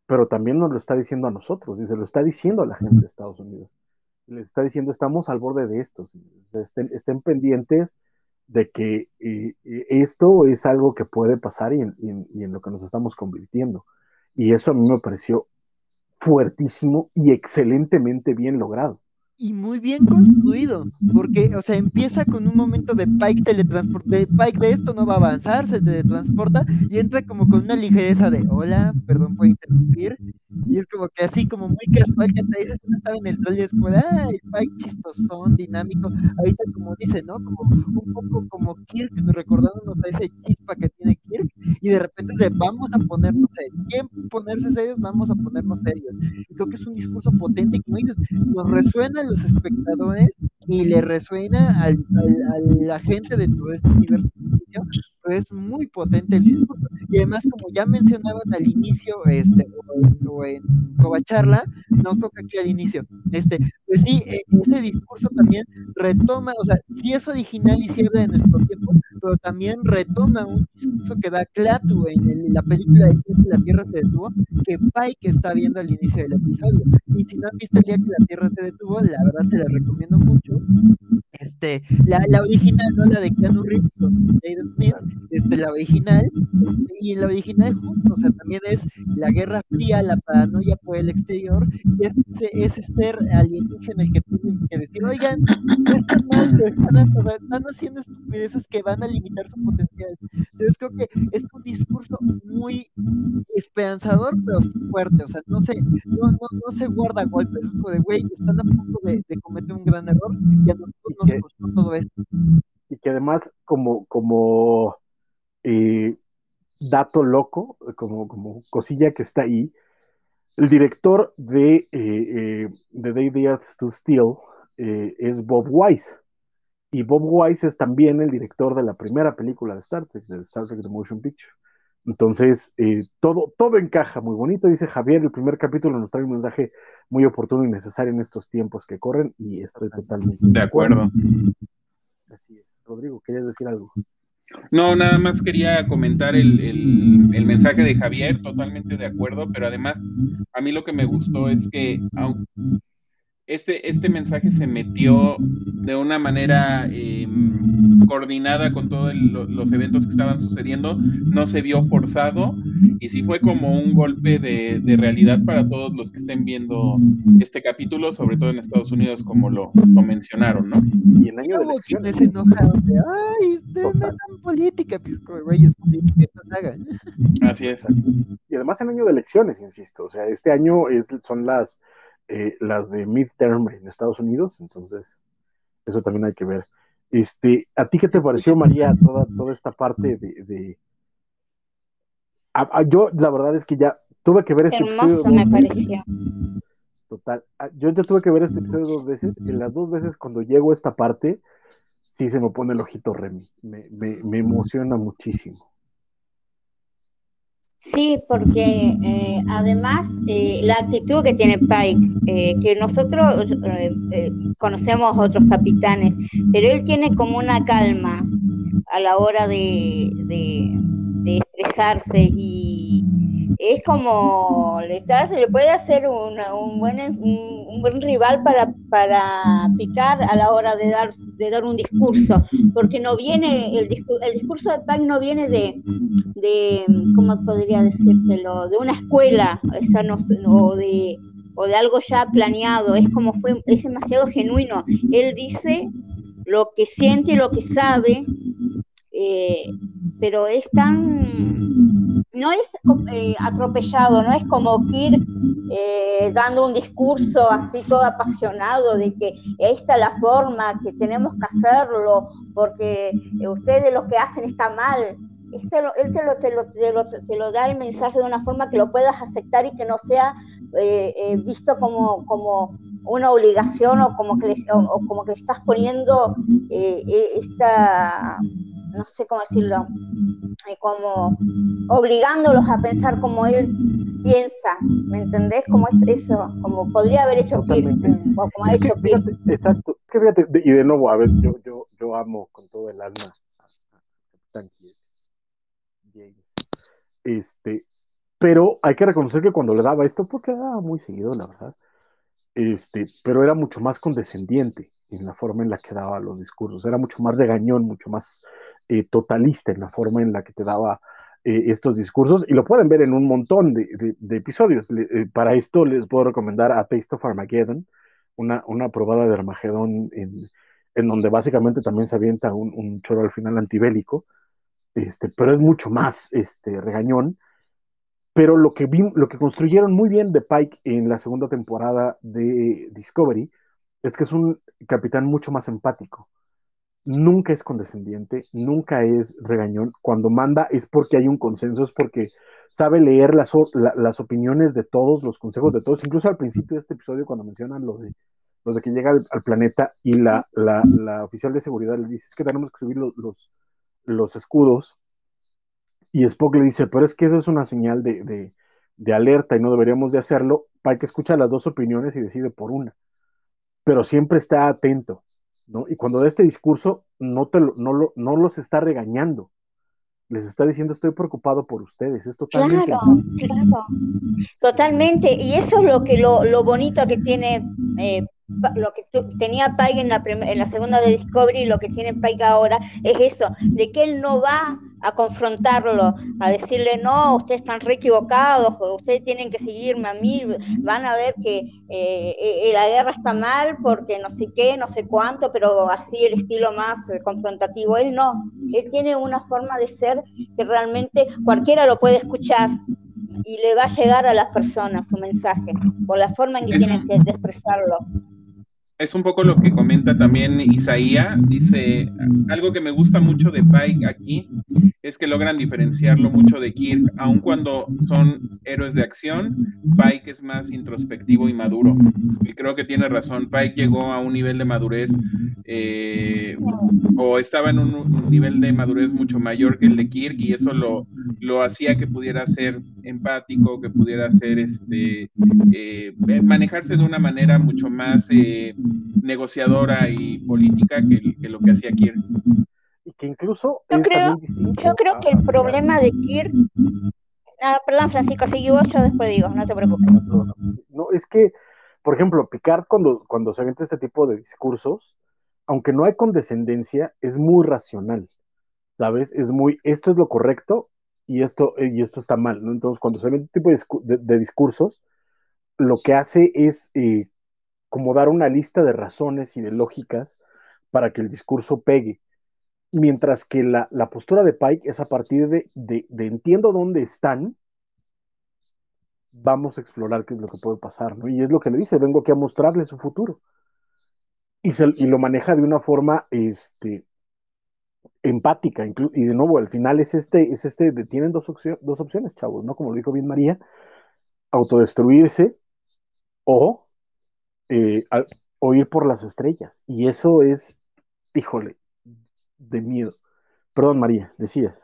pero también nos lo está diciendo a nosotros, y se lo está diciendo a la gente de Estados Unidos. Les está diciendo, estamos al borde de esto, estén, pendientes de que eh, eh, esto es algo que puede pasar y en lo que nos estamos convirtiendo. Y eso a mí me pareció fuertísimo y excelentemente bien logrado y muy bien construido, porque, o sea, empieza con un momento de Pike teletransporte, Pike de esto no va a avanzar, se teletransporta y entra como con una ligereza de, hola, perdón por interrumpir, y es como que así, como muy casual, que te dices, no estaba en el rol y es como, Pike chistosón, dinámico, ahorita como dice, ¿no? Como un poco como Kirk, recordándonos a ese chispa que tiene Kirk, y de repente dice, vamos a ponernos serios, ¿quién ponerse serios? Vamos a ponernos serios. Y creo que es un discurso potente y como dices, nos resuena los espectadores y le resuena al, a la gente de todo este universo. Es muy potente el discurso. Y además, como ya mencionaban al inicio, este, o en, Covacharla, no toca aquí al inicio, este, pues sí, e, ese discurso también retoma, o sea, sí es original y sirve de nuestro tiempo, pero también retoma un discurso que da Clatu en, la película de La Tierra se detuvo, que Pike está viendo al inicio del episodio. Y si no han visto el día que la Tierra se detuvo, la verdad se la recomiendo mucho. Este, la, la original, no la de Keanu Reeves con Jaden Smith, este, la original, y en la original junto, o sea, también es la Guerra Fría, la paranoia por el exterior, y es, es ser alienígena el que tienen que decir, oigan, están mal, están, o sea, están haciendo estupideces que van a limitar su potencial. Entonces creo que es un discurso muy esperanzador, pero fuerte, o sea, no se, no, no, no se guarda golpes, es como de, güey, están a punto de, de, cometer un gran error y a nosotros nos costó todo esto. Y que además, como, como eh, dato loco, como, como cosilla que está ahí, el director de, eh, eh de Day to Steel eh, es Bob Wise. Y Bob Wise es también el director de la primera película de Star Trek, de Star Trek The Motion Picture. Entonces, eh, todo, todo encaja muy bonito, dice Javier, el primer capítulo nos trae un mensaje muy oportuno y necesario en estos tiempos que corren y estoy totalmente de acuerdo. Así es. Rodrigo, ¿querías decir algo? No, nada más quería comentar el, el, mensaje de Javier, totalmente de acuerdo, pero además a mí lo que me gustó es que este, este mensaje se metió de una manera em, coordinada con todos los eventos que estaban sucediendo, no se vio forzado y sí fue como un golpe de, de, realidad para todos los que estén viendo este capítulo, sobre todo en Estados Unidos, como lo, lo mencionaron, ¿no? Y en año de elecciones. Se enojaron de, ay, ustedes metan política, pues, güey, es política esta saga. Así es. Y además en año de elecciones, insisto, o sea, este año es, son las eh, las de midterm en Estados Unidos, entonces eso también hay que ver. Este, ¿A ti qué te pareció, María, toda, toda esta parte de... yo la verdad es que ya tuve que ver este episodio. me pareció. Total. Yo ya tuve que ver este episodio dos veces. En las dos veces cuando llego a esta parte, sí se me pone el ojito Remy. Me, me, me emociona muchísimo. Sí, porque eh, además eh, la actitud que tiene Pike, eh, que nosotros conocemos otros capitanes, pero él tiene como una calma a la hora de, de expresarse y, es como le, se le puede hacer un, buen, un, buen rival para, para picar a la hora de dar, de dar un discurso, porque no viene, el, el discurso de Pike no viene de, de, ¿cómo podría decírtelo?, de una escuela, esa no, o de o de algo ya planeado, es como fue, es demasiado genuino. Él dice lo que siente y lo que sabe, eh, pero es tan no es eh, atropellado, no es como Kirk eh, dando un discurso así todo apasionado de que esta es la forma que tenemos que hacerlo, porque ustedes lo que hacen está mal. Este él te lo, te, lo, te, lo, te lo da el mensaje de una forma que lo puedas aceptar y que no sea eh, eh, visto como, como una obligación o como que le, o, como que le estás poniendo eh, esta, no sé cómo decirlo, como obligándolos a pensar como él piensa, ¿me entendés? Como es eso, como podría haber hecho Kirk, o como ha hecho. Exacto, y de nuevo, a ver, yo, yo, yo amo con todo el alma a, Capitán James. Este, pero hay que reconocer que cuando le daba esto, porque daba muy seguido, la verdad, este, pero era mucho más condescendiente en la forma en la que daba los discursos, era mucho más regañón, mucho más eh, totalista en la forma en la que te daba eh, estos discursos, y lo pueden ver en un montón de, episodios. Eh, para esto les puedo recomendar a Taste of Armageddon, una, una probada de Armagedón en, en donde básicamente también se avienta un, un choro al final antibélico, este, pero es mucho más este, regañón pero lo que, lo que construyeron muy bien de Pike en la segunda temporada de Discovery es que es un capitán mucho más empático. Nunca es condescendiente, nunca es regañón. Cuando manda es porque hay un consenso, es porque sabe leer las, las opiniones de todos, los consejos de todos. Incluso al principio de este episodio, cuando mencionan lo de, lo de que llega al, planeta y la, la, oficial de seguridad le dice es que tenemos que subir los, los, los escudos y Spock le dice, pero es que eso es una señal de, alerta y no deberíamos de hacerlo. Pike escucha las dos opiniones y decide por una, pero siempre está atento, ¿no? Y cuando da este discurso, no, te no, no los está regañando, les está diciendo estoy preocupado por ustedes. Es totalmente. Claro, claro. Totalmente. Y eso es lo que lo, lo bonito que tiene eh, lo que tenía Pike en la, en la segunda de Discovery y lo que tiene Pike ahora es eso, de que él no va a confrontarlo, a decirle, no, ustedes están re equivocados, ustedes tienen que seguirme a mí, van a ver que eh, eh, la guerra está mal porque no sé qué, no sé cuánto, pero así el estilo más eh, confrontativo. Él no, él tiene una forma de ser que realmente cualquiera lo puede escuchar y le va a llegar a las personas su mensaje, por la forma en que tienen que expresarlo es un poco lo que comenta también Isaías. Dice, algo que me gusta mucho de Pike aquí es que logran diferenciarlo mucho de Kirk, aun cuando son héroes de acción, Pike es más introspectivo y maduro. Y creo que tiene razón, Pike llegó a un nivel de madurez eh, o estaba en un, nivel de madurez mucho mayor que el de Kirk y eso lo, lo hacía que pudiera ser empático, que pudiera ser este, eh, manejarse de una manera mucho más... Eh, negociadora y política que, lo que hacía Kirk. Y que incluso... Yo creo, yo creo que el problema de Kirk... Ah, perdón, Francisco, sigue vos, yo después digo, no te preocupes. No, es que, por ejemplo, Picard cuando, cuando se avienta este tipo de discursos, aunque no hay condescendencia, es muy racional, ¿sabes? Es muy, esto es lo correcto y esto, y esto está mal, ¿no? Entonces, cuando se avienta este tipo de, discursos, lo que hace es eh, como dar una lista de razones y de lógicas para que el discurso pegue. Mientras que la, postura de Pike es a partir de, entiendo dónde están, vamos a explorar qué es lo que puede pasar, ¿no? Y es lo que le dice, vengo aquí a mostrarle su futuro. Y, lo maneja de una forma este, empática, y de nuevo, al final es este, es este, tienen dos, dos opciones, chavos, ¿no? Como lo dijo bien María, autodestruirse o eh, oír por las estrellas. Y eso es, híjole, de miedo. Perdón, María, decías.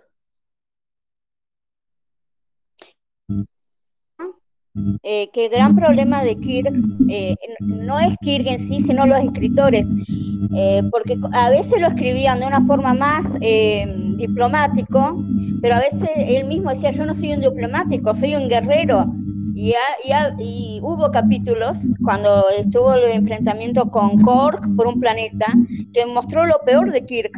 Eh, que el gran problema de Kirk eh, no es Kirk en sí, sino los escritores, porque a veces lo escribían de una forma más diplomático, pero a veces él mismo decía, yo no soy un diplomático, soy un guerrero, y, hubo capítulos cuando estuvo el enfrentamiento con Kork por un planeta que mostró lo peor de Kirk.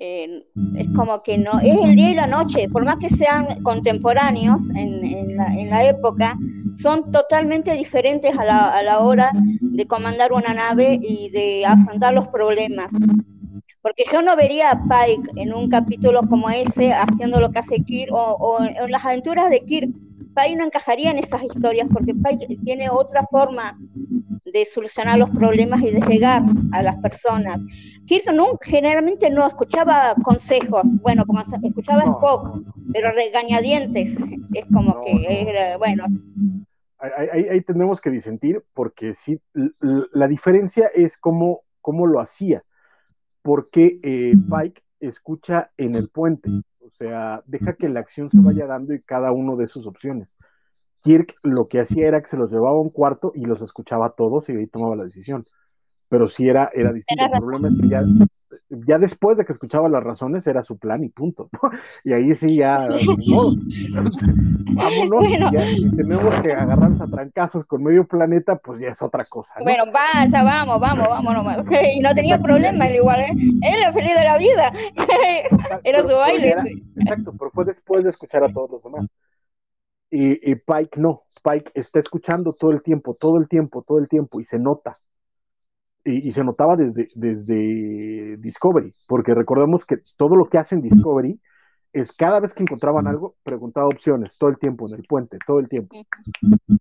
Eh, es como que no, es el día y la noche, por más que sean contemporáneos en, la, época, son totalmente diferentes a la, a la, hora de comandar una nave y de afrontar los problemas. Porque yo no vería a Pike en un capítulo como ese haciendo lo que hace Kirk o, o en las aventuras de Kirk Pai no encajaría en esas historias porque Pai tiene otra forma de solucionar los problemas y de llegar a las personas. Kirk no, generalmente no escuchaba consejos, bueno, como escuchaba Spock, pero regañadientes, es como que era, bueno. ahí, tenemos que disentir porque sí, la diferencia es cómo, cómo lo hacía, porque eh, Pike escucha en el puente, sea, deja que la acción se vaya dando y cada uno de sus opciones. Kirk lo que hacía era que se los llevaba a un cuarto y los escuchaba todos y ahí tomaba la decisión. Pero sí era, era distinto. El problema es que ya, ya después de que escuchaba las razones era su plan y punto. Y ahí sí ya, vámonos, ya, si tenemos que agarrarnos a trancazos con medio planeta, pues ya es otra cosa. Bueno, vaya, vamos, vamos, vamos nomás. Y no tenía problema, él igual, ¿eh? Él era feliz de la vida. era su baile. exacto, pero fue después de escuchar a todos los demás. Y, y Pike no, Pike está escuchando todo el tiempo, todo el tiempo, todo el tiempo, y se nota y, se notaba desde, desde Discovery, porque recordemos que todo lo que hacen Discovery es cada vez que encontraban algo, preguntaba opciones todo el tiempo en el puente, todo el tiempo.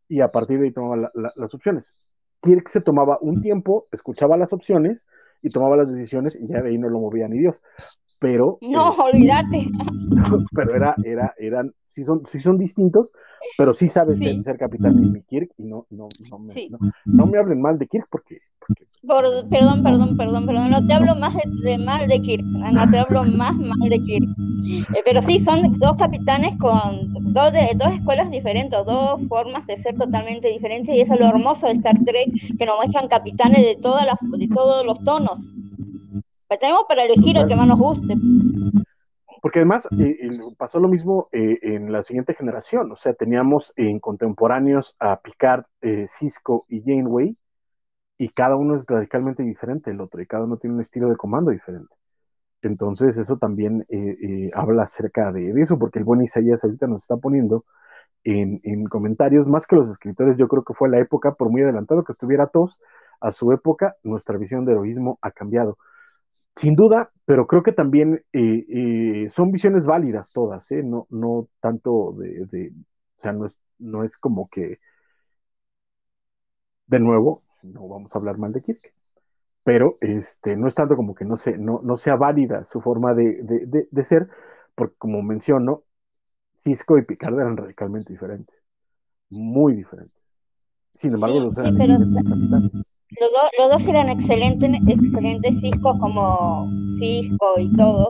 Y a partir de ahí tomaba las opciones. Kirk se tomaba un tiempo, escuchaba las opciones y tomaba las decisiones y ya de ahí no lo movía ni Dios. Pero. No, eh, olvídate. Pero era, era, eran sí son, sí son distintos, pero sí sabes ser capitán de mi Kirk y no, no, no, me, no, me hablen mal de Kirk porque... perdón, perdón, perdón, perdón, no te hablo más de, mal de Kirk, no te hablo más mal de Kirk. Eh, pero sí, son dos capitanes con dos, de, dos escuelas diferentes, dos formas de ser totalmente diferentes y eso es lo hermoso de Star Trek, que nos muestran capitanes de, todas las, de todos los tonos. Pues tenemos para elegir el que más nos guste. Porque además eh, pasó lo mismo eh, en la siguiente generación, o sea, teníamos en contemporáneos a Picard, eh, Cisco y Janeway, y cada uno es radicalmente diferente del otro, y cada uno tiene un estilo de comando diferente. Entonces, eso también habla acerca de, eso, porque el buen Isaías ahorita nos está poniendo en, en, comentarios, más que los escritores, yo creo que fue la época, por muy adelantado que estuviera todos, a su época, nuestra visión de heroísmo ha cambiado sin duda, pero creo que también eh, eh, son visiones válidas todas, ¿eh? no, no tanto de, o sea, no es, no es como que, de nuevo, no vamos a hablar mal de Kirk, pero este, no es tanto como que no, se, no, no sea válida su forma de, de, ser, porque como menciono, Cisco y Picard eran radicalmente diferentes, muy diferentes. Sin embargo, los eran los, dos eran excelentes, excelentes Ciscos como Cisco y todos,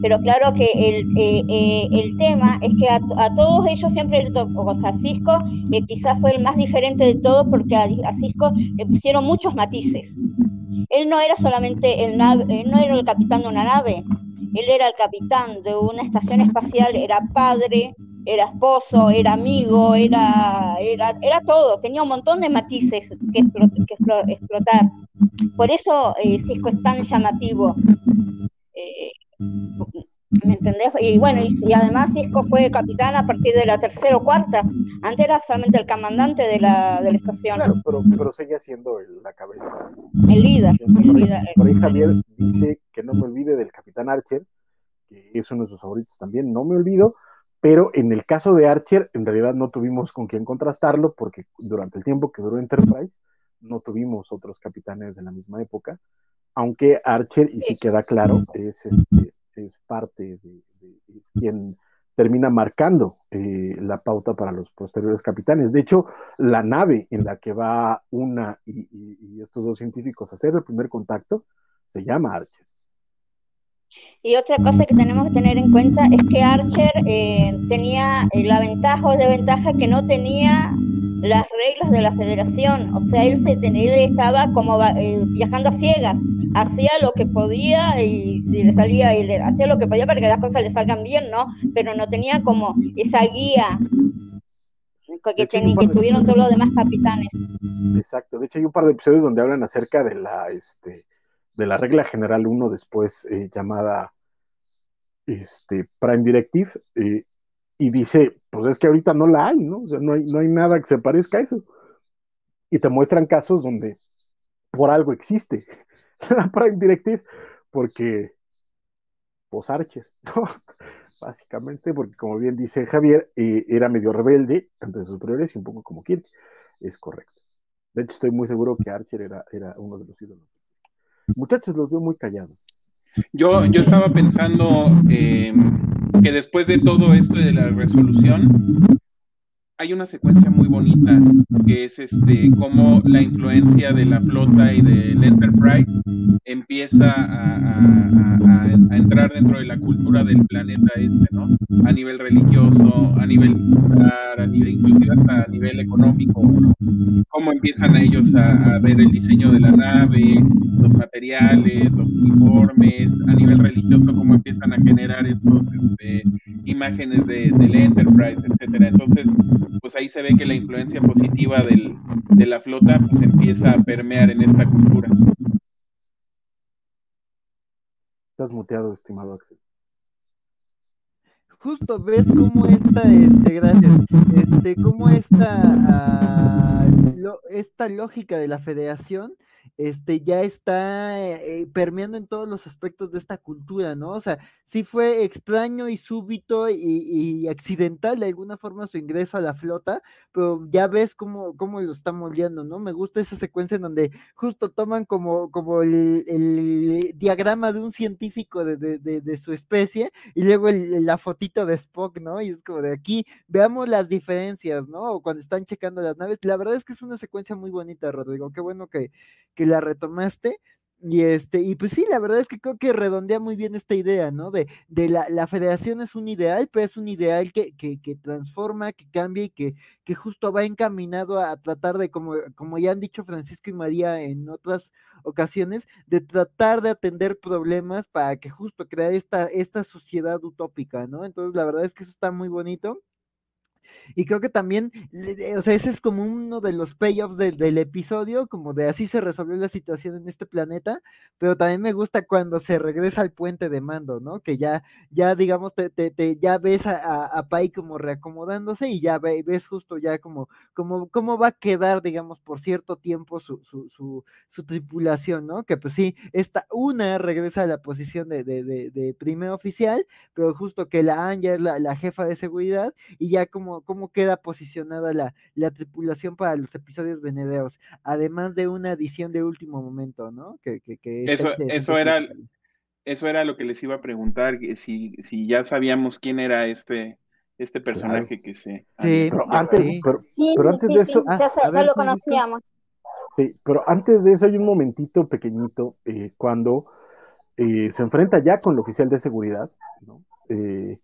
pero claro que el, eh, eh, el tema es que a, todos ellos siempre le tocó, o sea, Cisco eh, quizás fue el más diferente de todos porque a, Cisco le pusieron muchos matices. Él no era solamente el nave, no era el capitán de una nave, él era el capitán de una estación espacial, era padre, era esposo, era amigo, era, era, era todo, tenía un montón de matices que, explotar. Por eso eh, Cisco es tan llamativo. Eh, ¿Me entendés? Y bueno, y, además Cisco fue capitán a partir de la tercera o cuarta. Antes era solamente el comandante de la, de la estación. Claro, pero, pero seguía siendo la cabeza. El líder. El líder. Por ahí Javier dice que no me olvide del capitán Archer, que es uno de sus favoritos también. No me olvido, pero en el caso de Archer, en realidad no tuvimos con quién contrastarlo porque durante el tiempo que duró Enterprise no tuvimos otros capitanes de la misma época, aunque Archer, y si queda claro, es, este, es parte de, quien termina marcando eh, la pauta para los posteriores capitanes. De hecho, la nave en la que va una y, y estos dos científicos a hacer el primer contacto se llama Archer. Y otra cosa que tenemos que tener en cuenta es que Archer eh, tenía eh, la ventaja o desventaja que no tenía las reglas de la federación, o sea, él, se tenía, estaba como eh, viajando a ciegas, hacía lo que podía y si le salía, y le, hacía lo que podía para que las cosas le salgan bien, ¿no? Pero no tenía como esa guía que, que tuvieron todos los demás capitanes. Exacto, de hecho hay un par de episodios donde hablan acerca de la, este, de la regla general 1 después eh, llamada este, Prime Directive, eh, y dice, pues es que ahorita no la hay, ¿no? O sea, no hay, no hay nada que se parezca a eso. Y te muestran casos donde por algo existe la Prime Directive, porque, pues Archer, ¿no? Básicamente, porque como bien dice Javier, eh, era medio rebelde ante sus superiores y un poco como quien, es correcto. De hecho, estoy muy seguro que Archer era, era uno de los ídolos Muchachos, los veo muy callados. Yo, yo estaba pensando eh, que después de todo esto de la resolución, hay una secuencia muy bonita que es este cómo la influencia de la flota y del Enterprise empieza a, entrar dentro de la cultura del planeta este, ¿no? A nivel religioso, a nivel militar, a nivel, inclusive hasta a nivel económico, Cómo empiezan ellos a, ver el diseño de la nave, los materiales, los uniformes, a nivel religioso, cómo empiezan a generar estos este, imágenes de, del Enterprise, etcétera. Entonces, pues ahí se ve que la influencia positiva del, de la flota pues empieza a permear en esta cultura. Estás muteado, estimado Axel. Justo ves cómo esta, este, gracias, este, cómo esta, ah, esta lógica de la federación este, ya está eh, permeando en todos los aspectos de esta cultura, ¿no? O sea, sí fue extraño y súbito y, accidental de alguna forma su ingreso a la flota, pero ya ves cómo, cómo lo está moldeando, ¿no? Me gusta esa secuencia en donde justo toman como, como el, diagrama de un científico de, su especie y luego la fotito de Spock, ¿no? Y es como de aquí, veamos las diferencias, ¿no? O cuando están checando las naves. La verdad es que es una secuencia muy bonita, Rodrigo. Qué bueno que, que la retomaste. Y este, y pues sí, la verdad es que creo que redondea muy bien esta idea, ¿no? De, de la, la federación es un ideal, pero es un ideal que, que, que transforma, que cambia y que, que justo va encaminado a tratar de, como, como ya han dicho Francisco y María en otras ocasiones, de tratar de atender problemas para que justo crear esta, esta sociedad utópica, ¿no? Entonces, la verdad es que eso está muy bonito. Y creo que también, o sea, ese es como uno de los payoffs del, episodio, como de así se resolvió la situación en este planeta, pero también me gusta cuando se regresa al puente de mando, ¿no? Que ya, ya digamos, te, te, ya ves a, a, Pai como reacomodándose y ya ves justo ya como, como, cómo va a quedar, digamos, por cierto tiempo su, su, su, tripulación, ¿no? Que pues sí, esta una regresa a la posición de, de, de, primer oficial, pero justo que la Anja es la, la jefa de seguridad y ya como, cómo queda posicionada la, la tripulación para los episodios venedeos, además de una edición de último momento, ¿no? Que, eso, eso era eso era lo que les iba a preguntar, si, si ya sabíamos quién era este, este personaje que se... Sí, pero antes, de eso... ya, lo conocíamos. Sí, pero antes de eso hay un momentito pequeñito eh, cuando eh, se enfrenta ya con el oficial de seguridad, ¿no? Eh,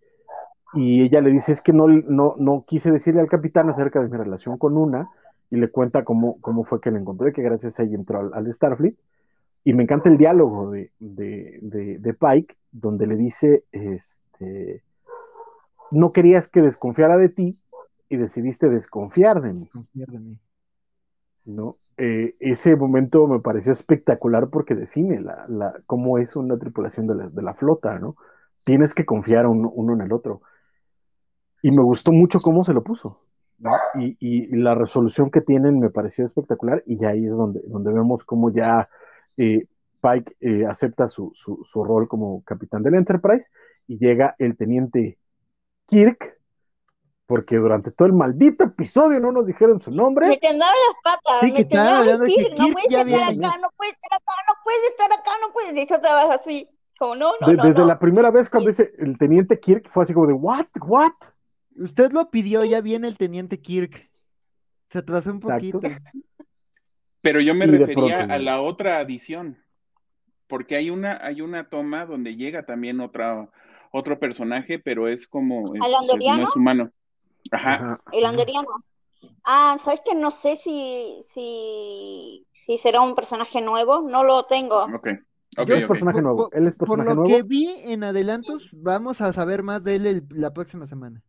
y ella le dice, es que no, no, no quise decirle al capitán acerca de mi relación con una, y le cuenta cómo, cómo fue que la encontré, que gracias a ella entró al, Starfleet. Y me encanta el diálogo de, de, Pike, donde le dice, este, no querías que desconfiara de ti y decidiste desconfiar de mí. ¿No? Eh, ese momento me pareció espectacular porque define la, la, cómo es una tripulación de la, de la flota, ¿no? Tienes que confiar uno, uno en el otro y me gustó mucho cómo se lo puso. Y, la resolución que tienen me pareció espectacular y ahí es donde, donde vemos cómo ya eh, Pike eh, acepta su, su, rol como capitán del Enterprise y llega el teniente Kirk, porque durante todo el maldito episodio no nos dijeron su nombre. Me temblaron las patas. Sí, tal, no puedes estar acá, no puedes estar acá, no puedes estar acá, no puedes. Y yo trabajo así, como no, no, Desde la primera vez cuando dice el teniente Kirk fue así como de, what, what? Usted lo pidió, ya viene el teniente Kirk. Se atrasó un poquito. Pero yo me refería a la otra adición, porque hay una, hay una toma donde llega también otra, otro personaje, pero es como ¿El no es humano. Ajá. El andoriano. Ah, sabes que no sé si, si, si será un personaje nuevo, no lo tengo. Ok. Okay, personaje nuevo. Él es personaje por lo que vi en adelantos, vamos a saber más de él la próxima semana.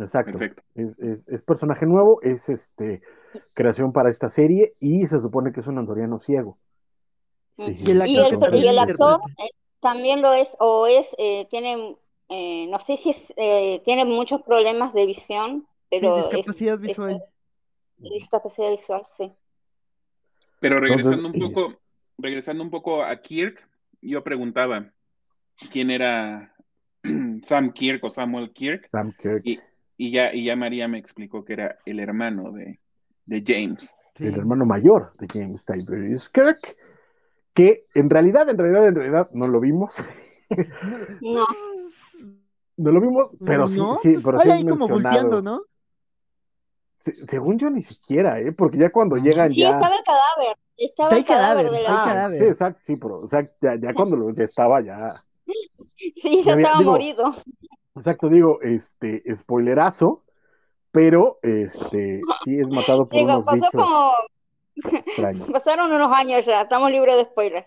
Exacto. Es, personaje nuevo, es este creación para esta serie y se supone que es un andoriano ciego. Y, el, actor eh, también lo es, o es, eh, tiene, eh, no sé si es, tiene muchos problemas de visión, pero discapacidad visual. discapacidad visual, sí. Pero regresando un poco, regresando un poco a Kirk, yo preguntaba quién era Sam Kirk o Samuel Kirk. Sam Kirk. Y ya, y ya María me explicó que era el hermano de, James. El hermano mayor de James Tiberius Kirk, que en realidad, en realidad, en realidad no lo vimos. No. no lo vimos, pero sí, sí, pues pero ahí como volteando, ¿no? se- según yo ni siquiera, ¿eh? Porque ya cuando llegan Sí, ya... estaba el cadáver. Estaba Está el cadáver, cadáver de la. Ah, cadáver. sí, exacto, sí, pero o sea, ya, ya cuando lo, ya estaba ya... Sí, Ya estaba digo, morido. Exacto, digo, este, spoilerazo, pero este, sí es matado por Digo, unos pasó bichos como. extraños. Pasaron unos años ya, estamos libres de spoiler.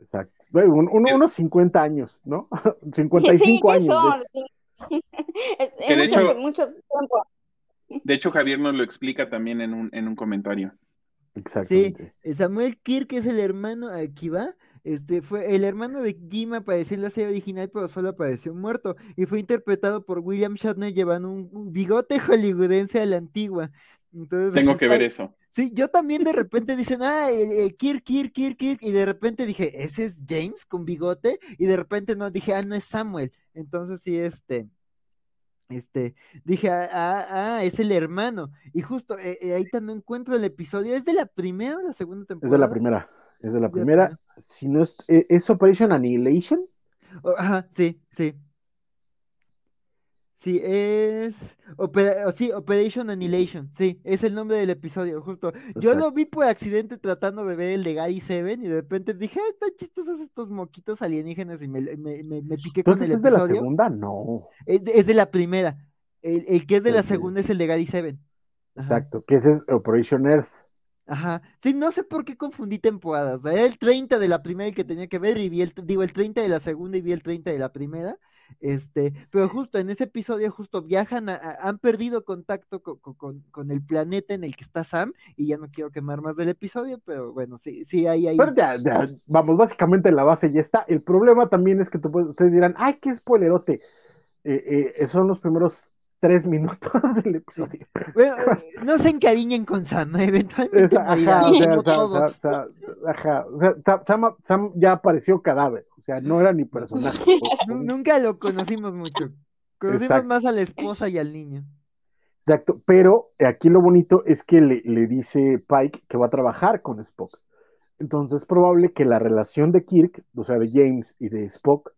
Exacto. Bueno, un- un- unos 50 años, ¿no? 55 Sí, ¿qué años. de son? hecho. Sí. Es, es Que de mucho, hecho- mucho tiempo. De hecho, Javier nos lo explica también en un, en un comentario. Sí, Exactamente. eh, Samuel Kirk es el hermano, aquí va, este fue el hermano de Jim apareció en la serie original, pero solo apareció muerto y fue interpretado por William Shatner llevando un, un bigote hollywoodense a la antigua. Entonces, Tengo pues, que está- ver eso. Sí, yo también de repente dicen, ah, el, el Kirk, Kirk, Kirk, Kirk, y de repente dije, ese es James con bigote, y de repente no, dije, ah, no es Samuel. Entonces sí, este, este, dije, ah, ah, ah, es el hermano. Y justo eh, eh, ahí también encuentro el episodio, ¿es de la primera o la segunda Es temporada? de la primera. Es de la la primera. Si no es, eh, ¿es Operation Annihilation. Oh, ajá, sí, sí. Sí, es Opera- oh, sí, Operation Annihilation, sí, es el nombre del episodio, justo. Yo lo vi por accidente tratando de ver el de Gary Seven y de repente dije, ah, están chistosos estos moquitos alienígenas y me, me, me, me piqué con el es de la episodio. segunda, no. Es, de- es de la primera. El, el que es de la segunda es el de Gary Seven. Ajá. Exacto. Que ese es Operation Earth. Ajá. Sí, no sé por qué confundí temporadas. Era el 30 de la primera el que tenía que ver y vi el, digo, el 30 de la segunda y vi el 30 de la primera. Este, pero justo en ese episodio, justo viajan, a- a- han perdido contacto co- co- con, con el planeta en el que está Sam, y ya no quiero quemar más del episodio, pero bueno, sí, sí, ahí, ahí. Pero ya, ya, vamos, básicamente la base ya está. El problema también es que tú ustedes dirán, ay, qué spoilerote. Eh, eh, son los primeros tres minutos del episodio. Bueno, no se encariñen con Sam, eventualmente ajá, o sea, Sam- ya apareció cadáver, o sea, no era ni personaje. Nu- Nunca lo conocimos mucho. Conocimos Exacto. más a la esposa y al niño. Exacto, pero aquí lo bonito es que le, le dice Pike que va a trabajar con Spock. Entonces es probable que la relación de Kirk, o sea, de James y de Spock,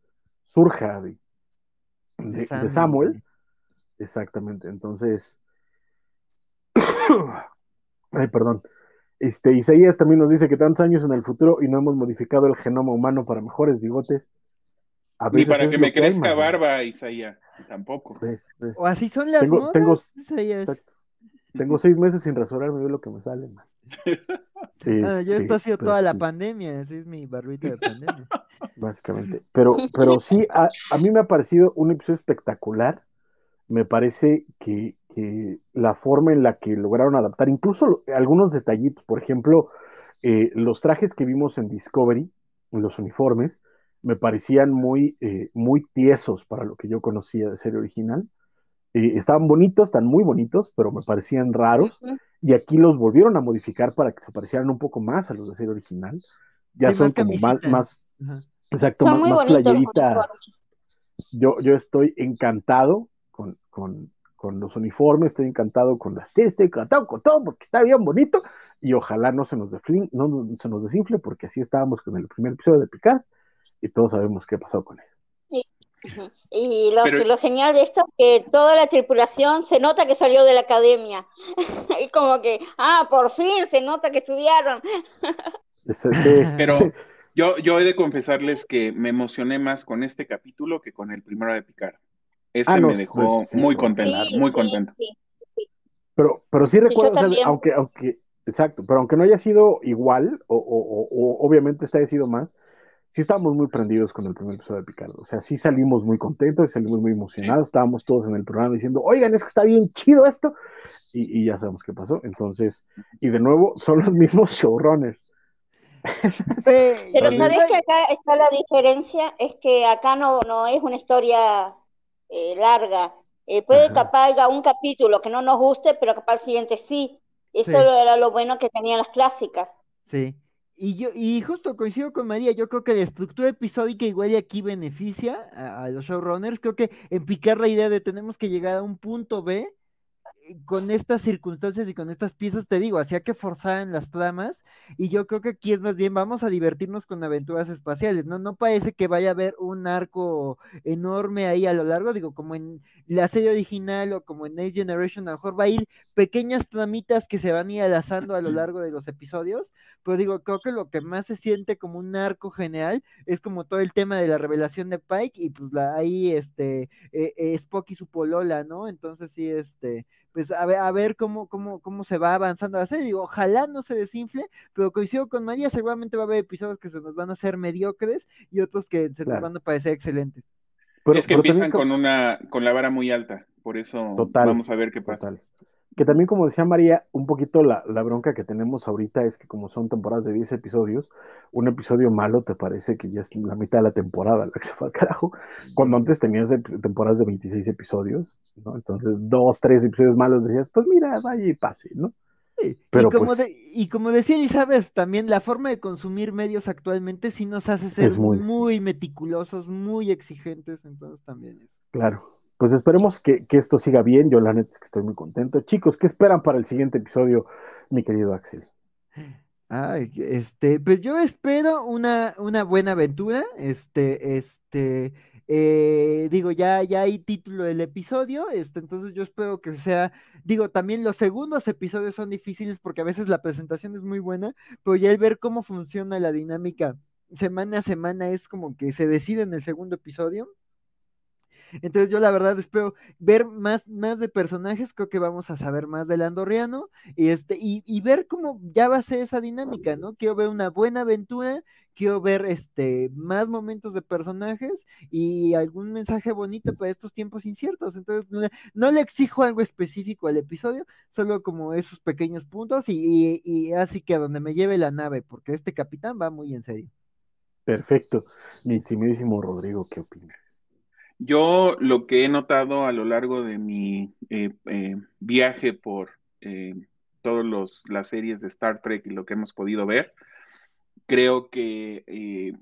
surja de, Samuel. Exactamente, entonces... Ay, perdón. Este, Isaías también nos dice que tantos años en el futuro y no hemos modificado el genoma humano para mejores bigotes. A Ni para que me crezca barba, Isaías. Tampoco. Sí, sí. O así son las Tengo- modas. tengo- Isaías. Exacto. Tengo seis meses sin rasurarme, ve lo que me sale, man. Ah, yo Este, esto ha sido pero toda la sí, pandemia, así es mi barbita de pandemia. Básicamente. Pero, pero sí, a, a mí me ha parecido un episodio espectacular. Me parece que, que la forma en la que lograron adaptar, incluso algunos detallitos, por ejemplo, eh, los trajes que vimos en Discovery, los uniformes, me parecían muy, eh, muy tiesos para lo que yo conocía de serie original. Eh, estaban bonitos, están muy bonitos, pero me parecían raros. Y aquí los volvieron a modificar para que se parecieran un poco más a los de serie original. Ya Sí, son más como más, más, exacto, Son más, muy más playerita. Yo, yo estoy encantado con, con, con los uniformes, estoy encantado con las series, estoy encantado con todo porque está bien bonito y ojalá no se nos, deflin- no, no se nos desinfle porque así estábamos con el primer episodio de Picard y todos sabemos qué pasó con eso. Y lo, Pero- lo genial de esto es que toda la tripulación se nota que salió de la academia. Es como que, ah, por fin se nota que estudiaron. Ese- Pero yo, yo he de confesarles que me emocioné más con este capítulo que con el primero de Picard. Este Ah, no, me dejó sí, muy Sí, muy sí, contento. sí, sí. Pero, pero sí recuerdo, o sea, también. aunque, aunque, exacto, pero aunque no haya sido igual, o, o- o- o obviamente este haya sido más, sí estábamos muy prendidos con el primer episodio de Picardo. O sea, sí salimos muy contentos, salimos muy emocionados, estábamos todos en el programa diciendo, oigan, es que está bien chido esto, y, y ya sabemos qué pasó. Entonces, y de nuevo, son los mismos showrunners. Pe- Pero. ¿sabes que acá está la diferencia? Es que acá no, no es una historia eh, larga. Eh, puede Ajá. capaz haya un capítulo que no nos guste, pero capaz el siguiente sí. Eso Sí. era lo bueno que tenían las clásicas. Sí. Y yo, y justo coincido con María, yo creo que la estructura episódica igual y aquí beneficia a, a los showrunners. Creo que en picar la idea de tenemos que llegar a un punto B, con estas circunstancias y con estas piezas, te digo, hacía que forzaran las tramas y yo creo que aquí es más bien vamos a divertirnos con aventuras espaciales, ¿no? No parece que vaya a haber un arco enorme ahí a lo largo, digo, como en la serie original o como en Next Generation, a lo mejor va a ir pequeñas tramitas que se van a ir alazando a lo largo de los episodios, pero digo, creo que lo que más se siente como un arco general es como todo el tema de la revelación de Pike y pues la, ahí este eh, eh, Spock y su polola, ¿no? Entonces sí, este pues a ver, a ver cómo, cómo, cómo se va avanzando la serie. Digo, ojalá no se desinfle, pero coincido con María, seguramente va a haber episodios que se nos van a hacer mediocres y otros que se nos van a parecer excelentes. es que empiezan con una, con la vara muy alta, por eso vamos a ver qué pasa. Que también, como decía María, un poquito la, la, bronca que tenemos ahorita es que como son temporadas de 10 episodios, un episodio malo te parece que ya es la mitad de la temporada, la que se fue al carajo, cuando antes tenías temporadas de 26 episodios, ¿no? Entonces, dos, tres episodios malos decías, pues mira, vaya y pase, ¿no? Pero y, como pues y como decía Elizabeth, también la forma de consumir medios actualmente sí nos hace ser muy... muy meticulosos, muy exigentes, entonces también es. Claro pues esperemos que, esto siga bien. Yo la neta es que estoy muy contento. Chicos, ¿qué esperan para el siguiente episodio, mi querido Axel? Ay, este, pues yo espero una, una buena aventura. Este, este, eh, digo, ya, ya hay título del episodio, este, entonces yo espero que sea, digo, también los segundos episodios son difíciles porque a veces la presentación es muy buena, pero ya el ver cómo funciona la dinámica semana a semana es como que se decide en el segundo episodio. Entonces yo la verdad espero ver más, más de personajes, creo que vamos a saber más del andorriano y, este, y, ver cómo ya va a ser esa dinámica, ¿no? Quiero ver una buena aventura, quiero ver este, más momentos de personajes y algún mensaje bonito para estos tiempos inciertos. Entonces no, le exijo algo específico al episodio, solo como esos pequeños puntos y, y así que a donde me lleve la nave, porque este capitán va muy en serio. Perfecto. Mi estimidísimo Rodrigo, ¿qué opinas? Yo lo que he notado a lo largo de mi eh, eh, viaje por eh, todas las series de Star Trek y lo que hemos podido ver, creo que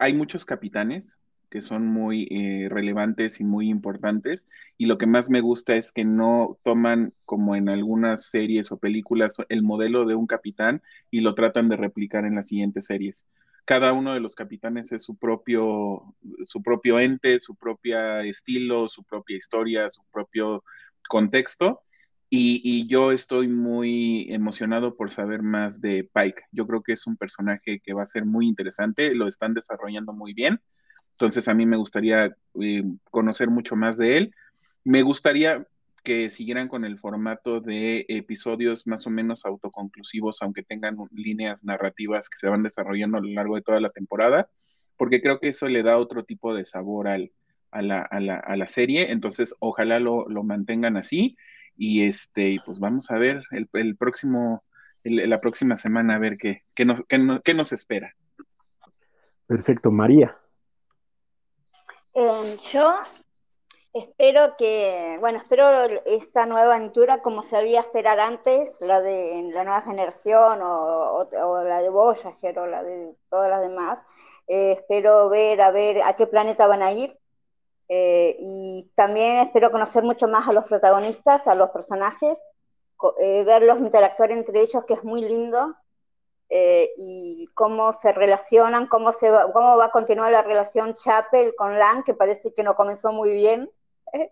hay muchos capitanes que son muy relevantes y muy importantes y lo que más me gusta es que no toman como en algunas series o películas el modelo de un capitán y lo tratan de replicar en las siguientes series cada uno de los capitanes es su propio, su propio ente, su propio estilo, su propia historia, su propio contexto. Y, yo estoy muy emocionado por saber más de Pike. Yo creo que es un personaje que va a ser muy interesante, lo están desarrollando muy bien. Entonces a mí me gustaría eh, conocer mucho más de él. Me gustaría que siguieran con el formato de episodios más o menos autoconclusivos, aunque tengan líneas narrativas que se van desarrollando a lo largo de toda la temporada, porque creo que eso le da otro tipo de sabor al, a, la, a, la, a, la, serie. Entonces, ojalá lo, lo, mantengan así. Y este, pues vamos a ver el, el próximo, el, la próxima semana a ver qué, qué, nos, qué, qué nos espera. Perfecto, María. Eh, yo Espero que, bueno, espero esta nueva aventura como se había esperar antes, la de la nueva generación o, la de Voyager o la de todas las demás. Eh, espero ver a ver a qué planeta van a ir eh, y también espero conocer mucho más a los protagonistas, a los personajes, eh, verlos interactuar entre ellos, que es muy lindo, y cómo se relacionan, cómo, se va, cómo va a continuar la relación Chapel con Lang, que parece que no comenzó muy bien.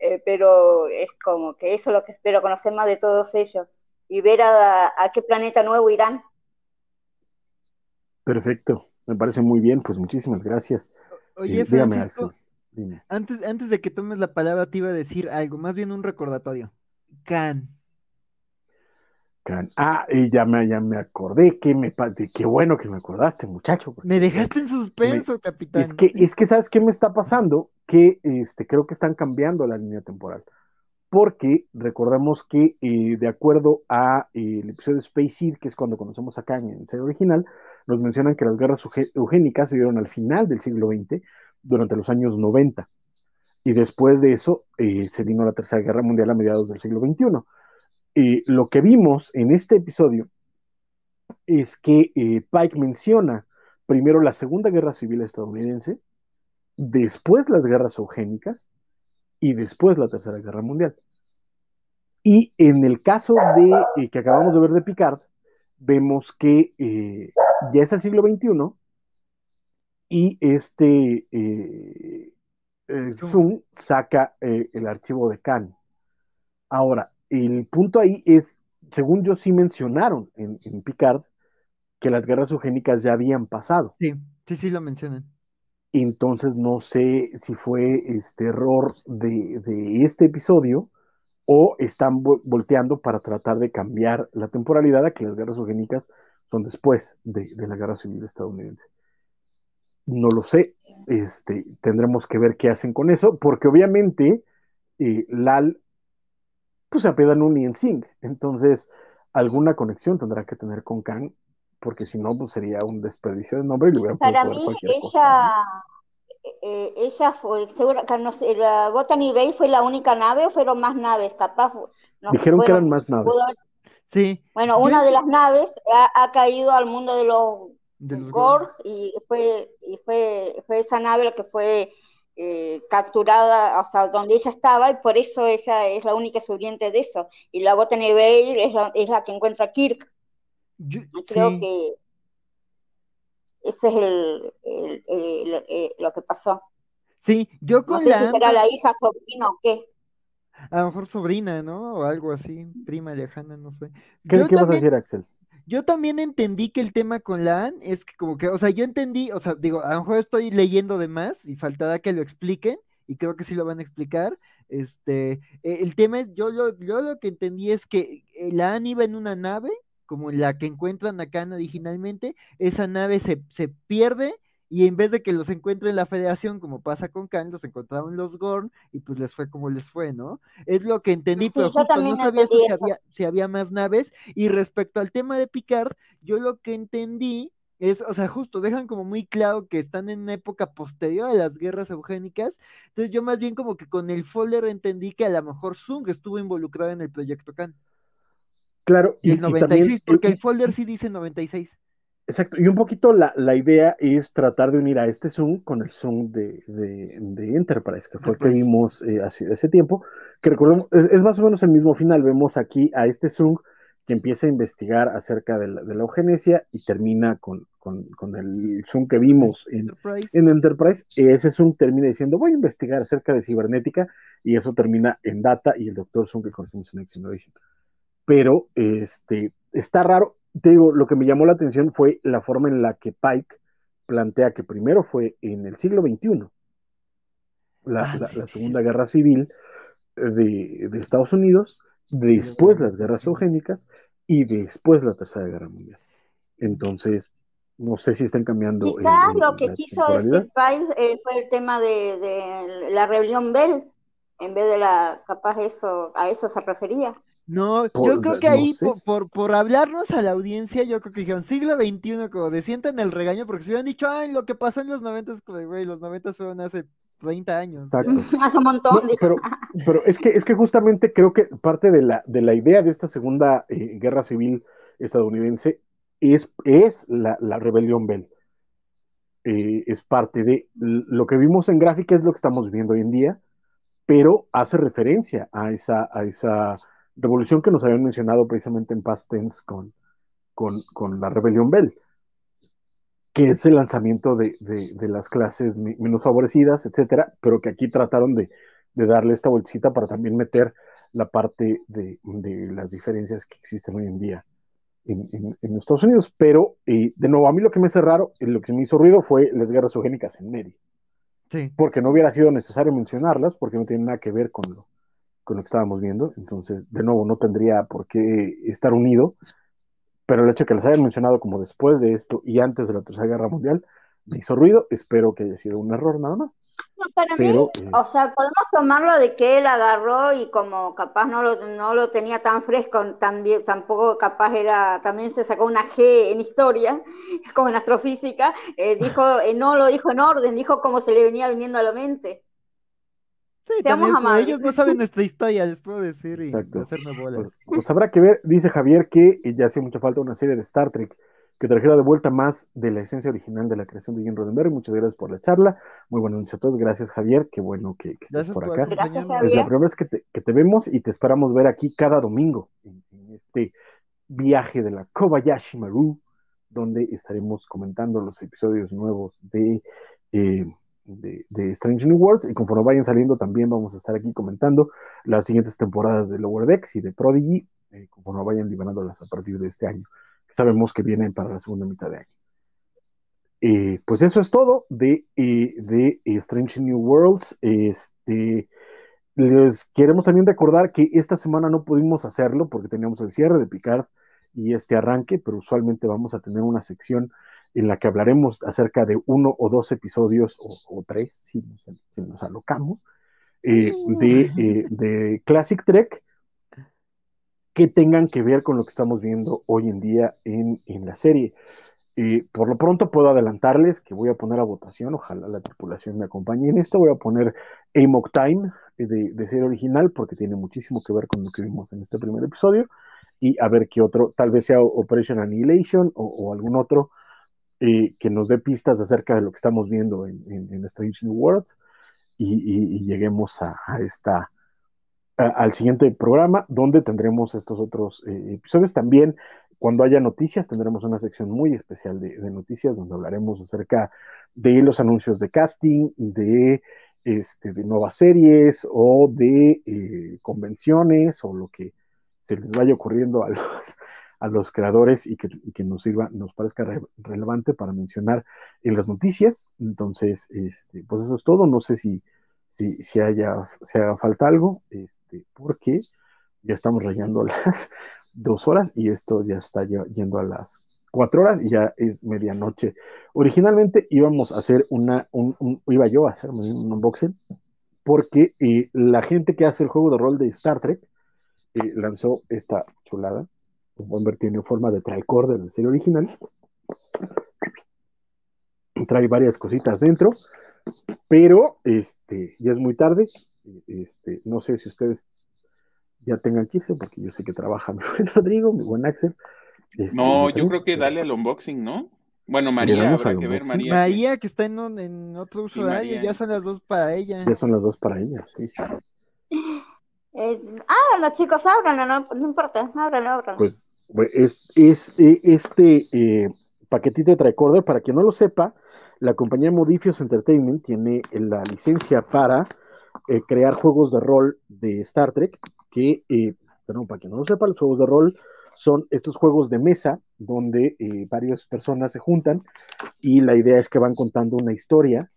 Eh, pero es como que eso es lo que espero, conocer más de todos ellos y ver a, qué planeta nuevo irán. Perfecto, me parece muy bien, pues muchísimas gracias. Oye, eh, Francisco, antes, antes de que tomes la palabra te iba a decir algo, más bien un recordatorio. Can. Ah, y ya me, ya me acordé, que me, qué bueno que me acordaste, muchacho. Me dejaste en suspenso, capitán. Es que, es que, ¿sabes qué me está pasando? Que este, creo que están cambiando la línea temporal. Porque recordamos que, eh, de acuerdo a eh, el episodio de Space Seed, que es cuando conocemos a Kang en el serie original, nos mencionan que las guerras eugénicas se dieron al final del siglo XX, durante los años 90. Y después de eso eh, se vino la Tercera Guerra Mundial a mediados del siglo XXI lo que vimos en este episodio es que eh, Pike menciona primero la Segunda Guerra Civil estadounidense, después las guerras eugénicas y después la Tercera Guerra Mundial. Y en el caso de eh, que acabamos de ver de Picard, vemos que eh, ya es el siglo XXI y este eh, Zoom saca el archivo de Khan. Ahora, el punto ahí es, según yo sí mencionaron en, en Picard, que las guerras eugénicas ya habían pasado. Sí, sí, sí lo mencionan. Entonces no sé si fue este error de, de este episodio o están vo- volteando para tratar de cambiar la temporalidad a que las guerras eugénicas son después de, de la guerra civil estadounidense. No lo sé, este, tendremos que ver qué hacen con eso, porque obviamente eh, Lal pues se apeda en un y en Sing, entonces alguna conexión tendrá que tener con Kang, porque si no, pues sería un desperdicio de nombre y le hubieran Para mí, cualquier cosa, ella, ¿no? eh, ella fue, seguro, que no sé, la Botany Bay fue la única nave o fueron más naves, capaz, no Dijeron que eran más naves. Sí, bueno, Yo una de las naves ha, ha caído al mundo de los de los Gorg y fue, y fue, fue esa nave la que fue eh, capturada, o sea, donde ella estaba, y por eso ella es la única sobreviviente de eso. Y la Botany Bay es la, es la que encuentra a Kirk. Yo- Creo sí. que ese es el, el- el- el- lo que pasó. Sí, yo No con sé si la será Ant- la hija, sobrino o qué. a lo mejor sobrina, ¿no? O algo así, prima lejana, no sé. ¿Qué, Yo qué vas a decir, Axel? Yo también entendí que el tema con la Anne es que como que, o sea, yo entendí, o sea, digo, a lo mejor estoy leyendo de más y faltará que lo expliquen, y creo que sí lo van a explicar. Este, eh, el tema es, yo lo, yo lo que entendí es que eh, la Anne iba en una nave, como la que encuentran acá originalmente, esa nave se, se pierde. Y en vez de que los encuentre la Federación, como pasa con Khan, los encontraron los Gorn y pues les fue como les fue, ¿no? Es lo que entendí, Sí, pero yo justo no sabía si, había, si había más naves. Y respecto al tema de Picard, yo lo que entendí es, o sea, justo dejan como muy claro que están en una época posterior a las guerras eugénicas. Entonces yo más bien como que con el folder entendí que a lo mejor Zung estuvo involucrado en el proyecto Khan. Claro, Y y, el y 96, también, porque y- el folder sí dice 96. Exacto, y un poquito la, la idea es tratar de unir a este Zoom con el Zoom de, de, de Enterprise, que fue el que vimos eh, hace ese tiempo, que recordemos, es, es más o menos el mismo final, vemos aquí a este Zoom que empieza a investigar acerca de la, de la eugenesia y termina con, con, con el Zoom que vimos en, Enterprise. en Enterprise, ese Zoom termina diciendo, voy a investigar acerca de cibernética, y eso termina en Data y el Doctor Zoom que conocemos en Next Generation. Pero este, está raro, te digo, lo que me llamó la atención fue la forma en la que Pike plantea que primero fue en el siglo XXI, la, Ah, la- sí, la sí, Segunda sí. Guerra Civil de, de Estados Unidos, después las guerras eugénicas y después la Tercera Guerra Mundial. Entonces, no sé si están cambiando el- lo que quiso decir Pais eh, fue el tema de, de la rebelión Bell, en vez de la, capaz eso, a eso se refería. No, Por- yo creo que no ahí, sé. por, por, por hablarnos a la audiencia, yo creo que dijeron siglo XXI, como de sientan el regaño, porque si hubieran dicho, ay, lo que pasó en los 90 es como de, güey, los 90 fueron hace 30 años. ya". Exacto. Hace un montón. No, pero, pero es que es que justamente creo que parte de la, de la idea de esta segunda eh, guerra civil estadounidense es, es la, la rebelión Bell. Eh, es parte de lo que vimos en gráfica es lo que estamos viendo hoy en día, pero hace referencia a esa, a esa revolución que nos habían mencionado precisamente en Past Tense con, con, con la rebelión Bell, que es el lanzamiento de, de, de las clases menos favorecidas, etcétera, pero que aquí trataron de, de darle esta bolsita para también meter la parte de, de las diferencias que existen hoy en día en, en- en Estados Unidos. Pero, eh, de nuevo, a mí lo que me hace raro, eh, lo que me hizo ruido fue las guerras eugénicas en medio, Sí. porque no hubiera sido necesario mencionarlas, porque no tienen nada que ver con lo, con lo que estábamos viendo. Entonces, de nuevo, no tendría por qué estar unido, pero el hecho de que las hayan mencionado como después de esto y antes de la Tercera Guerra Mundial me hizo ruido. Espero que haya sido un error nada más. No, para Pero, mí, eh, o sea, podemos tomarlo de que él agarró y como capaz no lo, no lo tenía tan fresco, también, tampoco capaz era, también se sacó una G en historia, como en astrofísica, eh, dijo, eh, no lo dijo en orden, dijo como se le venía viniendo a la mente. Sí, Seamos también, pero amables. ellos no saben nuestra historia, les puedo decir, y Exacto. hacerme bolas. Pues, pues habrá que ver, dice Javier que eh, ya hace mucha falta una serie de Star Trek que trajera de vuelta más de la esencia original de la creación de Jim Roddenberry. Muchas gracias por la charla. Muy buenas noches a todos. Gracias, Javier. Qué bueno que, que estés por acá. Gracias, Es la primera vez que te, que te vemos y te esperamos ver aquí cada domingo en, en este viaje de la Kobayashi Maru, donde estaremos comentando los episodios nuevos de, eh, de, de Strange New Worlds y conforme vayan saliendo también vamos a estar aquí comentando las siguientes temporadas de Lower Decks y de Prodigy, eh, conforme vayan liberándolas a partir de este año. Sabemos que vienen para la segunda mitad de año. Eh, pues eso es todo de, eh, de eh, Strange New Worlds. Este, les queremos también recordar que esta semana no pudimos hacerlo porque teníamos el cierre de Picard y este arranque, pero usualmente vamos a tener una sección en la que hablaremos acerca de uno o dos episodios, o, o tres, si nos, si nos alocamos, eh, de, eh, de Classic Trek que tengan que ver con lo que estamos viendo hoy en día en, en la serie. Eh, por lo pronto puedo adelantarles que voy a poner a votación, ojalá la tripulación me acompañe en esto, voy a poner Amok Time de, de serie original porque tiene muchísimo que ver con lo que vimos en este primer episodio y a ver qué otro, tal vez sea Operation Annihilation o, o algún otro eh, que nos dé pistas acerca de lo que estamos viendo en, Strange New Worlds y, lleguemos a, esta al siguiente programa donde tendremos estos otros eh, episodios. También cuando haya noticias tendremos una sección muy especial de, noticias donde hablaremos acerca de los anuncios de casting de este, de nuevas series o de eh, convenciones o lo que se les vaya ocurriendo a los, a los creadores y que, y que nos sirva, nos parezca re, relevante para mencionar en las noticias. Entonces, este, pues eso es todo. No sé si, si, si haya, si haga falta algo, este, porque ya estamos rayando las dos horas y esto ya está yendo a las cuatro horas y ya es medianoche. Originalmente íbamos a hacer una, un, un, iba yo a hacer un unboxing porque eh, la gente que hace el juego de rol de Star Trek eh, lanzó esta chulada. Ver, tiene forma de tricorder de serie original. Trae varias cositas dentro, pero este, ya es muy tarde. Este, no sé si ustedes ya tengan que irse, porque yo sé que trabaja mi buen Rodrigo, mi buen Axel. Este, no, yo creo que dale al unboxing, ¿no? Bueno, María, habrá que ver, María. María, que, que está en, un, en otro uso horario, ya son las dos para ella. Ya son las dos para ella, sí. sí. Eh, háganlo, chicos, ábranlo, no, no importa, ábranlo, ábranlo. Pues, es, es este eh, paquetito de tricorder, para quien no lo sepa, la compañía Modifios Entertainment tiene la licencia para eh, crear juegos de rol de Star Trek, que, eh, perdón, para quien no lo sepa, los juegos de rol son estos juegos de mesa donde eh, varias personas se juntan y la idea es que van contando una historia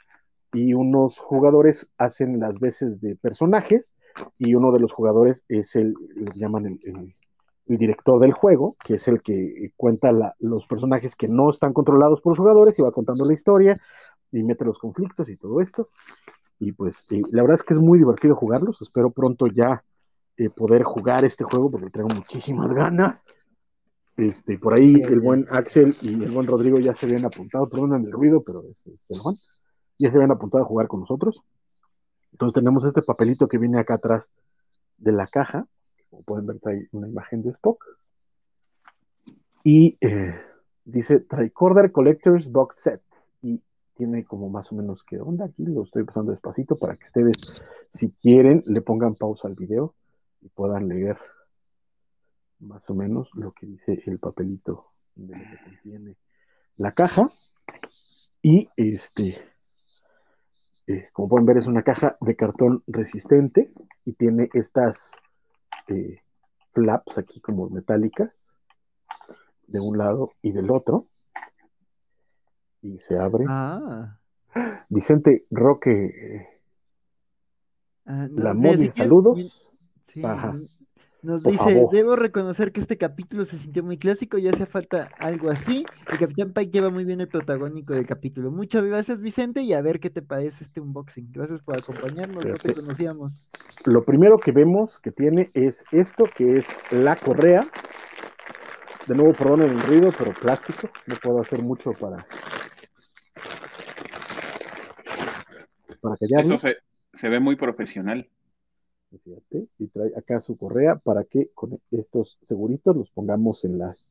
y unos jugadores hacen las veces de personajes y uno de los jugadores es el, llaman el, el director del juego, que es el que cuenta la, los personajes que no están controlados por los jugadores y va contando la historia y mete los conflictos y todo esto. Y pues eh, la verdad es que es muy divertido jugarlos, espero pronto ya eh, poder jugar este juego porque traigo muchísimas ganas. Este, por ahí el buen Axel y el buen Rodrigo ya se habían apuntado, perdonen el ruido, pero es, es el Juan, ya se habían apuntado a jugar con nosotros. Entonces tenemos este papelito que viene acá atrás de la caja, como pueden ver trae una imagen de Spock, y eh, dice Tricorder Collectors Box Set, y tiene como más o menos qué onda, aquí lo estoy pasando despacito para que ustedes, si quieren, le pongan pausa al video y puedan leer más o menos lo que dice el papelito de lo que contiene la caja. Y este, eh, como pueden ver, es una caja de cartón resistente y tiene estas eh, flaps aquí como metálicas de un lado y del otro. Y se abre. Ah. Vicente Roque, no, la saludos. Sí. Ajá. Nos dice, debo reconocer que este capítulo se sintió muy clásico y hace falta algo así. El Capitán Pike lleva muy bien el protagónico del capítulo. Muchas gracias, Vicente, y a ver qué te parece este unboxing. Gracias por acompañarnos, Perfecto. no te conocíamos. Lo primero que vemos que tiene es esto, que es la correa. De nuevo, perdonen el ruido, pero plástico. No puedo hacer mucho para... Para callarme. Eso se, se ve muy profesional. Fíjate, y trae acá su correa para que con estos seguritos los pongamos en las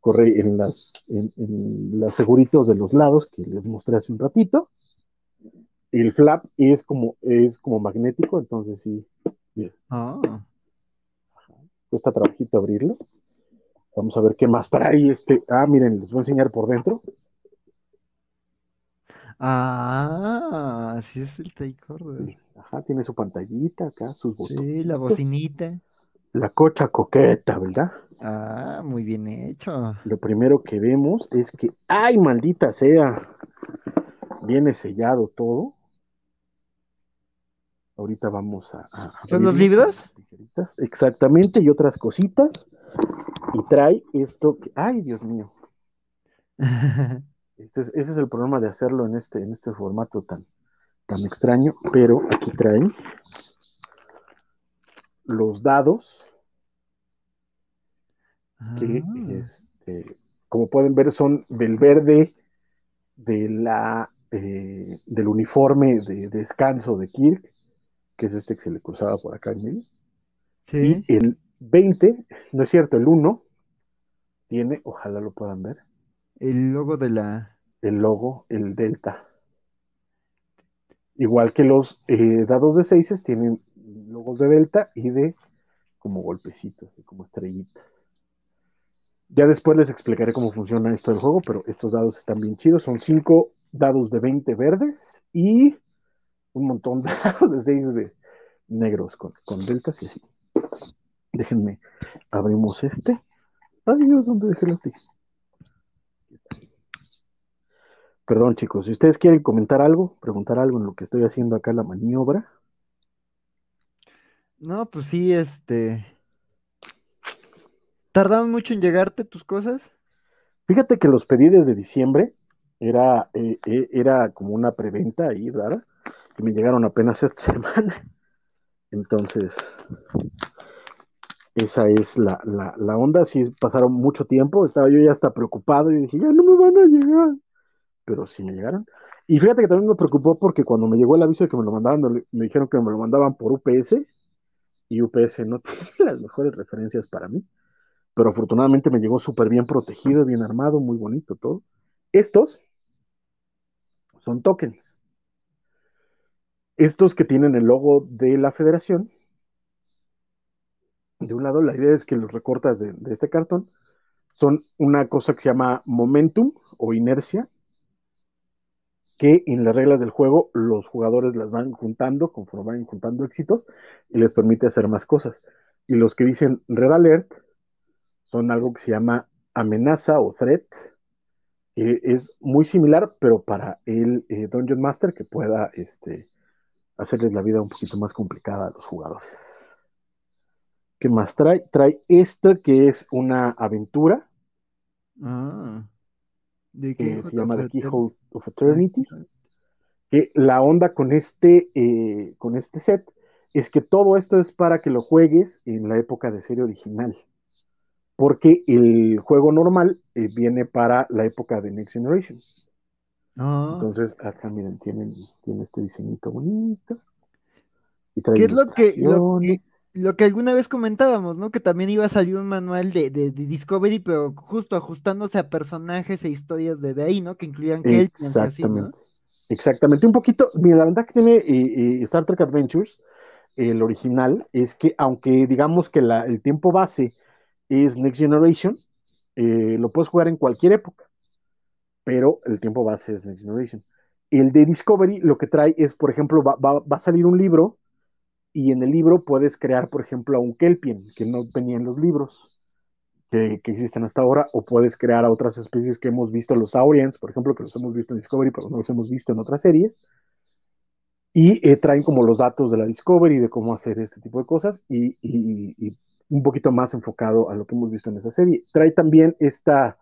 corre en las en, en los seguritos de los lados que les mostré hace un ratito. El flap es como, es como magnético, entonces sí, bien, Ah, cuesta trabajito abrirlo. Vamos a ver qué más trae este. Ah, miren, les voy a enseñar por dentro. Ah, así es el tricorder. Ajá, tiene su pantallita acá, sus botones. Sí, la bocinita. La cocha coqueta, ¿verdad? Ah, muy bien hecho. Lo primero que vemos es que, ¡ay, maldita sea! Viene sellado todo. Ahorita vamos a. a ¿Son los libros? Exactamente, y otras cositas. Y trae esto que. ¡Ay, Dios mío! Este es- ese es el problema de hacerlo en este, en este formato tan, tan extraño. Pero aquí trae los dados que, Ah, este, como pueden ver, son del verde de la, eh, del uniforme de descanso de Kirk, que es este que se le cruzaba por acá en medio. sí. Y el 20, no es cierto, el 1 tiene, ojalá lo puedan ver, El logo de la. el logo, el delta. Igual que los eh, dados de 6 tienen logos de delta y de como golpecitos, como estrellitas. Ya después les explicaré cómo funciona esto del juego, pero estos dados están bien chidos. Son 5 dados de 20 verdes y un montón de dados de 6 de negros con, con deltas y así. Déjenme, abrimos este. Ay Dios, ¿dónde dejé las tijeras? Perdón, chicos, si ustedes quieren comentar algo, preguntar algo en lo que estoy haciendo acá la maniobra. No, pues sí, este. ¿Tardaron mucho en llegarte tus cosas? Fíjate que los pedí desde diciembre, era, eh, eh, era como una preventa ahí rara, y me llegaron apenas esta semana. Entonces, esa es la, la, onda. Sí, pasaron mucho tiempo, estaba yo ya hasta preocupado y dije, ya no me van a llegar. Pero sí me llegaron. Y fíjate que también me preocupó porque cuando me llegó el aviso de que me lo mandaban, me, me dijeron que me lo mandaban por UPS y UPS no tiene las mejores referencias para mí. Pero afortunadamente me llegó súper bien protegido, bien armado, muy bonito todo. Estos son tokens. Estos que tienen el logo de la federación. De un lado, la idea es que los recortas de, este cartón son una cosa que se llama momentum o inercia, que en las reglas del juego los jugadores las van juntando conforme van juntando éxitos y les permite hacer más cosas. Y los que dicen Red Alert son algo que se llama amenaza o threat, que es muy similar, pero para el eh, Dungeon Master que pueda este, hacerles la vida un poquito más complicada a los jugadores. ¿Qué más trae? Trae esto que es una aventura Ah. ¿De que se llama The Keyhole of Eternity. que la onda con este, eh, con este set es que todo esto es para que lo juegues en la época de serie original. Porque el juego normal eh, viene para la época de Next Generation. Ah. Entonces, acá miren, tienen, tiene este diseñito bonito. Y ¿Qué es lo que, lo que, ilustraciones. Lo que alguna vez comentábamos, ¿no? Que también iba a salir un manual de, de, Discovery, pero justo ajustándose a personajes e historias de, de ahí, ¿no? Que incluían así, ¿no? Exactamente. Exactamente. Un poquito, mira, la verdad que tiene eh, eh, Star Trek Adventures, el original, es que aunque digamos que la- el tiempo base es Next Generation, eh, lo puedes jugar en cualquier época, pero el tiempo base es Next Generation. El de Discovery lo que trae es, por ejemplo, va, va- va a salir un libro y en el libro puedes crear, por ejemplo, a un Kelpien, que no venía en los libros que, existen hasta ahora, o puedes crear a otras especies que hemos visto, los Saurians, por ejemplo, que los hemos visto en Discovery, pero no los hemos visto en otras series. Y eh, traen como los datos de la Discovery, de cómo hacer este tipo de cosas, y, y- y un poquito más enfocado a lo que hemos visto en esa serie. Trae también esta,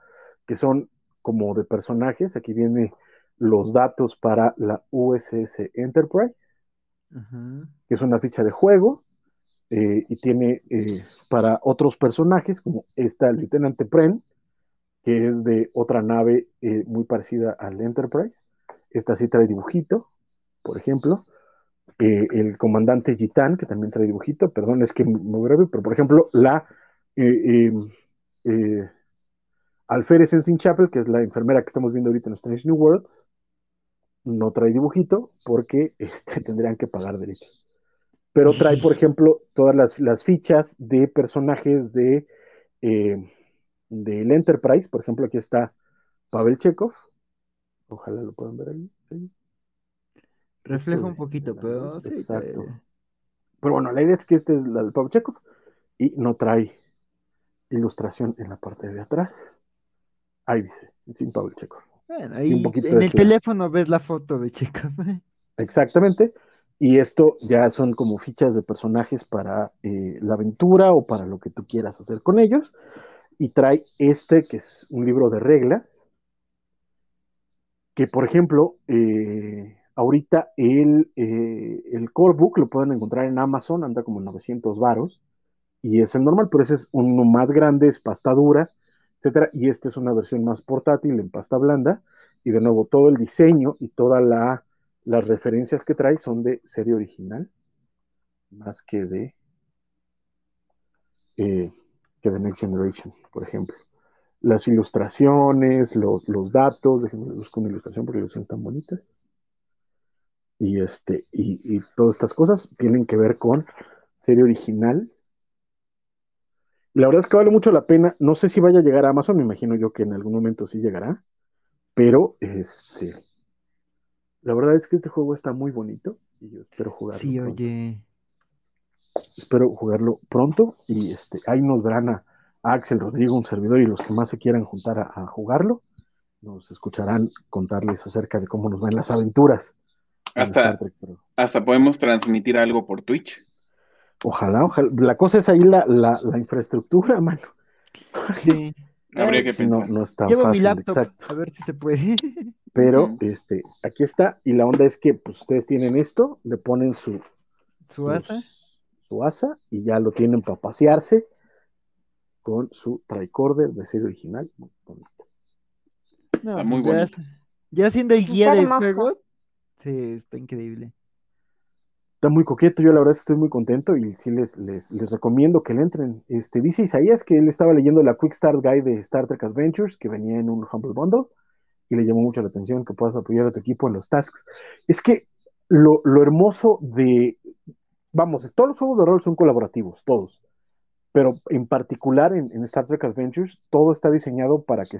que son como de personajes, aquí viene los datos para la USS Enterprise, Que es una ficha de juego, eh, y tiene eh, para otros personajes, como esta Lieutenant Pren, que es de otra nave eh, muy parecida al Enterprise. Esta sí trae dibujito, por ejemplo. El comandante Gitán, que también trae dibujito, perdón, es que me breve, pero por ejemplo, la eh, Alferes Sensing Chapel, que es la enfermera que estamos viendo ahorita en Strange New Worlds, no trae dibujito porque este, tendrían que pagar derechos. Pero trae, por ejemplo, todas las, fichas de personajes de eh, del Enterprise. Por ejemplo, aquí está Pavel Chekhov. Ojalá lo puedan ver ahí. Refleja un poquito, pero sí. Exacto. Pero bueno, la idea es que este es la de Pavel Chekhov y no trae ilustración en la parte de atrás. Ahí dice, sin Pavel Chekhov. Bueno, ahí en el teléfono ves la foto de Chekhov. Exactamente. Y esto ya son como fichas de personajes para eh, la aventura o para lo que tú quieras hacer con ellos. Y trae este, que es un libro de reglas, que por ejemplo, eh, ahorita el, eh, el core book lo pueden encontrar en Amazon, anda como en 900 varos, y es el normal, pero ese es uno más grande, es pasta dura, etcétera, y este es una versión más portátil en pasta blanda, y de nuevo todo el diseño y toda la las referencias que trae son de serie original, más que de, eh, que de Next Generation, por ejemplo. Las ilustraciones, los, datos, déjenme buscar una ilustración porque son tan bonitas. Y, este, y, y todas estas cosas tienen que ver con serie original. La verdad es que vale mucho la pena. No sé si vaya a llegar a Amazon, me imagino yo que en algún momento sí llegará. Pero este la verdad es que este juego está muy bonito y yo espero jugarlo. Sí, oye. Espero jugarlo pronto y este, ahí nos verán a, Axel, Rodrigo, un servidor y los que más se quieran juntar a, jugarlo, nos escucharán contarles acerca de cómo nos van las aventuras. Hasta, hasta podemos transmitir algo por Twitch. Ojalá, ojalá. La cosa es ahí la, la, infraestructura, mano. Sí. Habría que pensar. No, está Llevo mi laptop, a ver si se puede. Pero este, aquí está, y la onda es que pues ustedes tienen esto, le ponen su, su asa. Su, asa y ya lo tienen para pasearse con su tricorder de serie original. Muy bonito. No, muy ya, Ya siendo el guía del juego, sí, está increíble. Está muy coqueto, yo la verdad estoy muy contento y sí les, les, les, recomiendo que le entren. Este, dice Isaías que él estaba leyendo la Quick Start Guide de Star Trek Adventures, que venía en un Humble Bundle y le llamó mucho la atención que puedas apoyar a tu equipo en los tasks. Es que lo, hermoso de, vamos, todos los juegos de rol son colaborativos, todos, pero en particular en, Star Trek Adventures, todo está diseñado para que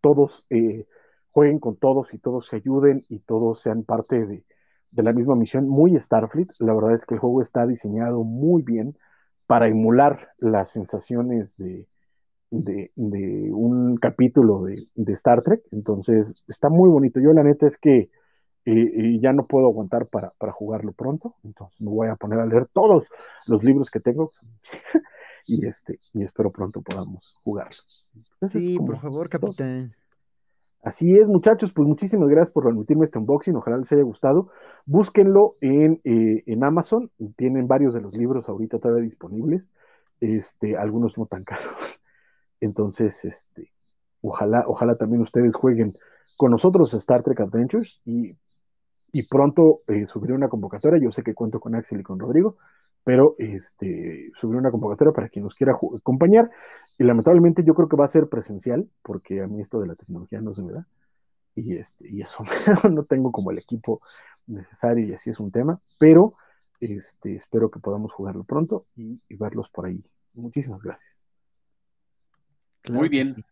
todos eh, jueguen con todos y todos se ayuden y todos sean parte de, de la misma misión, muy Starfleet. La verdad es que el juego está diseñado muy bien para emular las sensaciones de, de, un capítulo de, Star Trek, entonces está muy bonito. Yo la neta es que eh, eh, ya no puedo aguantar para, jugarlo pronto, entonces me voy a poner a leer todos los libros que tengo y este y espero pronto podamos jugarlo. sí, por favor, capitán. Así es, muchachos, pues muchísimas gracias por permitirme este unboxing, ojalá les haya gustado. Búsquenlo en, eh, en Amazon, tienen varios de los libros ahorita todavía disponibles, este, algunos no tan caros. Entonces, este, ojalá, ojalá también ustedes jueguen con nosotros Star Trek Adventures y, pronto eh, subiré una convocatoria. Yo sé que cuento con Axel y con Rodrigo, pero este, subiré una convocatoria para quien nos quiera acompañar. Y lamentablemente yo creo que va a ser presencial, porque a mí esto de la tecnología no se me da. Y, este, y eso no tengo como el equipo necesario y así es un tema, pero este, espero que podamos jugarlo pronto y verlos por ahí. Muchísimas gracias. Muy bien.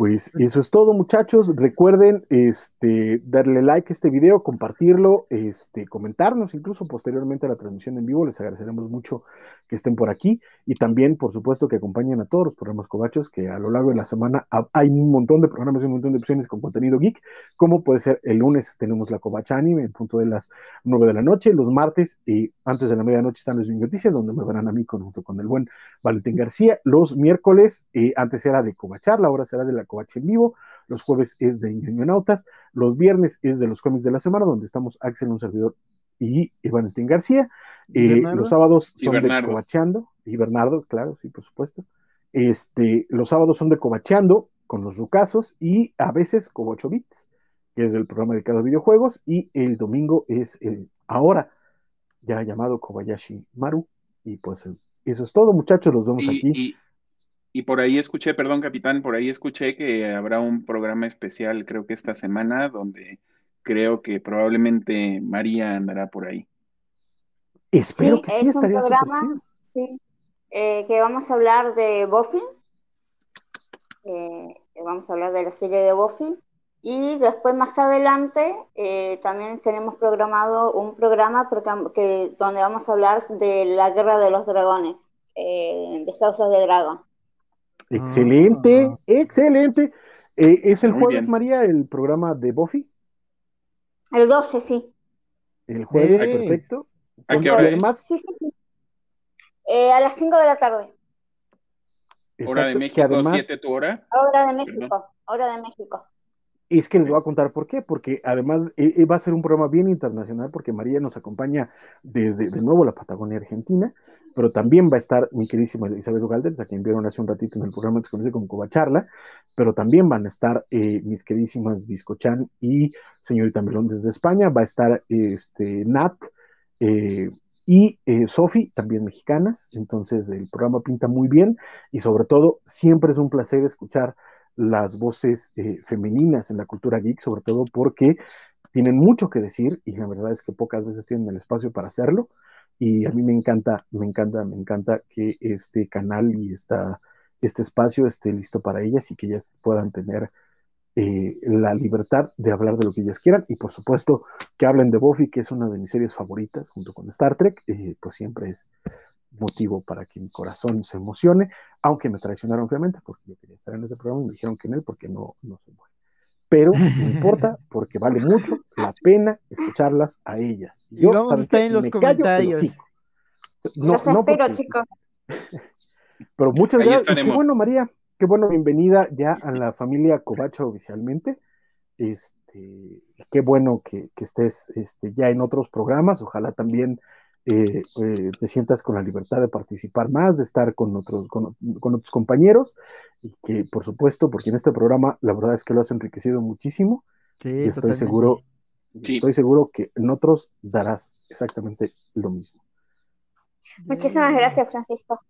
Pues eso es todo, muchachos. Recuerden este, darle like a este video, compartirlo, este, comentarnos incluso posteriormente a la transmisión en vivo. Les agradeceremos mucho que estén por aquí y también, por supuesto, que acompañen a todos los programas cobachos, que a lo largo de la semana hay un montón de programas y un montón de opciones con contenido geek, como puede ser el lunes tenemos la Covacha Anime en punto de las 9 de la noche, los martes y antes de la medianoche están las noticias, donde me verán a mí junto con el buen Valentín García. Los miércoles, eh, antes era de Covachar, ahora será de la Covacha en vivo. Los jueves es de Nautas. Los viernes es de los cómics de la semana, donde estamos Axel, un servidor, y Valentín García. Eh, los sábados son de Covacheando. Y Bernardo, claro, sí, por supuesto. Este, los sábados son de Covacheando con los rucasos y a veces Covacho Bits, que es el programa dedicado a videojuegos. Y el domingo es el ahora ya llamado Kobayashi Maru. Y pues eso es todo, muchachos. Los vemos aquí. Y por ahí escuché, perdón, capitán, por ahí escuché que habrá un programa especial, creo que esta semana, donde creo que probablemente María andará por ahí. Espero Sí, que sí, es un estaría súper programa, sí, eh, que vamos a hablar de Buffy. eh, vamos a hablar de la serie de Buffy. Y después, más adelante, eh, también tenemos programado un programa porque- que, donde vamos a hablar de la guerra de los dragones, eh, de House of the Dragon. Excelente, Ah. excelente. Eh, ¿Es el Muy jueves, bien. María, el programa de Buffy? El 12, sí. El jueves, perfecto. ¿A qué hora además, Sí, sí, sí. Eh, a las 5 de la tarde, Hora de México, además 7 tu hora. hora de México, hora de México. es que les voy a contar por qué, porque además eh, eh, va a ser un programa bien internacional, porque María nos acompaña desde de nuevo la Patagonia Argentina, pero también va a estar mi queridísima Isabel Galdes, a quien vieron hace un ratito en el programa que se conoce como Covacharla, pero también van a estar eh, mis queridísimas Biscochan y señorita Melón desde España, va a estar este, Nat eh, y eh, Sofi, también mexicanas, entonces el programa pinta muy bien y sobre todo siempre es un placer escuchar las voces femeninas en la cultura geek, sobre todo porque tienen mucho que decir y la verdad es que pocas veces tienen el espacio para hacerlo y a mí me encanta, me encanta, me encanta que este canal y esta, este espacio esté listo para ellas y que ellas puedan tener eh, la libertad de hablar de lo que ellas quieran y por supuesto que hablen de Buffy, que es una de mis series favoritas junto con Star Trek, eh, pues siempre es motivo para que mi corazón se emocione, aunque me traicionaron obviamente porque yo quería estar en ese programa y me dijeron que en él porque no, no soy bueno. Pero no importa porque vale mucho la pena escucharlas a ellas. Y vamos a ¿saben estar en los callo comentarios. No, Los no espero, porque- chicos. pero muchas Ahí gracias. y Qué bueno, María. Qué bueno, bienvenida ya a la familia Covacha oficialmente. Este, qué bueno que, que estés este, ya en otros programas. Ojalá también eh, eh, te sientas con la libertad de participar más, de estar con otros, con, con otros compañeros. Y que, por supuesto, porque en este programa la verdad es que lo has enriquecido muchísimo. Sí, y estoy totalmente. seguro, Sí. estoy seguro que en otros darás exactamente lo mismo. Muchísimas gracias, Francisco.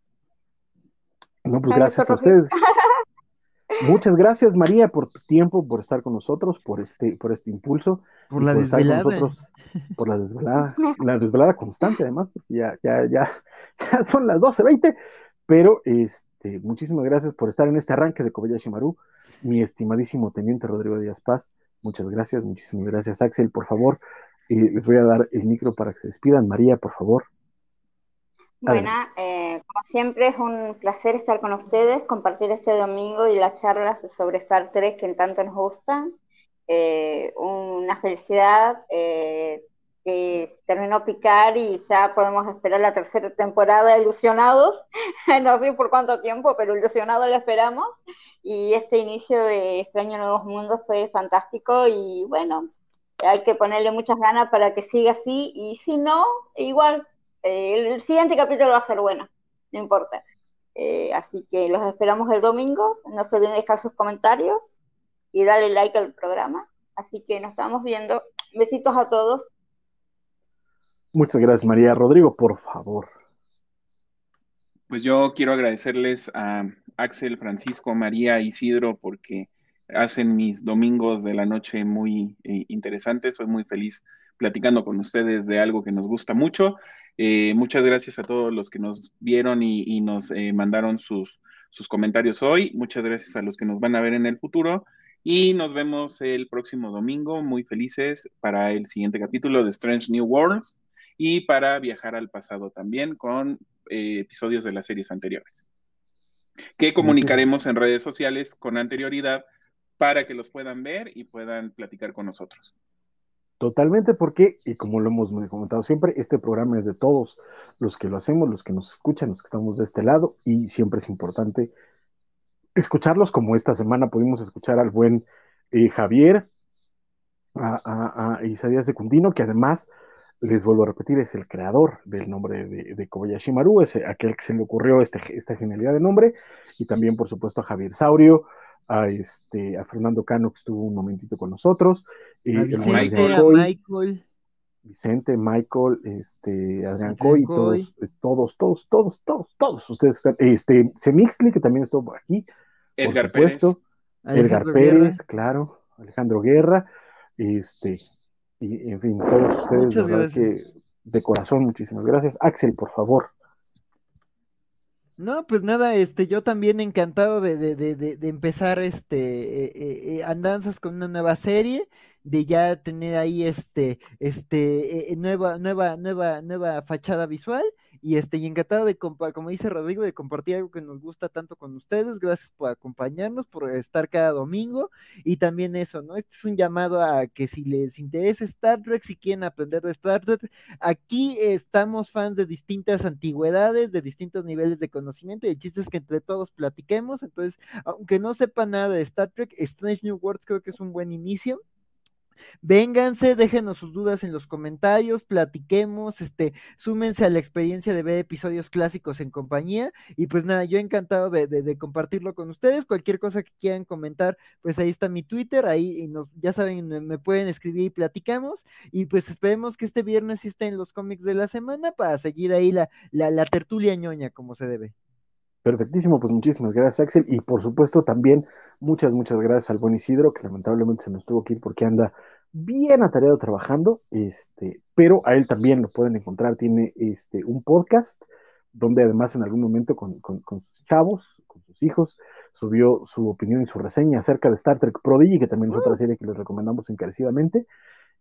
No, pues gracias a ustedes. Muchas gracias, María, por tu tiempo, por estar con nosotros, por este, por este impulso, Por la por estar con desvelada. nosotros, por la desvelada, la desvelada constante, además, porque ya, ya, ya, ya son las 12.20, pero este, muchísimas gracias por estar en este arranque de Kobayashi Maru, mi estimadísimo teniente Rodrigo Díaz Paz, muchas gracias, muchísimas gracias, Axel, por favor, eh, les voy a dar el micro para que se despidan, María, por favor. Bueno, eh, como siempre es un placer estar con ustedes, compartir este domingo y las charlas sobre Star Trek que tanto nos gustan. Eh, una felicidad eh, que terminó Picar y ya podemos esperar la tercera temporada Ilusionados. no sé por cuánto tiempo, pero Ilusionados la esperamos. Y este inicio de Extraño Nuevos Mundos fue fantástico y bueno, hay que ponerle muchas ganas para que siga así y si no, igual eh, el siguiente capítulo va a ser bueno, no importa. Eh, así que los esperamos el domingo. No se olviden de dejar sus comentarios y darle like al programa. Así que nos estamos viendo. Besitos a todos. Muchas gracias, María. Rodrigo, por favor. Pues yo quiero agradecerles a Axel, Francisco, María, Isidro, porque hacen mis domingos de la noche muy eh, interesantes. Soy muy feliz platicando con ustedes de algo que nos gusta mucho. Eh, muchas gracias a todos los que nos vieron y, y nos eh, mandaron sus, sus comentarios hoy. Muchas gracias a los que nos van a ver en el futuro. Y nos vemos el próximo domingo, muy felices para el siguiente capítulo de Strange New Worlds y para viajar al pasado también con eh, episodios de las series anteriores, que comunicaremos en redes sociales con anterioridad para que los puedan ver y puedan platicar con nosotros. Totalmente, porque, y como lo hemos comentado siempre, este programa es de todos los que lo hacemos, los que nos escuchan, los que estamos de este lado, y siempre es importante escucharlos, como esta semana pudimos escuchar al buen eh, Javier, a, a, Isaías Secundino, que además, les vuelvo a repetir, es el creador del nombre de, de Kobayashi Maru, es aquel que se le ocurrió este, esta genialidad de nombre, y también, por supuesto, a Javier Saurio, a, este, a Fernando Cano, que estuvo un momentito con nosotros, a Vicente, a Michael. Vicente, Michael, este, Adrián Coy, Coy. todos, eh, todos, todos, todos, todos, todos ustedes están, este, Semixli, que también estuvo por aquí, Edgar por supuesto, Edgar Alejandro Pérez, Guerra. claro, Alejandro Guerra, este, y en fin, todos ustedes, que de corazón, muchísimas gracias. Axel, por favor. No, pues nada, este, yo también encantado de, de, de, de, empezar este eh, eh, eh, andanzas con una nueva serie, de ya tener ahí este, este, eh, eh, nueva, nueva, nueva, nueva fachada visual, y este, y encantado de como dice Rodrigo, de compartir algo que nos gusta tanto con ustedes. Gracias por acompañarnos, por estar cada domingo, y también eso, ¿no? Este es un llamado a que si les interesa Star Trek, si quieren aprender de Star Trek, Aquí estamos fans de distintas antigüedades, de distintos niveles de conocimiento, y el chiste es que entre todos platiquemos. Entonces, aunque no sepa nada de Star Trek, Strange New Worlds creo que es un buen inicio. Vénganse, déjenos sus dudas en los comentarios, platiquemos, este, súmense a la experiencia de ver episodios clásicos en compañía. Y pues nada, yo encantado de, compartirlo con ustedes. Cualquier cosa que quieran comentar, pues ahí está mi Twitter, ahí nos, ya saben, me, pueden escribir y platicamos. Y pues esperemos que este viernes sí esté en los cómics de la semana para seguir ahí la, la, la tertulia ñoña como se debe. Perfectísimo, pues muchísimas gracias, Axel. Y por supuesto, también muchas, muchas gracias al buen Isidro, que lamentablemente se nos tuvo que ir porque anda bien atareado trabajando. Este, pero a él también lo pueden encontrar. Tiene este un podcast donde además en algún momento con, con, con sus chavos, con sus hijos, subió su opinión y su reseña acerca de Star Trek Prodigy, que también es otra serie que les recomendamos encarecidamente.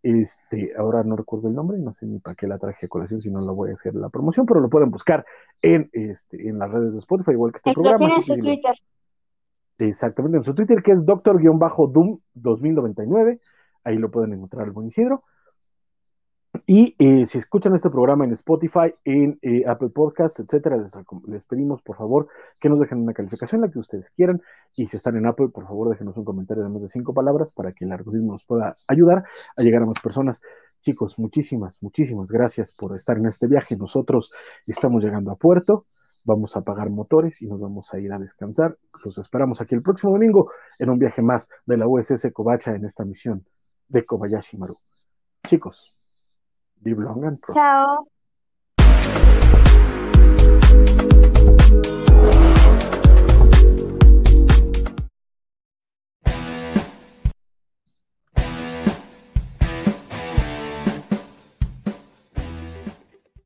Este, ahora no recuerdo el nombre, no sé ni para qué la traje a colación, si no la voy a hacer la promoción, pero lo pueden buscar en, este, en las redes de Spotify, igual que este programa. tiene en su si Twitter. Exactamente, en su Twitter, que es doctor-doom 2099. Ahí lo pueden encontrar el buen Isidro. Y eh, si escuchan este programa en Spotify, en eh, Apple Podcasts, etcétera, les, pedimos por favor que nos dejen una calificación, la que ustedes quieran. Y si están en Apple, por favor, déjenos un comentario de más de cinco palabras para que el algoritmo nos pueda ayudar a llegar a más personas. Chicos, muchísimas, muchísimas gracias por estar en este viaje. Nosotros estamos llegando a puerto, vamos a apagar motores y nos vamos a ir a descansar. Los esperamos aquí el próximo domingo en un viaje más de la USS Kobacha en esta misión de Kobayashi Maru. Chicos, di Belongan Pro. Ciao.